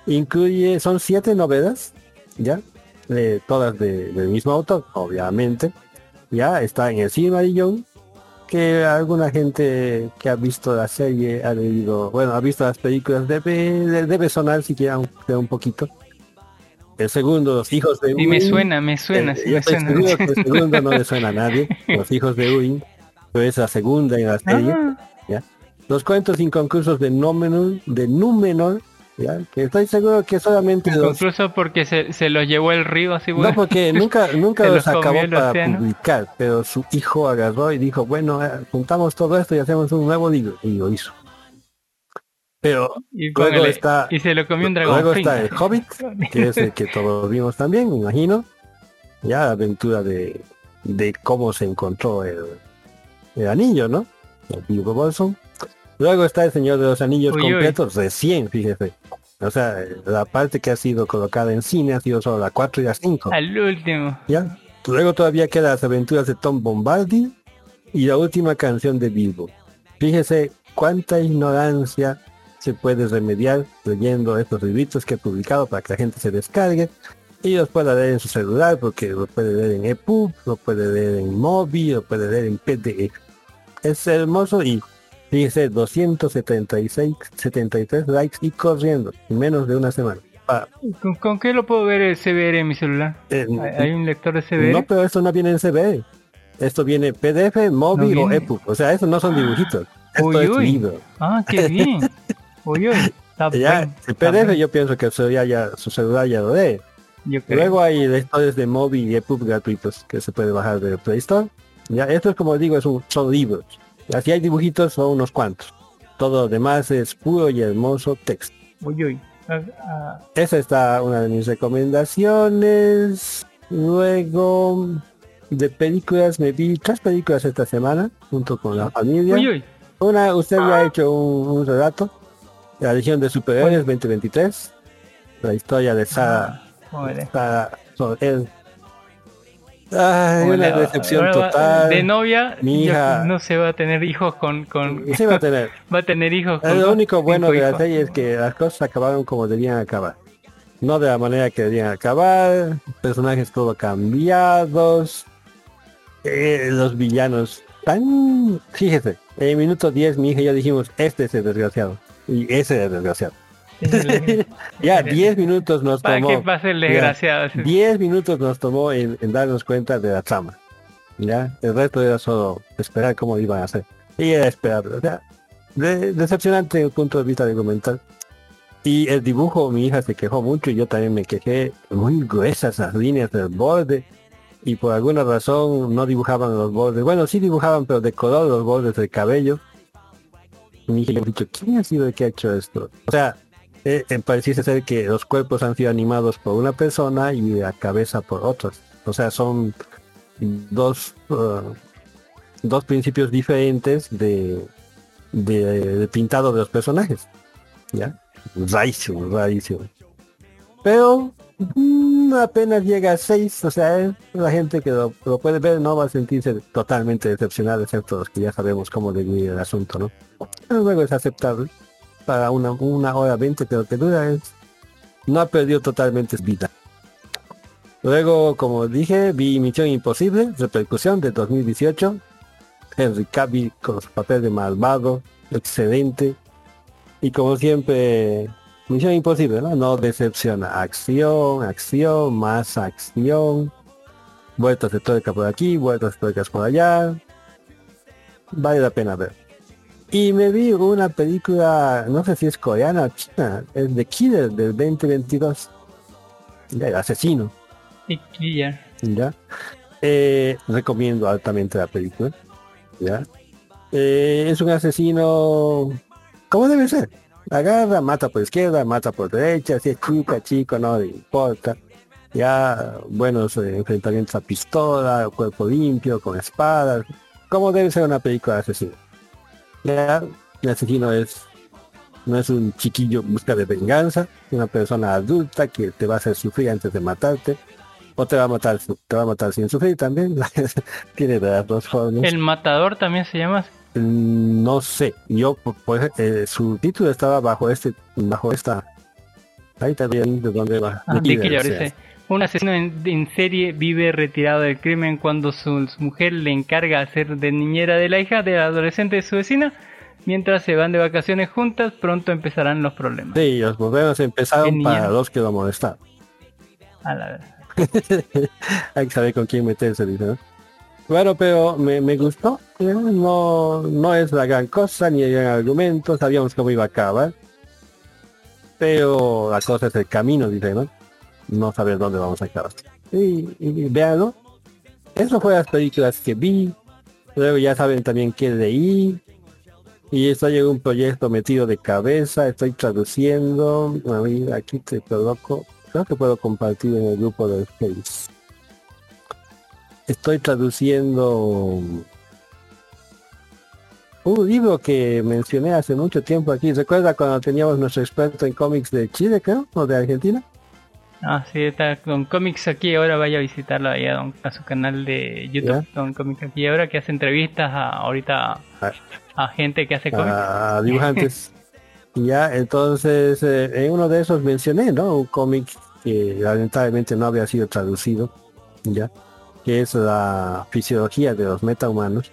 incluye, son siete novelas, ya, Eh, todas de- del mismo autor, obviamente, ya está en el Silmarillion, que alguna gente que ha visto la serie ha leído, bueno, ha visto las películas, debe, debe sonar siquiera un, un poquito. El segundo, los hijos de Sí, me Uin. suena, me suena, sí me suena. que el segundo no le suena a nadie. Los hijos de Uin. Pero es la segunda en la serie. Ah, Los cuentos inconclusos de Númenor, de Númenor, ¿ya? que estoy seguro que solamente los... Incluso porque se, se los llevó el río así No, bueno. porque nunca, nunca los acabó para océano. publicar, pero su hijo agarró y dijo, bueno, eh, juntamos todo esto y hacemos un nuevo libro. Y lo hizo. Pero y, luego está- y se lo comió un dragón. luego está el Hobbit, que es el que todos vimos también, me imagino. Ya la aventura de, de cómo se encontró el, el anillo, ¿no? El. Luego está el Señor de los Anillos Uy, uy. completos, recién, fíjese. O sea, la parte que ha sido colocada en cine ha sido solo la 4 y la 5. Al último. ¿ya? Luego todavía quedan las aventuras de Tom Bombardi y la última canción de Bilbo. Fíjese cuánta ignorancia se puede remediar leyendo estos libritos que he publicado para que la gente se descargue y los pueda leer en su celular porque lo puede leer en EPUB, lo puede leer en móvil, lo puede leer en PDF. Es hermoso y fíjese 276, 73 likes y corriendo en menos de una semana. Ah, ¿Con, con qué lo puedo ver el CBR en mi celular? eh, ¿Hay, un lector de CBR? no, pero esto no viene en CBE. Esto viene PDF, móvil No o. EPUB. O sea, eso no son dibujitos. Esto Uy, es uy. libro. Ah, qué bien. Uy, uy. Ya, el PDF yo pienso que su, ya, ya- su celular ya lo lee. Yo creo. Luego hay lectores de móvil y EPUB gratuitos que se puede bajar de Play Store. Ya, esto es como digo, es un, son libros. Así hay dibujitos, son unos cuantos. Todo lo demás es puro y hermoso texto. Uy, uy. Ah, ah, Esa está una de mis recomendaciones. Luego de películas, me vi tres películas esta semana junto con la familia. uy, uy. Una, usted ya ha hecho un, un relato. La Legión de Superhéroes 2023. La historia de Sara. Sara Sorel. Ay, una decepción total. De novia, Mi yo- hija- no se va a tener hijos con... con Sí va a tener. va a tener hijos con... Lo único bueno de la serie es que las cosas acabaron como debían acabar. No de la manera que debían acabar, personajes todo cambiados, eh, los villanos tan... Fíjese, en el minuto 10 mi hija y yo dijimos, este es el desgraciado. Y ese es el desgraciado. Ya 10 minutos nos Para que tomó. pase el ya, desgraciado. sí. 10 minutos nos tomó en, en darnos cuenta de la trama. Ya, el resto era solo esperar cómo iban a hacer. Y era esperable. O sea, de- decepcionante desde el punto de vista documental. Y el dibujo, mi hija se quejó mucho y yo también me quejé. Muy gruesas las líneas del borde. y por alguna razón no dibujaban los bordes. Bueno, sí dibujaban, pero de color los bordes del cabello. Y me dije, dicho, ¿quién ha sido el que ha hecho esto? O sea, eh, pareciese ser que los cuerpos han sido animados por una persona y la cabeza por otros. O sea, son dos, uh, dos principios diferentes de, de, pintado de los personajes. ¿Ya? Rarísimo, rarísimo. Pero mm, apenas llega a 6, o sea, eh, la gente que lo, puede ver no va a sentirse totalmente decepcionada, excepto los que ya sabemos cómo dividir el asunto, ¿no? Pero luego es aceptable. Una, hora 20 pero que dura es... No ha perdido totalmente vida. Luego, como dije, vi Misión Imposible, repercusión de 2018. Henry Cavill con su papel de malvado, excelente. Y como siempre, Misión Imposible, ¿no? No decepciona. Acción, acción, más acción. Vueltas de tuerca por aquí, vueltas de tuercas por allá. Vale la pena ver. Y me vi una película, no sé si es coreana o china, es The Killer del 2022. Ya, el asesino. Killer. ¿Ya? Eh, recomiendo altamente la película. ¿Ya? Eh, es un asesino como debe ser. Agarra, mata por izquierda, mata por derecha, si es chica, chico, no le importa. Ya buenos eh, enfrentamientos a pistola, cuerpo limpio, con espadas. Como debe ser una película de asesino. Ya, el asesino es no es un chiquillo en busca de venganza, es una persona adulta que te va a hacer sufrir antes de matarte. O te va a matar, te va a matar sin sufrir también. Tiene de las dos formas. El matador también se llama. Mm, No sé, yo pues eh, su título estaba bajo este, bajo esta. Ahí bien de dónde va. Ah, The The Un asesino en, en serie vive retirado del crimen cuando su, su mujer le encarga hacer de niñera de la hija de la adolescente de su vecina. Mientras se van de vacaciones juntas, pronto empezarán los problemas. Sí, los problemas empezaron para los que lo molestaron. A la verdad. Hay que saber con quién meterse, dice, ¿no? Bueno, pero me, me gustó. No, no es la gran cosa, ni el gran argumento. Sabíamos cómo iba a acabar. Pero la cosa es el camino, dice, ¿no? No saber dónde vamos a acabar. Y, y. Eso fue las películas que vi. Luego ya saben también que leí. Y estoy en un proyecto metido de cabeza. Estoy traduciendo. Aquí te coloco. Creo que puedo compartir en el grupo de Face. Estoy traduciendo un libro que mencioné hace mucho tiempo aquí. ¿Recuerda cuando teníamos nuestro experto en cómics de Chile, creo? ¿O de Argentina? Ah, sí, está con cómics aquí. Ahora vaya a visitarlo ahí a, don- a su canal de YouTube, Don Comics aquí. Ahora que hace entrevistas a, ahorita Ah. a gente que hace cómics. a dibujantes. Ya, entonces, eh, en uno de esos mencioné, ¿no? Un cómic que lamentablemente no había sido traducido, ya, que es la fisiología de los metahumanos,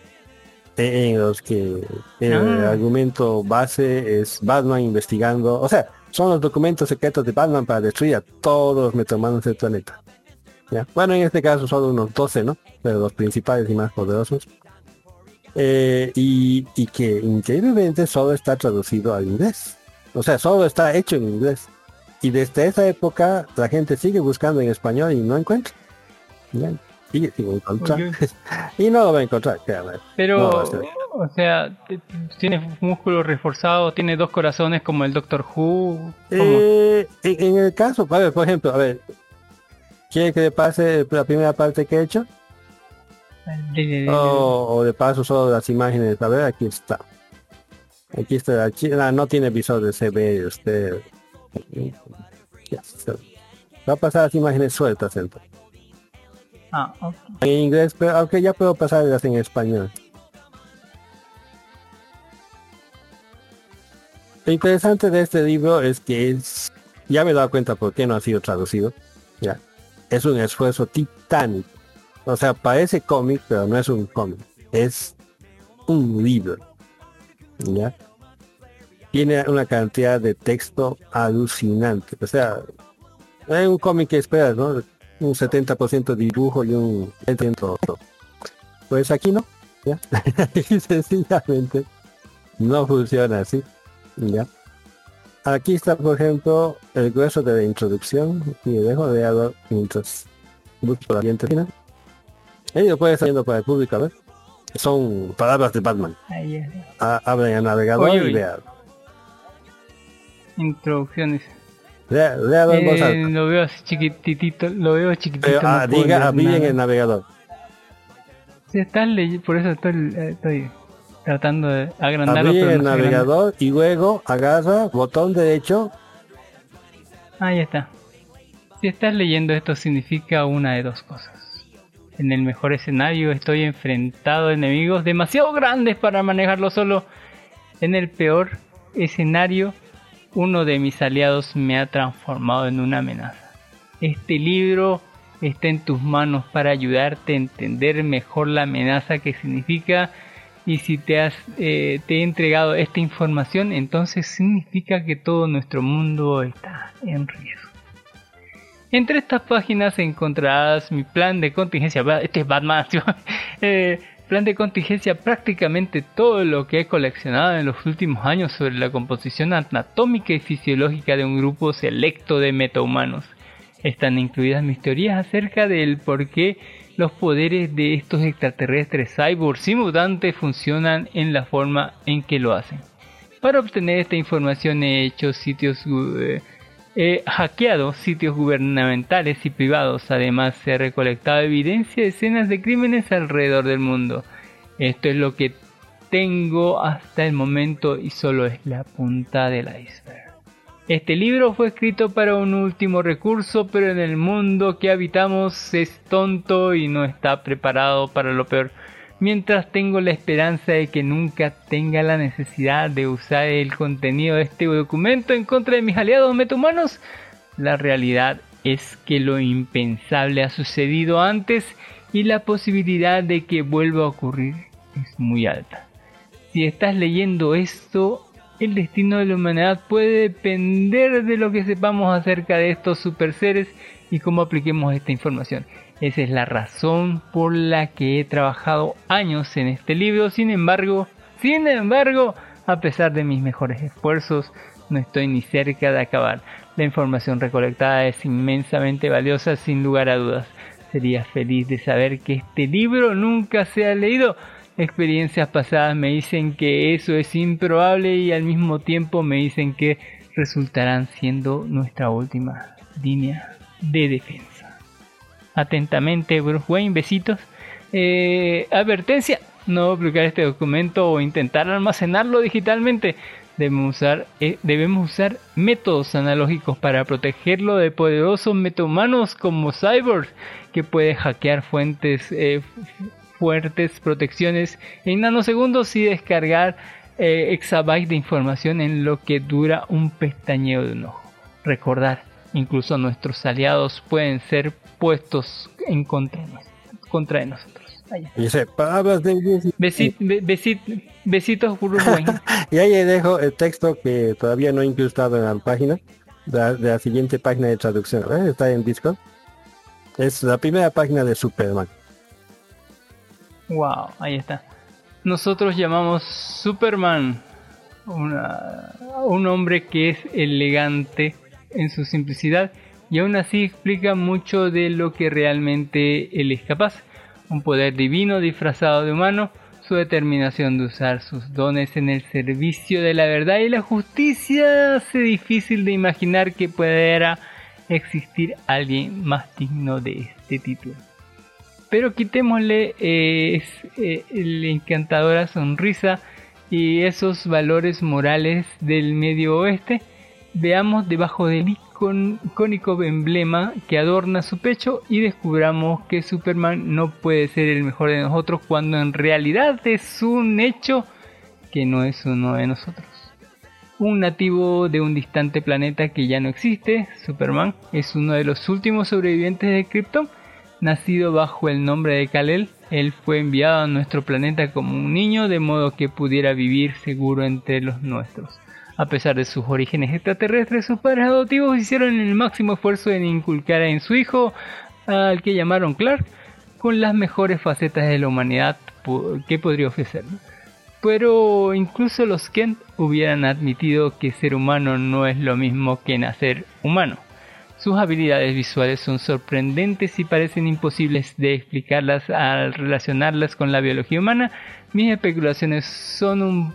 en los que el Ah. argumento base es Batman investigando, o sea, son los documentos secretos de Batman para destruir a todos los metahumanos del planeta. ¿ya? Bueno, en este caso solo unos 12, ¿no? Pero los principales y más poderosos. Eh, y, y que increíblemente solo está traducido al inglés. O sea, solo está hecho en inglés. Y desde esa época la gente sigue buscando en español y no encuentra. Ya, Sigue sin encontrar. Y no lo va a encontrar. Pero, No. O sea, tiene músculos reforzados, tiene dos corazones como el Doctor Who. Eh, en, el caso, a ver, por ejemplo, a ver, ¿quiere que le pase la primera parte que he hecho? De- O, o de paso solo las imágenes. A ver, aquí está. Aquí está. Aquí, ah, no tiene visor de CB usted. Ya, se- Va a pasar las imágenes sueltas entonces. Ah, ok. En inglés, pero aunque ya puedo pasarlas en español. Lo interesante de este libro es que es, ya me he dado cuenta por qué no ha sido traducido. Ya. Es un esfuerzo titánico. O sea, parece cómic, pero no es un cómic. Es un libro. ¿Ya? Tiene una cantidad de texto alucinante. O sea, es un cómic que esperas, ¿no? Un 70% dibujo y un 20% otro. Pues aquí no. ¿ya? Sencillamente no funciona así. ¿Ya? Aquí está, por ejemplo, el grueso de la introducción. Y dejo de algo mientras busco la siguiente final. Ellos pueden estar viendo para el público, a ver. Son palabras de Batman. Ahí es. A- abren el navegador Oye, y vean. Introducciones. Lea- voz Eh, lo veo así chiquitito, lo veo chiquitito. Pero, no ah, diga, abrí en el navegador. Sí, estás ley- por eso estoy, eh, estoy tratando de agrandarlo. El navegador y luego agarra botón derecho. Ahí está. Si estás leyendo esto significa una de dos cosas. En el mejor escenario estoy enfrentado a enemigos demasiado grandes para manejarlo solo. En el peor escenario, uno de mis aliados me ha transformado en una amenaza. Este libro está en tus manos para ayudarte a entender mejor la amenaza que significa y si te, has, eh, te he entregado esta información, entonces significa que todo nuestro mundo está en riesgo. Entre estas páginas encontrarás mi plan de contingencia. Este es Batman. tío. Eh, plan de contingencia prácticamente todo lo que he coleccionado en los últimos años sobre la composición anatómica y fisiológica de un grupo selecto de metahumanos. Están incluidas mis teorías acerca del por qué los poderes de estos extraterrestres cyborgs y mutantes funcionan en la forma en que lo hacen. Para obtener esta información he hecho sitios eh, he hackeado sitios gubernamentales y privados. Además he recolectado evidencia de escenas de crímenes alrededor del mundo. Esto es lo que tengo hasta el momento y solo es la punta del iceberg. Este libro fue escrito para un último recurso, pero en el mundo que habitamos es tonto y no está preparado para lo peor. Mientras tengo la esperanza de que nunca tenga la necesidad de usar el contenido de este documento en contra de mis aliados metahumanos, la realidad es que lo impensable ha sucedido antes y la posibilidad de que vuelva a ocurrir es muy alta. Si estás leyendo esto, el destino de la humanidad puede depender de lo que sepamos acerca de estos super seres y cómo apliquemos esta información. Esa es la razón por la que he trabajado años en este libro. Sin embargo, sin embargo, a pesar de mis mejores esfuerzos, no estoy ni cerca de acabar. La información recolectada es inmensamente valiosa sin lugar a dudas. Sería feliz de saber que este libro nunca se ha leído. Experiencias pasadas me dicen que eso es improbable y al mismo tiempo me dicen que resultarán siendo nuestra última línea de defensa. Atentamente, Bruce Wayne, besitos. Eh, advertencia, no publicar este documento o intentar almacenarlo digitalmente. Debemos usar, eh, debemos usar métodos analógicos para protegerlo de poderosos metahumanos como Cyborg, que puede hackear fuentes eh, fuertes protecciones en nanosegundos y descargar eh, exabytes de información en lo que dura un pestañeo de un ojo. Recordar, incluso nuestros aliados pueden ser puestos en contra de, nos- contra de nosotros. Dice, palabras de Besit- be- besit- besitos. Y ahí dejo el texto que todavía no he incrustado en la página, de la, de la siguiente página de traducción. ¿eh? Está en Discord. Es la primera página de Superman. Wow, ahí está. Nosotros llamamos Superman una- un hombre que es elegante en su simplicidad y aún así explica mucho de lo que realmente él es capaz. Un poder divino disfrazado de humano, su determinación de usar sus dones en el servicio de la verdad y la justicia hace difícil de imaginar que pudiera existir alguien más digno de este título. Pero quitémosle eh, eh, la encantadora sonrisa y esos valores morales del medio oeste. Veamos debajo del icónico emblema que adorna su pecho y descubramos que Superman no puede ser el mejor de nosotros cuando en realidad es un hecho que no es uno de nosotros. Un nativo de un distante planeta que ya no existe, Superman, es uno de los últimos sobrevivientes de Krypton Nacido bajo el nombre de Kal-El, él fue enviado a nuestro planeta como un niño de modo que pudiera vivir seguro entre los nuestros. A pesar de sus orígenes extraterrestres, sus padres adoptivos hicieron el máximo esfuerzo en inculcar en su hijo, al que llamaron Clark, con las mejores facetas de la humanidad que podría ofrecernos. Pero incluso los Kent hubieran admitido que ser humano no es lo mismo que nacer humano. Sus habilidades visuales son sorprendentes y parecen imposibles de explicarlas al relacionarlas con la biología humana. Mis especulaciones son un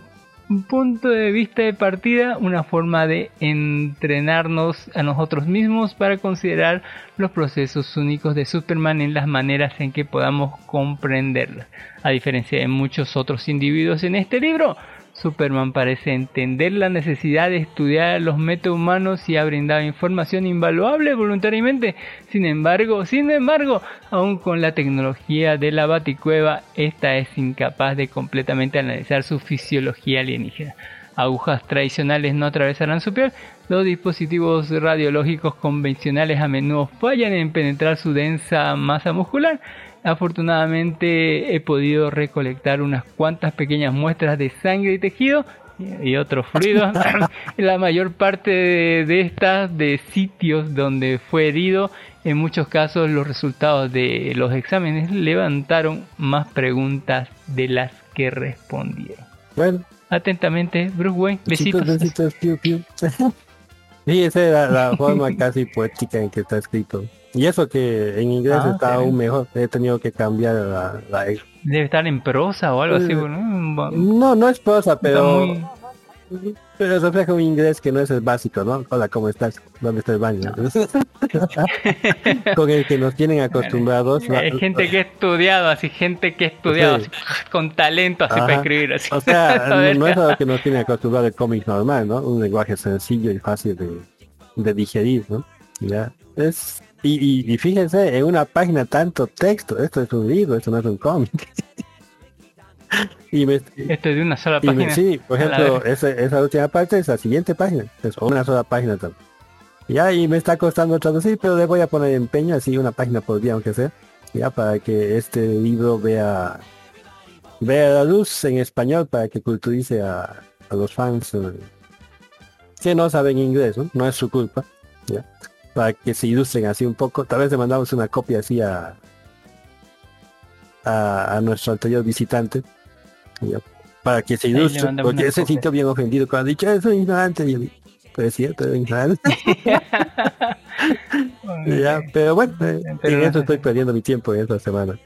un punto de vista de partida, una forma de entrenarnos a nosotros mismos para considerar los procesos únicos de Superman en las maneras en que podamos comprenderlas. A diferencia de muchos otros individuos en este libro, Superman parece entender la necesidad de estudiar los metahumanos y ha brindado información invaluable voluntariamente. Sin embargo, sin embargo, aun con la tecnología de la Baticueva, esta es incapaz de completamente analizar su fisiología alienígena. Agujas tradicionales no atravesarán su piel, los dispositivos radiológicos convencionales a menudo fallan en penetrar su densa masa muscular Afortunadamente he podido recolectar unas cuantas pequeñas muestras de sangre y tejido y otros fluidos. la mayor parte de, estas de sitios donde fue herido, en muchos casos los resultados de los exámenes levantaron más preguntas de las que respondieron. Bueno. Atentamente, Bruce Wayne. Besitos. Besitos, piu, piu. sí, esa es la, la forma casi poética en que está escrito. Y eso que en inglés ah, está aún mejor. He tenido que cambiar la, la... Debe estar en prosa o algo así, ¿no? No, no es prosa, pero... Pero refleja un inglés que no es el básico, ¿no? Hola, ¿cómo estás? ¿Dónde está el baño? con el que nos tienen acostumbrados. Hay gente que ha estudiado, así, gente que ha estudiado, con talento así para escribir. Así. O sea, no, es lo que nos tiene acostumbrado el cómic normal, ¿no? Un lenguaje sencillo y fácil de, de digerir, ¿no? Ya. Es y, fíjense, en una página tanto texto, esto es un libro, esto no es un cómic. y esto es de una sola página. sí, por ejemplo, esa, esa, última parte es la siguiente página, es una sola página también. Ya, y me está costando traducir, pero le voy a poner empeño, así una página por día, aunque sea, ya, para que este libro vea, vea la luz en español, para que culturice a, los fans eh, que no saben inglés, ¿no? No es su culpa, ya para que se ilustren así un poco. Tal vez le mandamos una copia así a, a, nuestro anterior visitante. Para que se ilustre, porque se sintió bien ofendido cuando ha dicho, eso es ignorante. Y pues es cierto, es ignorante. pero bueno, eh, en eso estoy perdiendo mi tiempo en esta semana.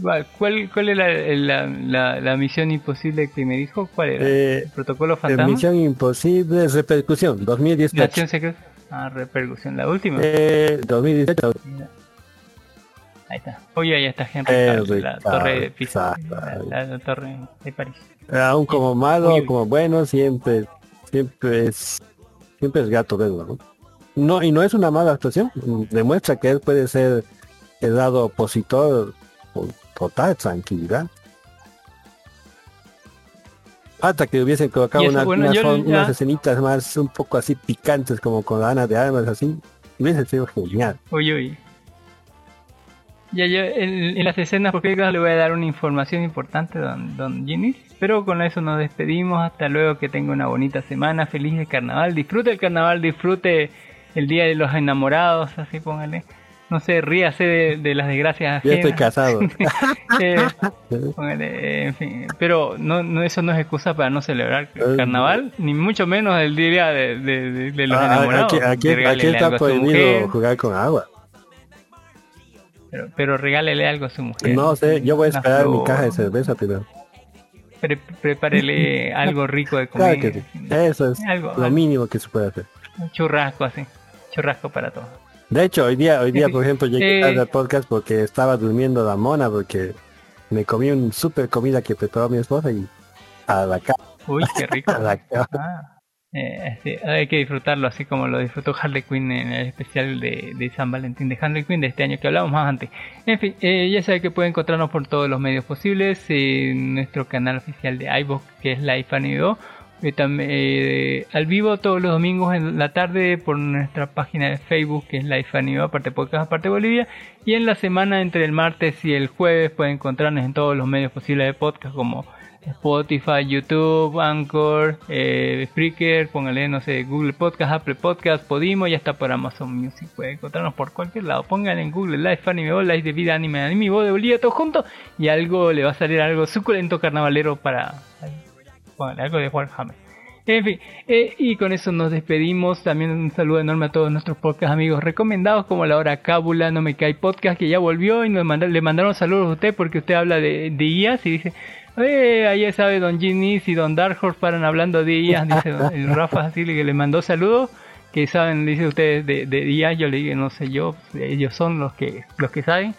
¿Cuál, cuál es la, la, la, misión imposible que me dijo? ¿Cuál era? Eh, ¿El protocolo fantasma? Misión imposible, repercusión, 2018. Ah, repercusión, la última. Eh, 2018. Ahí está. Oye, ahí está Henry eh, la torre de Pisa, la, torre de París. Aún como malo, como bueno, siempre, siempre es, siempre es gato verlo, ¿no? No, y no es una mala actuación, demuestra que él puede ser el lado opositor total tranquilidad. Falta que hubiesen colocado unas, escenitas más un poco así picantes como con Ana de Armas así. Hubiese sido genial. Oye, oye. Ya yo en, las escenas porque le voy a dar una información importante don, don Ginny. Pero con eso nos despedimos. Hasta luego, que tenga una bonita semana. Feliz de carnaval. Disfrute el carnaval, disfrute el día de los enamorados, así póngale no sé, ríase de, las desgracias. Ya estoy casado. Eh, en fin, pero no, no, eso no es excusa para no celebrar el carnaval, ni mucho menos el día de, de, los ah, enamorados. Aquí, aquí, está prohibido jugar con agua. Pero, pero regálele algo a su mujer. No sé, yo voy a esperar mi caja de cerveza primero. prepárele algo rico de comer. Eso es lo mínimo que se puede hacer. Un churrasco así, churrasco para todos. De hecho, hoy día, hoy día, por ejemplo, llegué al podcast porque estaba durmiendo la mona porque me comí un super comida que preparó mi esposa y a la cama. Uy, qué rico. Ah, eh, hay que disfrutarlo así como lo disfrutó Harley Quinn en el especial de, San Valentín de Harley Quinn de este año que hablábamos más antes. En fin, eh, ya sabe que puede encontrarnos por todos los medios posibles en nuestro canal oficial de iVoox que es Life Anido eh, al vivo todos los domingos en la tarde por nuestra página de Facebook que es Life Anime, aparte podcast, aparte Bolivia. Y en la semana entre el martes y el jueves pueden encontrarnos en todos los medios posibles de podcast como Spotify, YouTube, Anchor, eh, Spreaker, póngale, no sé, Google Podcast, Apple Podcast, Podimo y hasta por Amazon Music. Pueden encontrarnos por cualquier lado. Pónganle en Google Life Anime o Life de Vida Anime Anime Voz de Bolivia todo junto y algo le va a salir algo suculento carnavalero para algo de Warhammer. En fin, eh, y con eso nos despedimos. También un saludo enorme a todos nuestros podcast amigos recomendados, como la hora Cábula, No Me Cae Podcast, que ya volvió y nos le mandaron saludos a usted porque usted habla de, de IAS y dice, eh, ahí sabe Don Ginis y Don Dark Horse paran hablando de IAS, dice el Rafa así que le mandó saludos. Que saben, dice ustedes de, de IAS, yo le dije, no sé yo, ellos son los que, los que saben.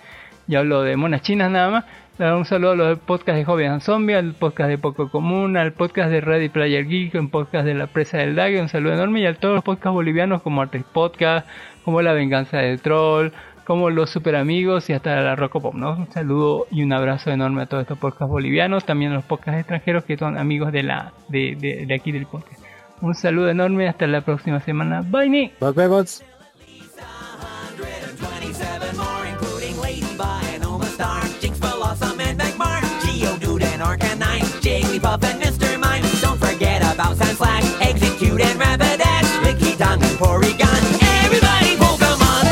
Yo hablo de monas chinas nada más. Un saludo a los podcasts de and Zombie, al podcast de Poco Común, al podcast de Ready Player Geek, un podcast de La Presa del Dague, un saludo enorme y a todos los podcasts bolivianos como Artes Podcast, como La Venganza del Troll, como Los Super Amigos y hasta la Rocopop, ¿no? Un saludo y un abrazo enorme a todos estos podcasts bolivianos, también a los podcasts extranjeros que son amigos de la de, de, de aquí del podcast. Un saludo enorme, hasta la próxima semana. Bye, Ni. Nos vemos. 127 Jigglypuff and Mr. Mime. Don't forget about Sandslash, Execute and Rapidash, Licky Tongue and Porygon. Everybody Pokemon!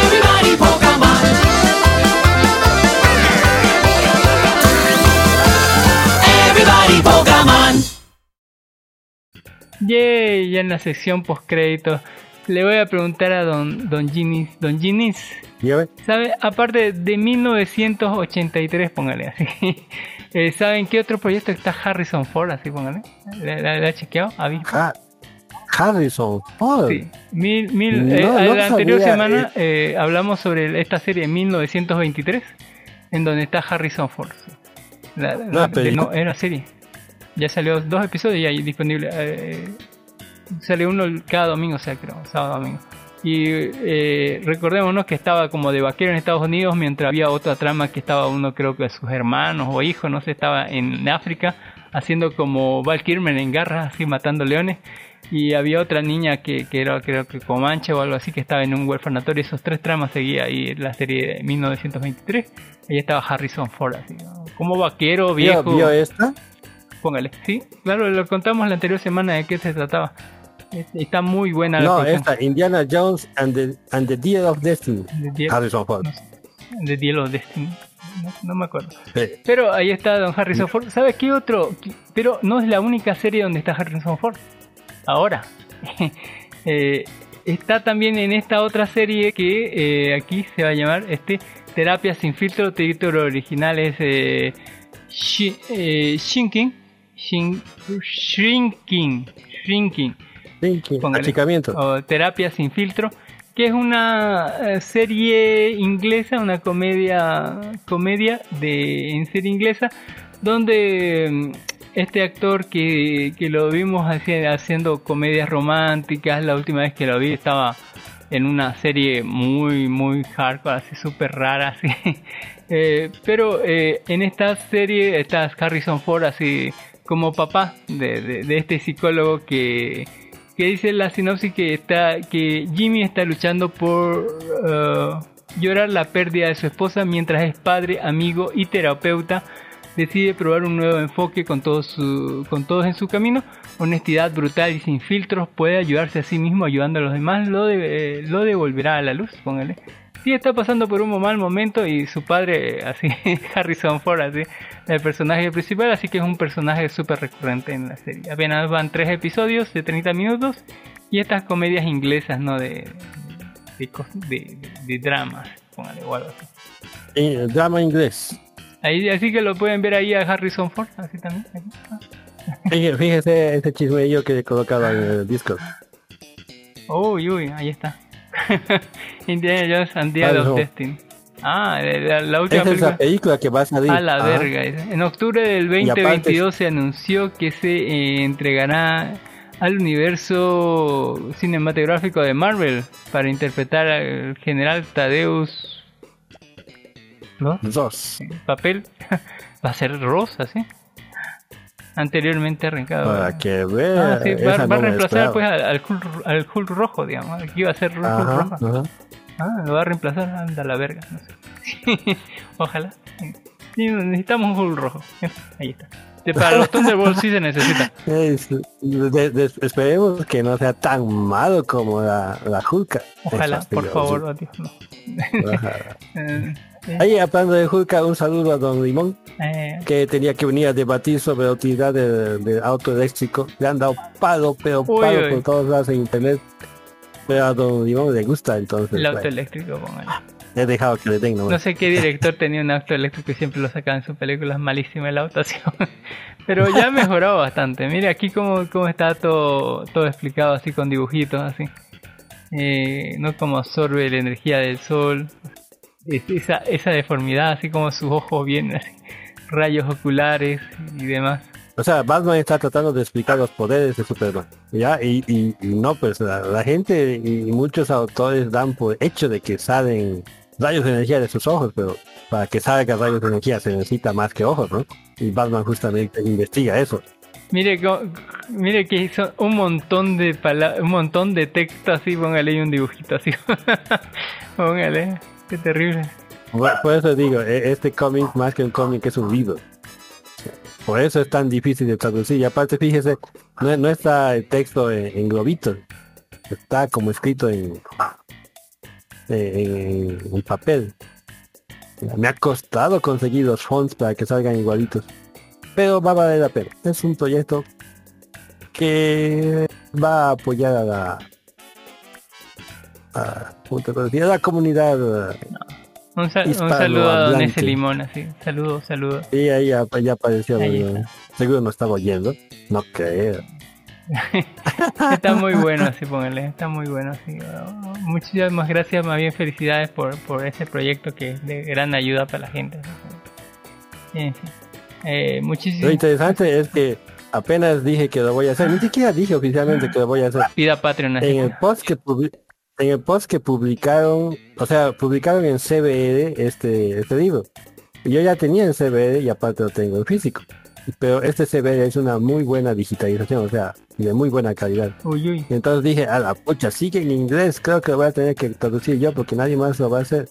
Everybody Pokemon! Everybody Pokemon! Yay, ya en la sección post créditos le voy a preguntar a don Don Ginis, Don Ginis. ¿sabe? Aparte de 1983, póngale así. eh, ¿Saben qué otro proyecto está Harrison Ford? Así póngale. ¿La, ha chequeado? ¿Ha visto? Ha- Harrison Ford. Sí. Mil, mil, No, eh, no la anterior sabía, semana eh, hablamos sobre esta serie 1923, en donde está Harrison Ford. La- la- No, de- no, era serie. Ya salió dos episodios y ahí disponible. Sale uno cada domingo, o sea, creo, sábado domingo. Y eh, recordémonos que estaba como de vaquero en Estados Unidos, mientras había otra trama que estaba uno, creo que sus hermanos o hijos, no sé, estaba en África haciendo como Val Kilmer en garras, así matando leones. Y había otra niña que, que era, creo que Comanche o algo así, que estaba en un huerfanatorio. Esos tres tramas seguía ahí la serie de 1923. Ahí estaba Harrison Ford, así, ¿no? como vaquero ¿Vio, viejo. vio esta? Póngale, sí, claro, lo contamos la anterior semana de qué se trataba. Está muy buena la No, esta, Indiana Jones and the, and the Deer of Destiny. The Harrison Ford. no sé, de Deal of Destiny. No, no me acuerdo. Sí. Pero ahí está Don Harrison Ford. ¿Sabes qué otro? Pero no es la única serie donde está Harrison Ford. Ahora. Eh, está también en esta otra serie que eh, aquí se va a llamar este Terapia sin filtro. Título original es eh, Shi- Shrinking. Shin- Shrinking. Shrinking. Achicamiento. o Terapia sin filtro, que es una eh, serie inglesa, una comedia comedia de en serie inglesa, donde mm, este actor que, que lo vimos haci- haciendo comedias románticas, la última vez que lo vi estaba en una serie muy muy hardcore, así súper rara, así. Eh, pero eh, en esta serie está Harrison Ford así como papá de, de- este psicólogo que, que dice la sinopsis que está que Jimmy está luchando por eh, llorar la pérdida de su esposa mientras es padre, amigo y terapeuta. Decide probar un nuevo enfoque con todos, su, con todos en su camino. Honestidad brutal y sin filtros puede ayudarse a sí mismo ayudando a los demás. Lo, de- eh, lo devolverá a la luz, póngale. Sí, está pasando por un mal momento y su padre, así, Harrison Ford, así, el personaje principal, así que es un personaje súper recurrente en la serie. Apenas van tres episodios de 30 minutos y estas comedias inglesas, ¿no? De, de, de, dramas, póngale, o algo así. Eh, drama inglés. Ahí, así que lo pueden ver ahí a Harrison Ford, así también. Fíjese, fíjese ese chismeillo que he colocado en el Discord. Uy, uy, ahí está. Indiana Jones and the of. Destiny. Ah, la, la última es película. la película que va a salir. A la Ah, verga. En octubre del Y aparte- 2022 se anunció que se eh, entregará al universo cinematográfico de Marvel para interpretar al general Tadeus ¿no? Dos. papel. Va a ser rosa, ¿sí? Anteriormente arrancado. Para que vea. Ah, sí, va, va no a reemplazar pues al, al Hulk, al Hulk rojo, digamos. Aquí va a ser Hulk Ajá, rojo. ajá. Ah, lo va a reemplazar, anda la verga. No sé. Ojalá. Sí, necesitamos un Hulk rojo. Ahí está. Para los Thunderbolts sí se necesita. Es- de- de- esperemos que no sea tan malo como la, la Hulk. Ojalá, por favor, Dios, no. Ajá. Eh, Ahí hablando de Julka, un saludo a Don Limón, Eh, que tenía que venir a debatir sobre la utilidad del, del auto eléctrico. Le han dado palo, pero Uy, palo uy. por todos lados en internet. Pero a Don Limón le gusta, entonces el auto bueno, eléctrico, póngale. he dejado que le den. No sé qué director tenía un auto eléctrico y siempre lo sacaba en sus películas malísima la auto así. Pero ya ha mejorado bastante. Mire aquí cómo, cómo está todo, todo explicado así con dibujitos así. Eh, no como absorbe la energía del sol. Es- esa, esa deformidad así como sus ojos bien rayos oculares y demás. O sea, Batman está tratando de explicar los poderes de Superman. ¿Ya? Y, y- y no, pues la, la gente y muchos autores dan por hecho de que salen rayos de energía de sus ojos, pero para que salga rayos de energía se necesita más que ojos, ¿no? Y Batman justamente investiga eso. Mire, mire que hizo un montón de pala- un montón de texto así, póngale un dibujito así. póngale, terrible. Por eso digo, e- este cómic más que un cómic es un libro. Por eso es tan difícil de traducir. Y aparte, fíjese, no, no está el texto en, en globitos. Está como escrito en, en, papel. Me ha costado conseguir los fonts para que salgan igualitos. Pero va a valer la pena. Es un proyecto que va a apoyar a la ¿cómo te puedo decir? a la comunidad Un, saludo a Don ese limón así. Saludo, saludo. Y ahí ya, ya apareció. Seguro no estaba oyendo. No creo. Está muy bueno así, póngale. Está muy bueno así. Muchísimas gracias, más bien felicidades por, por ese proyecto que es de gran ayuda para la gente. En fin. Eh, Lo muchísimas interesante es que apenas dije que lo voy a hacer. Ni siquiera dije oficialmente que lo voy a hacer. Pida Patreon. En el post que en el post que publicaron, o sea, publicaron en CBR este, este libro. Yo ya tenía el CBR y aparte lo tengo en físico. Pero este CBR es una muy buena digitalización, o sea, de muy buena calidad. Uy, entonces dije, a la pucha, sigue en inglés, creo que lo voy a tener que traducir yo porque nadie más lo va a hacer.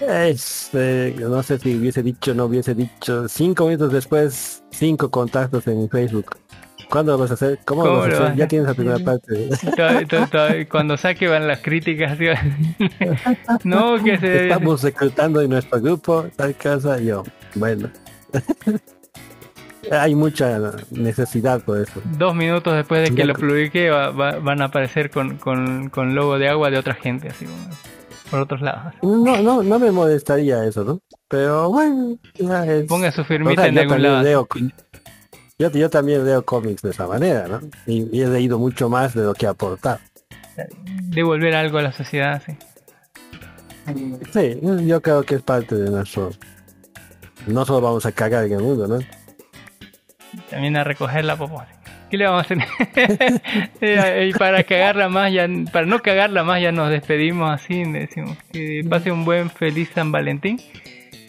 Es, eh, no sé si hubiese dicho, no hubiese dicho, cinco minutos después, cinco contactos en Facebook. ¿Cuándo lo vas a hacer? ¿Cómo, ¿Cómo lo vas a hacer? vas Ya tienes la primera parte. Todavía- todavía- todavía- cuando saque van las críticas. no, que se Estamos reclutando en nuestro grupo, tal cosa, y yo, bueno. Hay mucha necesidad por eso. dos minutos después de que lo publique va- va- van a aparecer con, con, con logo de agua de otra gente, así por otros lados. No, no, no me molestaría eso, ¿no? Pero bueno, ya es... Ponga su O firmita sea, en algún lado. leo- yo, yo también leo cómics de esa manera, ¿no? Y, y he leído mucho más de lo que aportar. Devolver algo a la sociedad, sí. Sí, yo creo que es parte de nuestro... No solo vamos a cagar en el mundo, ¿no? También a recoger la popó. ¿Qué le vamos a hacer? Eh, y para cagarla más, ya, para no cagarla más, ya nos despedimos así. Decimos que pase un buen feliz San Valentín.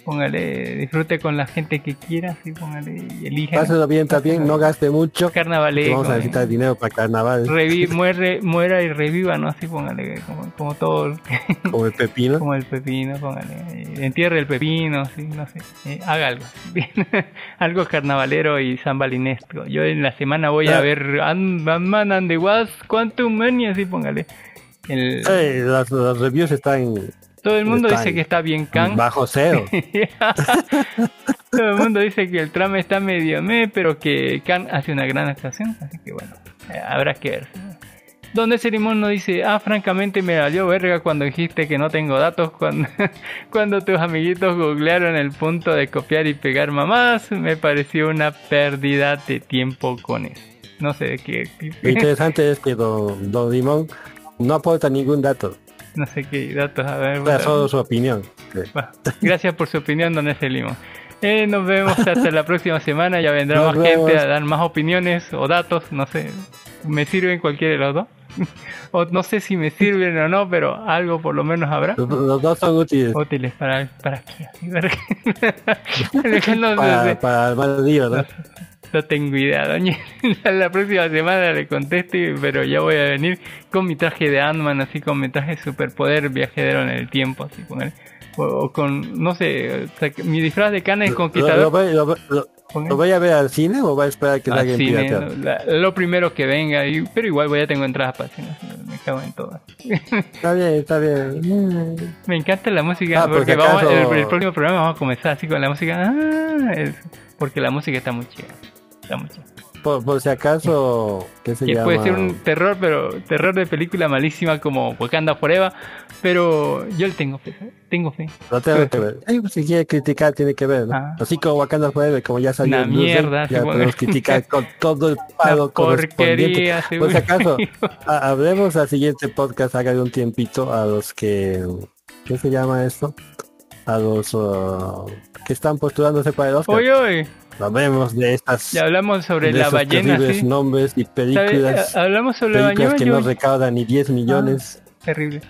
Póngale, disfrute con la gente que quiera, sí, póngale y elija. Páselo bien también, no gaste mucho. que Carnavalesco. Vamos a eh. necesitar dinero para carnaval, Revi- muere, muera y reviva, ¿no? Así póngale, como, como todo, como el pepino. como el pepino, póngale. eh, Entierre el pepino, sí, no sé. eh, haga algo. Algo carnavalero y sambalinesco. Yo en la semana voy a Ah. ver Ant- Batman and the Wasp, Quantum Mania, así póngale. El- los, los reviews están todo el mundo dice que está bien can. bajo cero. Todo el mundo dice que el trama está medio me, pero que Khan hace una gran actuación, así que bueno, eh, habrá que ver. Donde Cerimón nos dice, ah, francamente me valió verga cuando dijiste que no tengo datos, cuando, cuando tus amiguitos googlearon el punto de copiar y pegar mamás, me pareció una pérdida de tiempo con eso. No sé de qué, Lo interesante es que don, don Limón no aporta ningún dato, no sé qué datos, a ver. bueno. solo su opinión. Bueno, gracias por su opinión, don ese limón. Eh, nos vemos hasta la próxima semana. Ya vendrá Nos más gente a dar más opiniones o datos. No sé. Me sirven cualquiera de los dos. o no sé si me sirven o no, pero algo por lo menos habrá. Los, los dos son útiles Útiles para, para qué. para, para armar lío, ¿no? No tengo idea, doña. La próxima semana le contesto, pero ya voy a venir con mi traje de Ant-Man, así con mi traje superpoder viajero en el tiempo, así con él. O, o con, no sé, o sea, mi disfraz de Khan es ¿Lo, conquistador. lo, lo- lo- lo voy a ver al cine o va a esperar que Al salga en cine, la- lo primero que venga, y, pero igual voy a tengo entradas para cine. me cago en todo. Está bien, está bien. Me encanta la música Ah, por porque si vamos, acaso- el, el próximo programa vamos a comenzar así con la música. Ah, es- porque la música está muy chida. Por, por si acaso, ¿qué se Que llama? puede ser un terror, pero terror de película malísima como Wakanda Forever. Pero yo le tengo fe, tengo fe. No tengo que ver. Ay, pues, si quiere criticar, tiene que ver. ¿no? Ah. Así como Wakanda Forever, como ya salió Una mierda, ya podemos criticar con todo el pago correspondiente. Por si acaso, ha- hablemos al siguiente podcast, haga de un tiempito a los que... ¿Qué se llama esto? A los uh, que están postulándose para el Oscar. Hoy, hoy, Hablemos de estas... ya hablamos sobre de la esos ballena, ¿sí? nombres y películas, Hablamos sobre la películas ballena. que no yo- recaudan ni 10 millones, Terrible.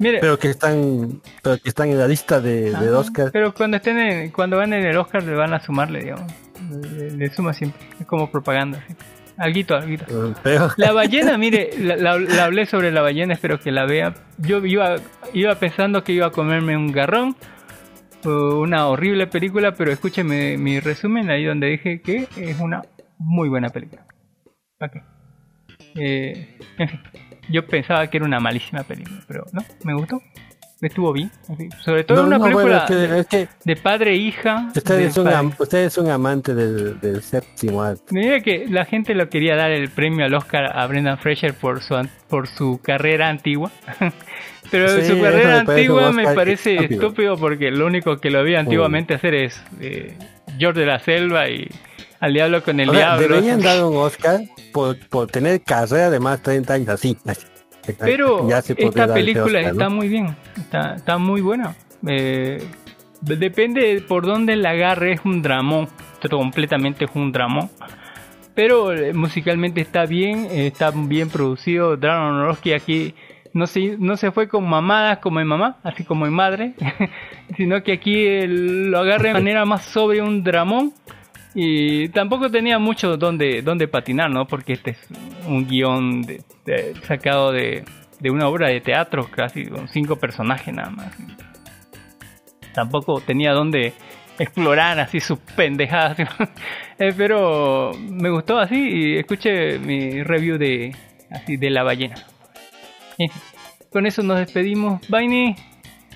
Mire, pero que están pero que están en la lista de, de Ajá. Oscar. Pero cuando estén en- cuando van en el Oscar le van a sumarle, digamos. Le, le suma siempre. Es como propaganda. ¿sí? Alguito, alguito. Uh, Pero La ballena, mire, la, la- la hablé sobre la ballena, espero que la vea. Yo iba, iba pensando que iba a comerme un garrón, una horrible película, pero escúcheme mi resumen ahí donde dije que es una muy buena película. Ok. Eh, en fin, yo pensaba que era una malísima película, pero no, me gustó. Estuvo bien. Sobre todo No, una no, película bueno, es que, es que de padre e hija. ustedes, de son padre- am- ustedes son amantes del, del séptimo arte. Mira que la gente lo quería dar el premio al Oscar a Brendan Fraser por su por su carrera antigua. Pero Sí, su carrera me un antigua me parece estúpido. estúpido porque lo único que lo vi antiguamente hacer es eh, George de la Selva y Al Diablo con el sea, Diablo. deberían dar un Oscar por, por tener carrera de más de 30 años así. Pero Ya esta película Oscar, ¿no? está muy bien, está, está muy buena. Eh, depende por dónde la agarre, es un dramón, completamente es un dramón. Pero eh, musicalmente está bien, eh, está bien producido. Darren Aronofsky aquí no se, no se fue con mamadas como en mamá, así como en madre, sino que aquí lo agarra de manera más sobre un dramón. Y tampoco tenía mucho donde, donde patinar, ¿no? Porque este es un guion de- sacado de, de una obra de teatro, casi con cinco personajes nada más. Tampoco tenía donde explorar así sus pendejadas. Eh, pero me gustó así y escuche mi review de, así, de la ballena. Con eso nos despedimos. Vaini,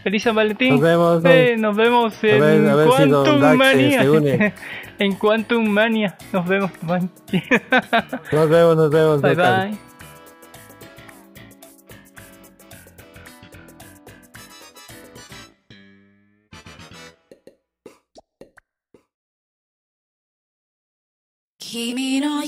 feliz San Valentín. Nos vemos, Eh, nos vemos en ver- a ver si Don Quantum Dax se- Mania. se une. en Quantum Mania. Nos vemos. Bye Nos vemos, nos vemos. bye. Bye. 君の